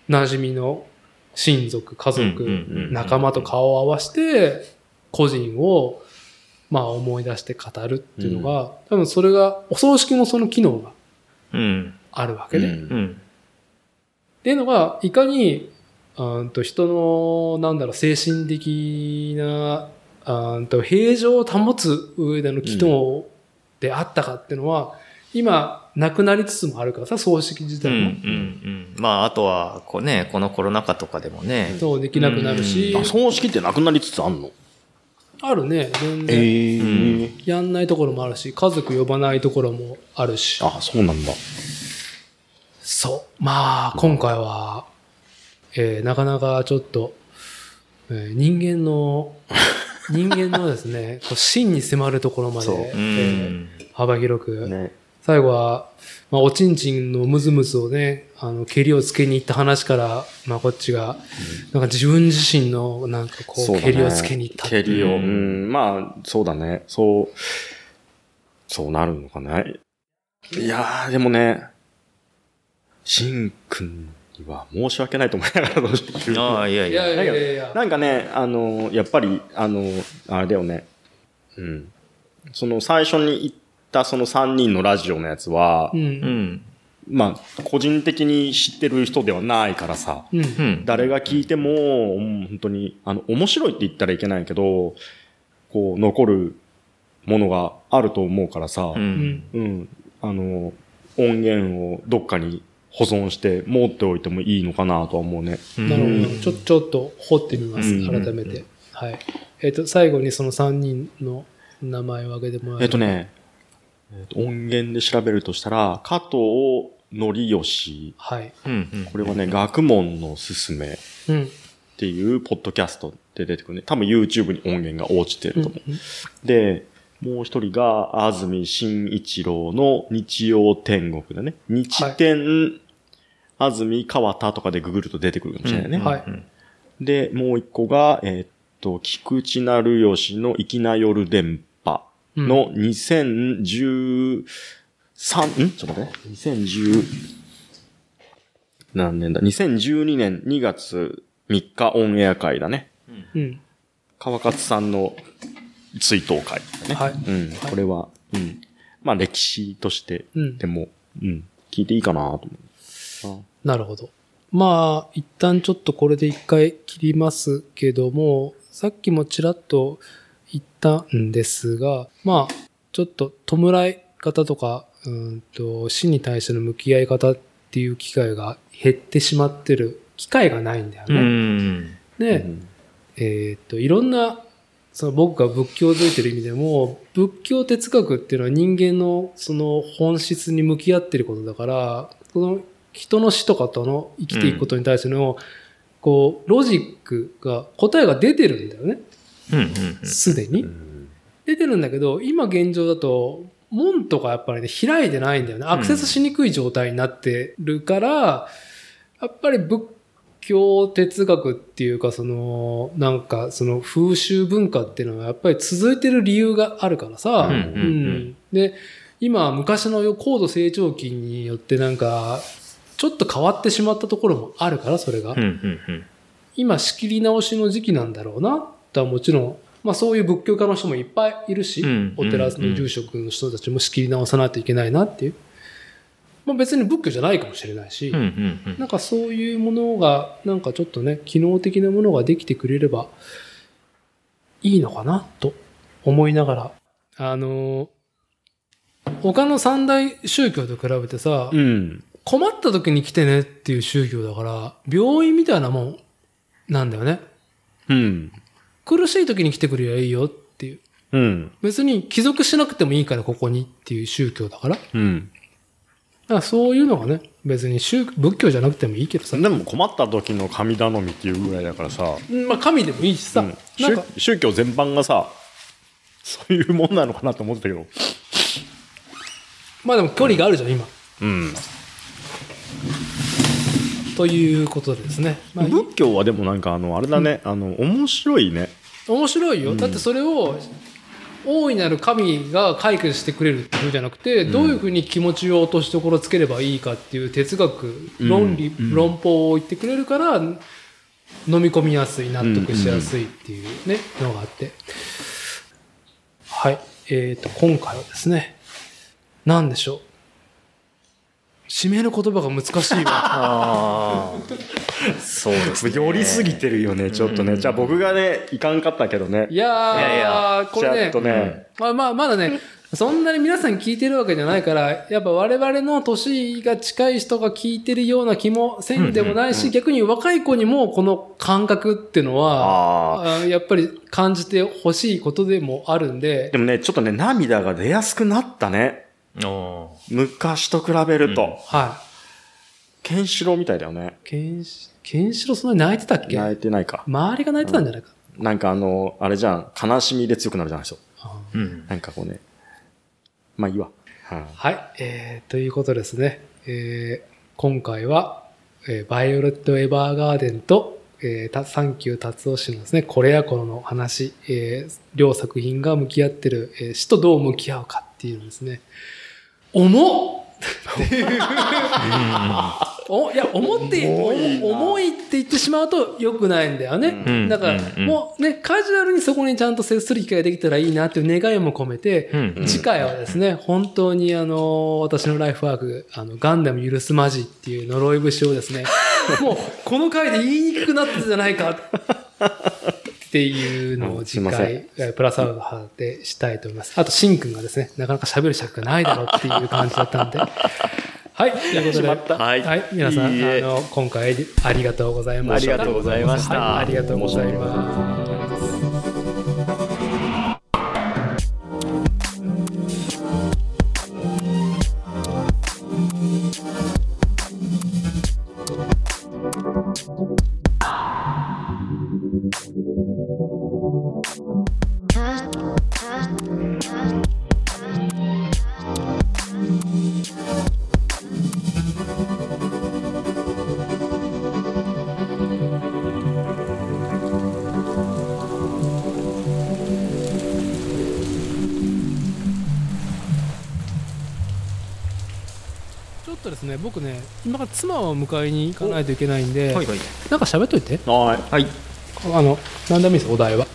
馴染みの親族、家族、うんうんうん仲間と顔を合わせて、個人を、まあ思い出して語るっていうのが、多分それが、お葬式もその機能がうん。あるわけで。っうんうん。ていうのが、いかに、あーんと人の、なんだろう、精神的な、あーんと平常を保つ上での機能であったかっていうのは、今、なくなりつつもあるからさ、葬式自うん。う体も。ん。まあ、あとは、こうね、このコロナ禍とかでもね。そうできなくなるし、あ、葬式ってなくなりつつあんの？あるね、全然。ええ。やんないところもあるし、家族呼ばないところもあるし。あ、そうなんだ。そう。まあ、今回は、えーなかなかちょっと、えー人間の、人間のですね、こう真に迫るところまで、えうーん。幅広く、ね。最後は、まあ、おちんちんのムズムズをね、あの、蹴りをつけに行った話から、まあ、こっちが、なんか自分自身の、なんかこう、蹴りをつけに行ったっていう蹴りを。ううんん。まあ、そうだね。そう、そうなるのかな。いやー、でもね、しんくんには申し訳ないと思いながらどうしてるああ、いやいいやいや。やいやいや。なんかね、あの、やっぱり、あの、あれだよね。うん。その最初に言ったその3人のラジオのやつは、うん。まあ、個人的に知ってる人ではないからさ、うん。うん。誰が聞いても、うん本当に、あの、面白いって言ったらいけないけど、こう、残るものがあると思うからさ、ううんん。うん、あの、音源をどっかに保存して持っておいてもいいのかなとは思うね。なるうんほど。ちょ、ちょっと掘ってみます。うん改めて。はい。えっ、と、最後にその3人の名前を挙げてもらえるえっと。ね、えっと音源で調べるとしたら、加藤則義。はい。うん。これはね、学問のすすめっうん。ていうポッドキャストで出てくるね。多分 YouTube に音源が落ちてうんると思う。で、もう一人が、安住紳一郎の日曜天国だね。日天、安住川田とかでググると出てくるかもしれないね。はいで、もう一個が、えーっと、菊池成吉の粋な夜電の2013、んちょっと待ってね。2010、何年だ ?2012 年2月3日オンエア会だね。うん。川勝さんの追悼会だね。はいうん。これは、うん。まあ歴史として、うんでも、うん。聞いていいかなと思う。なるほど。まあ、一旦ちょっとこれで一回切りますけども、さっきもちらっと言ったんですが、まあ、ちょっと弔い方とか、うんと、死に対しての向き合い方っていう機会が減ってしまってる機会がないんだようね。ん。で、うんえーっと、いろんな、その僕が仏教づいてる意味でも、仏教哲学っていうのは人間のその本質に向き合ってることだから、その人の死とかとの生きていくことに対しての、こう、ロジックが、答えが出てるんだよね。うん。すでに。出てるんだけど、今現状だと、門とかやっぱりね、開いてないんだよね。アクセスしにくい状態になってるから、やっぱり仏教哲学っていうか、その、なんか、その風習文化っていうのはやっぱり続いてる理由があるからさ、で、今、昔の高度成長期によってなんか、ちょっと変わってしまったところもあるから、それが。うんうんうん。今仕切り直しの時期なんだろうな、とはもちろん、まあそういう仏教家の人もいっぱいいるし、うんお寺の住職の人たちも仕切り直さないといけないなっていう。まあ別に仏教じゃないかもしれないし、うんうんうん。なんかそういうものが、なんかちょっとね、機能的なものができてくれればいいのかな、と思いながら。あのー他の三大宗教と比べてさ、うん。困った時に来てねっていう宗教だから、病院みたいなもんなんだよね。うん。苦しい時に来てくれりゃいいよっていう。うん。別に帰属しなくてもいいからここにっていう宗教だから。だかうん。らそういうのがね、別に宗仏教じゃなくてもいいけどさ。でも困った時の神頼みっていうぐらいだからさ、うんまあ神でもいいしさ。うんなんか、宗宗教全般がさ、そういうもんなのかなと思ってたけど。まあでも距離があるじゃん、今。うん。ということでですね。まあ、い仏教はでもなんかあの、あれだね、あの、面白いね。面白いよ。うんだってそれを、大いなる神が解決してくれるっていうじゃなくて、どういうふうに気持ちを落としどころつければいいかっていう哲学、論理、うん論法を言ってくれるから、飲み込みやすい、納得しやすいっていうね、のがあって。はい。えっ、と、今回はですね、何でしょう？締める言葉が難しいわ。ああ。そうですね。寄りすぎてるよね、ちょっとね。じゃあ僕がね、いかんかったけどね。いやー、いやいやこれねちゃんと、ね、まあまあ、まだね、そんなに皆さん聞いてるわけじゃないから、やっぱ我々の年が近い人が聞いてるような気もせんでもないし、逆に若い子にもこの感覚っていうのは、ああやっぱり感じてほしいことでもあるんでで、もね、ちょっとね、涙が出やすくなったね。お昔と比べると。うんはケンシロウみたいだよね。い。ケンシ、ケンシロウそんなに泣いてたっけ？泣いてないか。周りが泣いてたんじゃないか。なんかあの、あれじゃん、悲しみで強くなるじゃないですよ。あうん。なんかこうね。まあいいわ。はいはい。えー、ということですね。えー、今回は、えーバイオレット・エヴァーガーデンと、えー、たサンキュー達夫氏のですね、これやこのの話、えー、両作品が向き合ってる、えー死とどう向き合うかっていうのですね。重っ。っていうおいや、重って、重いって言ってしまうと良くないんだよね。うん。だから、うん。うん。もうね、カジュアルにそこにちゃんと接する機会ができたらいいなっていう願いも込めて、うん。うん。次回はですね、本当にあの、私のライフワーク、あの、ガンダム許すまじっていう呪い節をですね、もう、この回で言いにくくなったじゃないかっていうのを次うんプラスアルファでしたいと思います。あと、シンくんがですね、なかなか喋る尺がないだろうっていう感じだったんで。はい、ということで、しまったはいはい、皆さん、いいえあの、今回ありがとうございました。ありがとうございましたはい、ありがとうございます。妻を迎えに行かないといけないんで、はいはい。なんか喋っといて。はい。はい。あの、何でもいいです、お題は。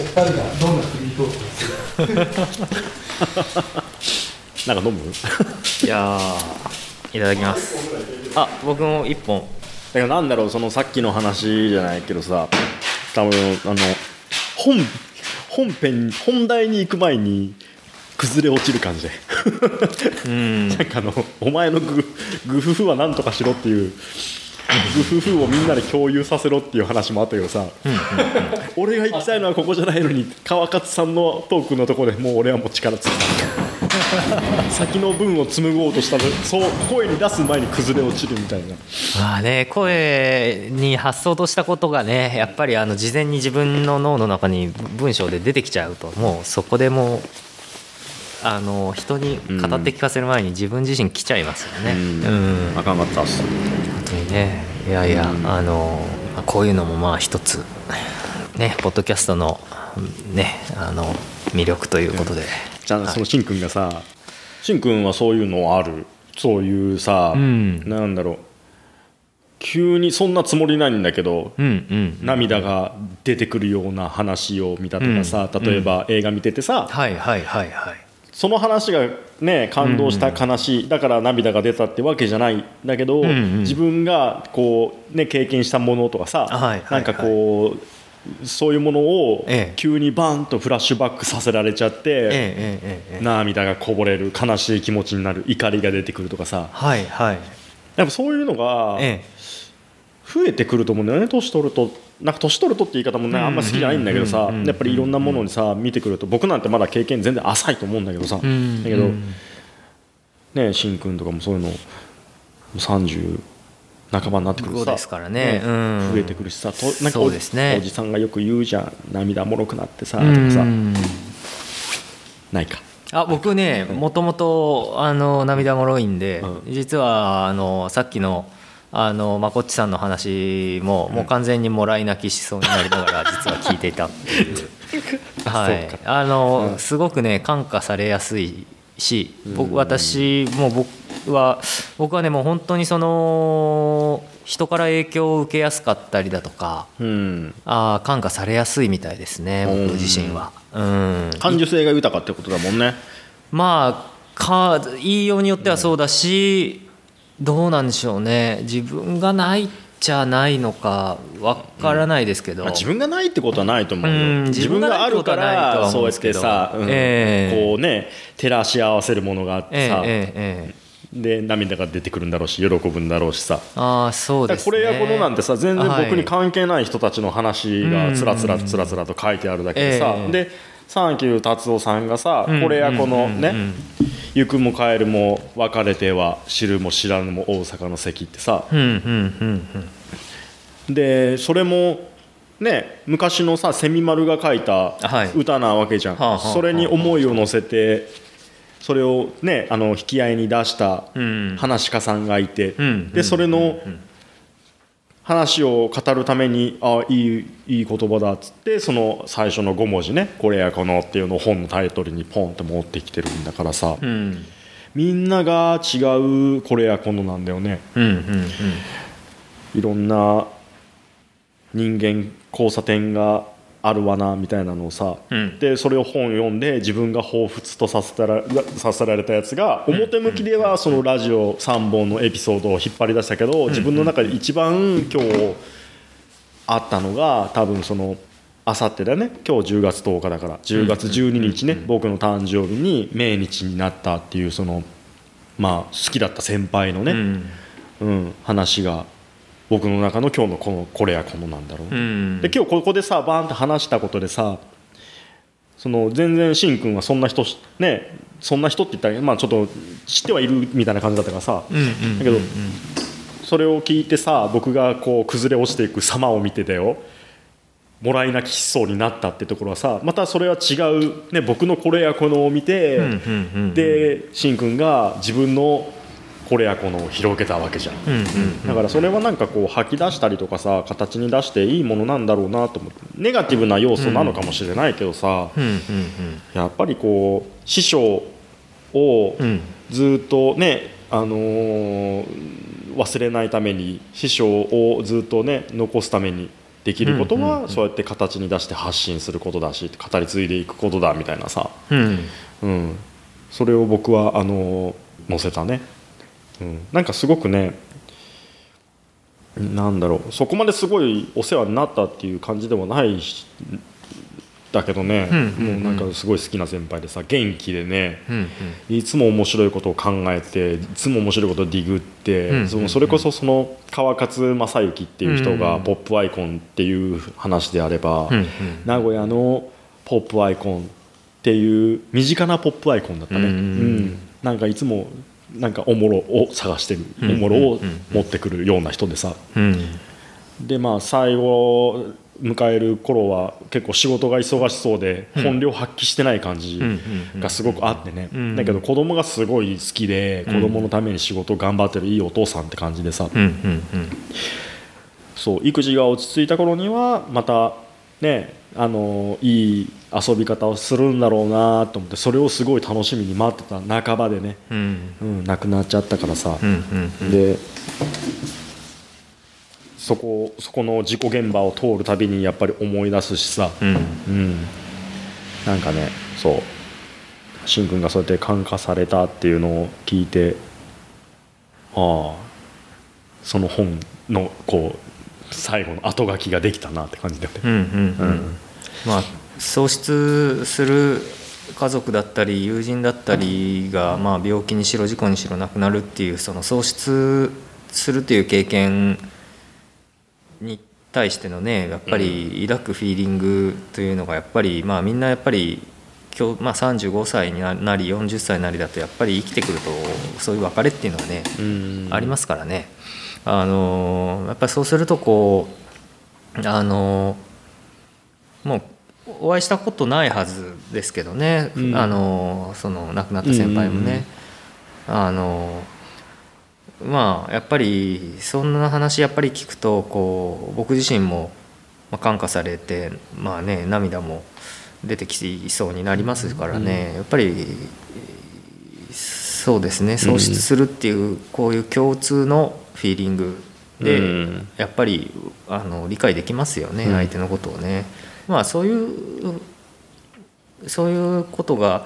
お二人がどんなフリートークをする なんか飲む？いやー、いただきます。あ、僕も一本。だからなんだろう、そのさっきの話じゃないけどさ、多分、あの、本、本編、本題に行く前に、崩れ落ちる感じで。うん。なんかあの、お前のグ、グフフは何とかしろっていう、グフフをみんなで共有させろっていう話もあったけどさ、俺が行きたいのはここじゃないのに、川勝さんのトークのところでもう俺はもう力ついた。先の分を紡ごうとしたのそう声に出す前に崩れ落ちるみたいなまあね、声に発想としたことがね、やっぱりあの事前に自分の脳の中に文章で出てきちゃうと、もうそこでもう、あの人に語って聞かせる前に自分自身来ちゃいますよね。うん、あかんかったっす。本当にね、いやいや、あのこういうのもまあ一つ、ね、ポッドキャストの、ね、あの魅力ということで。じゃあそのしんくんがさしんくんはそういうのある？そういうさ、うん。なんだろう。急にそんなつもりないんだけど、涙が出てくるような話を見たとかさ、例えば映画見ててさ、はいはいはいはいその話がね感動した悲しいだから涙が出たってわけじゃないんだけど、うんうん、自分がこう、ね、経験したものとかさ、はいはいはい、なんかこうそういうものを急にバンとフラッシュバックさせられちゃって、ええ、涙がこぼれる悲しい気持ちになる怒りが出てくるとかさ、はいはい、やっぱそういうのが、ええ。増えてくると思うんだよね年取ると。なんか年取るとって言い方もねあんま好きじゃないんだけどさやっぱりいろんなものにさ見てくると僕なんてまだ経験全然浅いと思うんだけどさ。だけどうん。ねしんくんとかもそういうの30半ばになってくるとさ。そうですからね。うん。増えてくるしさ。となんかそおおじさんがよく言うじゃん涙もろくなってさうとかさ。んないか。あ僕ねもともとあの涙もろいんで、う実はあのさっきのあのまこっちさんの話も、もう完全にもらい泣きしそうになりながら実は聞いていた。っていうはいあの、うん。すごくね感化されやすいし僕私もう僕は僕はねもう本当にその人から影響を受けやすかったりだとかうん。あー感化されやすいみたいですねうん。僕自身は。うん。感受性が豊かってことだもんね。まあか言いようによってはそうだし、どうなんでしょうね。自分がないっちゃないのかわからないですけど、まあ、自分がないってことはないと思うよ、うん自分があるからそうやっ思うんですけど。てさ、うんええ。こうね照らし合わせるものがあってさ、ええええええ。で涙が出てくるんだろうし喜ぶんだろうしさ。ああそうですね。これやこのなんてさ全然僕にはい。関係ない人たちの話がつらつらつらつらと書いてあるだけでさ、ええ。でサンキュー達夫さんがさ、うん。これやこのね、行くも帰るも別れては知るも知らぬも大阪の関ってさ。でそれもね昔のさセミマルが書いたはい。歌なわけじゃん、はあはあそれに思いを乗せてそれをねあの引き合いに出したうん。話し家さんがいて、うん。でそれの話を語るためにあいいいい言葉だっつってその最初の5文字ね「これやこの」っていうのを本のタイトルにポンって持ってきてるんだからさ、うん。みんなが違う「これやこの」なんだよね。うんうん。いろんな人間交差点があるわなみたいなのをさ、うん。でそれを本読んで自分が彷彿とさせたらさせられたやつが表向きではそのラジオ3本のエピソードを引っ張り出したけど自分の中で一番今日あったのが多分そのあさってだよね。今日10月10日だから。10月12日ね。僕の誕生日に命日になったっていうそのまあ好きだった先輩のね、うん。うん、話が僕の中の今日のこのこれやこのなんだろう、うん。で今日ここでさバーンって話したことでさその全然しんくんはそんな人しねそんな人って言ったら、まあ、ちょっと知ってはいるみたいな感じだったからさ、うんうんだけどそれを聞いてさ僕がこう崩れ落ちていく様を見てたよもらい泣きしそうになったってところはさまたそれは違う、ね、僕のこれやこのを見て、うんうんうんでしんくんが自分のこれやこのを広げたわけじゃん。うんうんだからそれはなんかこう吐き出したりとかさ形に出していいものなんだろうなと思って。ネガティブな要素なのかもしれないけどさ、うんうんやっぱりこう師匠をうんずっとね、あのー忘れないために師匠をずっとね残すためにできることうんうんうん。はそうやって形に出して発信することだし語り継いでいくことだみたいなさ、うん。うん、それを僕はあのー載せたね、うん、なんかすごくねなんだろうそこまですごいお世話になったっていう感じでもないしだけどね、うんうんうん。もうなんかすごい好きな先輩でさ元気でねうんいつも面白いことを考えていつも面白いことをディグって、うんそのそれこそその川勝正幸っていう人がうんポップアイコンっていう話であれば、うんうん。名古屋のポップアイコンっていう身近なポップアイコンだったね、うんうん。うん。なんかいつもなんかおもろを探してる、うん。おもろを持ってくるような人でさ。うん。でまあ最後迎える頃は結構仕事が忙しそうでうん。本領発揮してない感じがすごくあってね、うん。だけど子供がすごい好きでうん。子供のために仕事を頑張ってるいいお父さんって感じでさ、そう育児が落ち着いた頃にはまたねあのいい遊び方をするんだろうなと思ってそれをすごい楽しみに待ってた半ばでね、うん。うん、亡くなっちゃったからさ、うんうんうん。でそこそこの事故現場を通るたびにやっぱり思い出すしさ、うん。うん、なんかねそう。しんくんがそうやって感化されたっていうのを聞いてああその本のこう最後の後書きができたなって感じだよね。うんうんうん。うん。まあ喪失する家族だったり友人だったりが、まあ、病気にしろ事故にしろ亡くなるっていうその喪失するっていう経験に対してのねやっぱり抱くフィーリングというのがやっぱり、まあ、みんなやっぱり今日、まあ、35歳になり40歳なりだとやっぱり生きてくるとそういう別れっていうのはね、うんありますからね。あのーやっぱりそうするとこうあのーもうお会いしたことないはずですけどね、うん。あのーその亡くなった先輩もね、あのーまあやっぱりそんな話やっぱり聞くとこう僕自身もまあ感化されてまあね涙も出てきそうになりますからね、やっぱりそうですね。喪失するっていうこういう共通のフィーリングで、うん。やっぱりあの理解できますよね、うん。相手のことをね。まあそういうそういうことが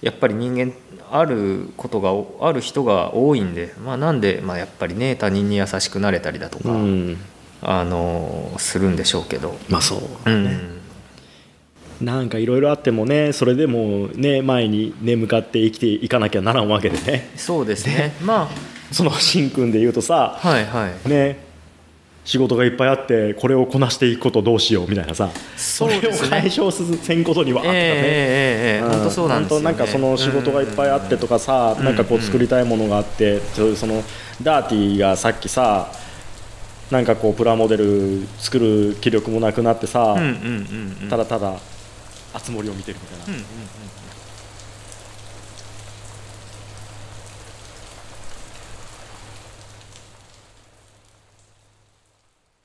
やっぱり人間あることがある人が多いんで、まあ、なんで、まあ、やっぱりね他人に優しくなれたりだとか、うん。あのするんでしょうけど。まあそううん。なんかいろいろあってもねそれでもね前にね向かって生きていかなきゃならんわけでね。そうですね。まそのしんくんで言うとさあはいはい。ね仕事がいっぱいあってこれをこなしていくことどうしようみたいなさ。そうれを解消せんことにはあったね、ええええええうん。本当そうなんですよ、ね、本当なんかその仕事がいっぱいあってとかさ、なんかこう作りたいものがあって、そういうそのダーティーがさっきさなんかこうプラモデル作る気力もなくなってさ、うんうんうんうん。ただただ熱盛を見てるみたいな、うんうんうん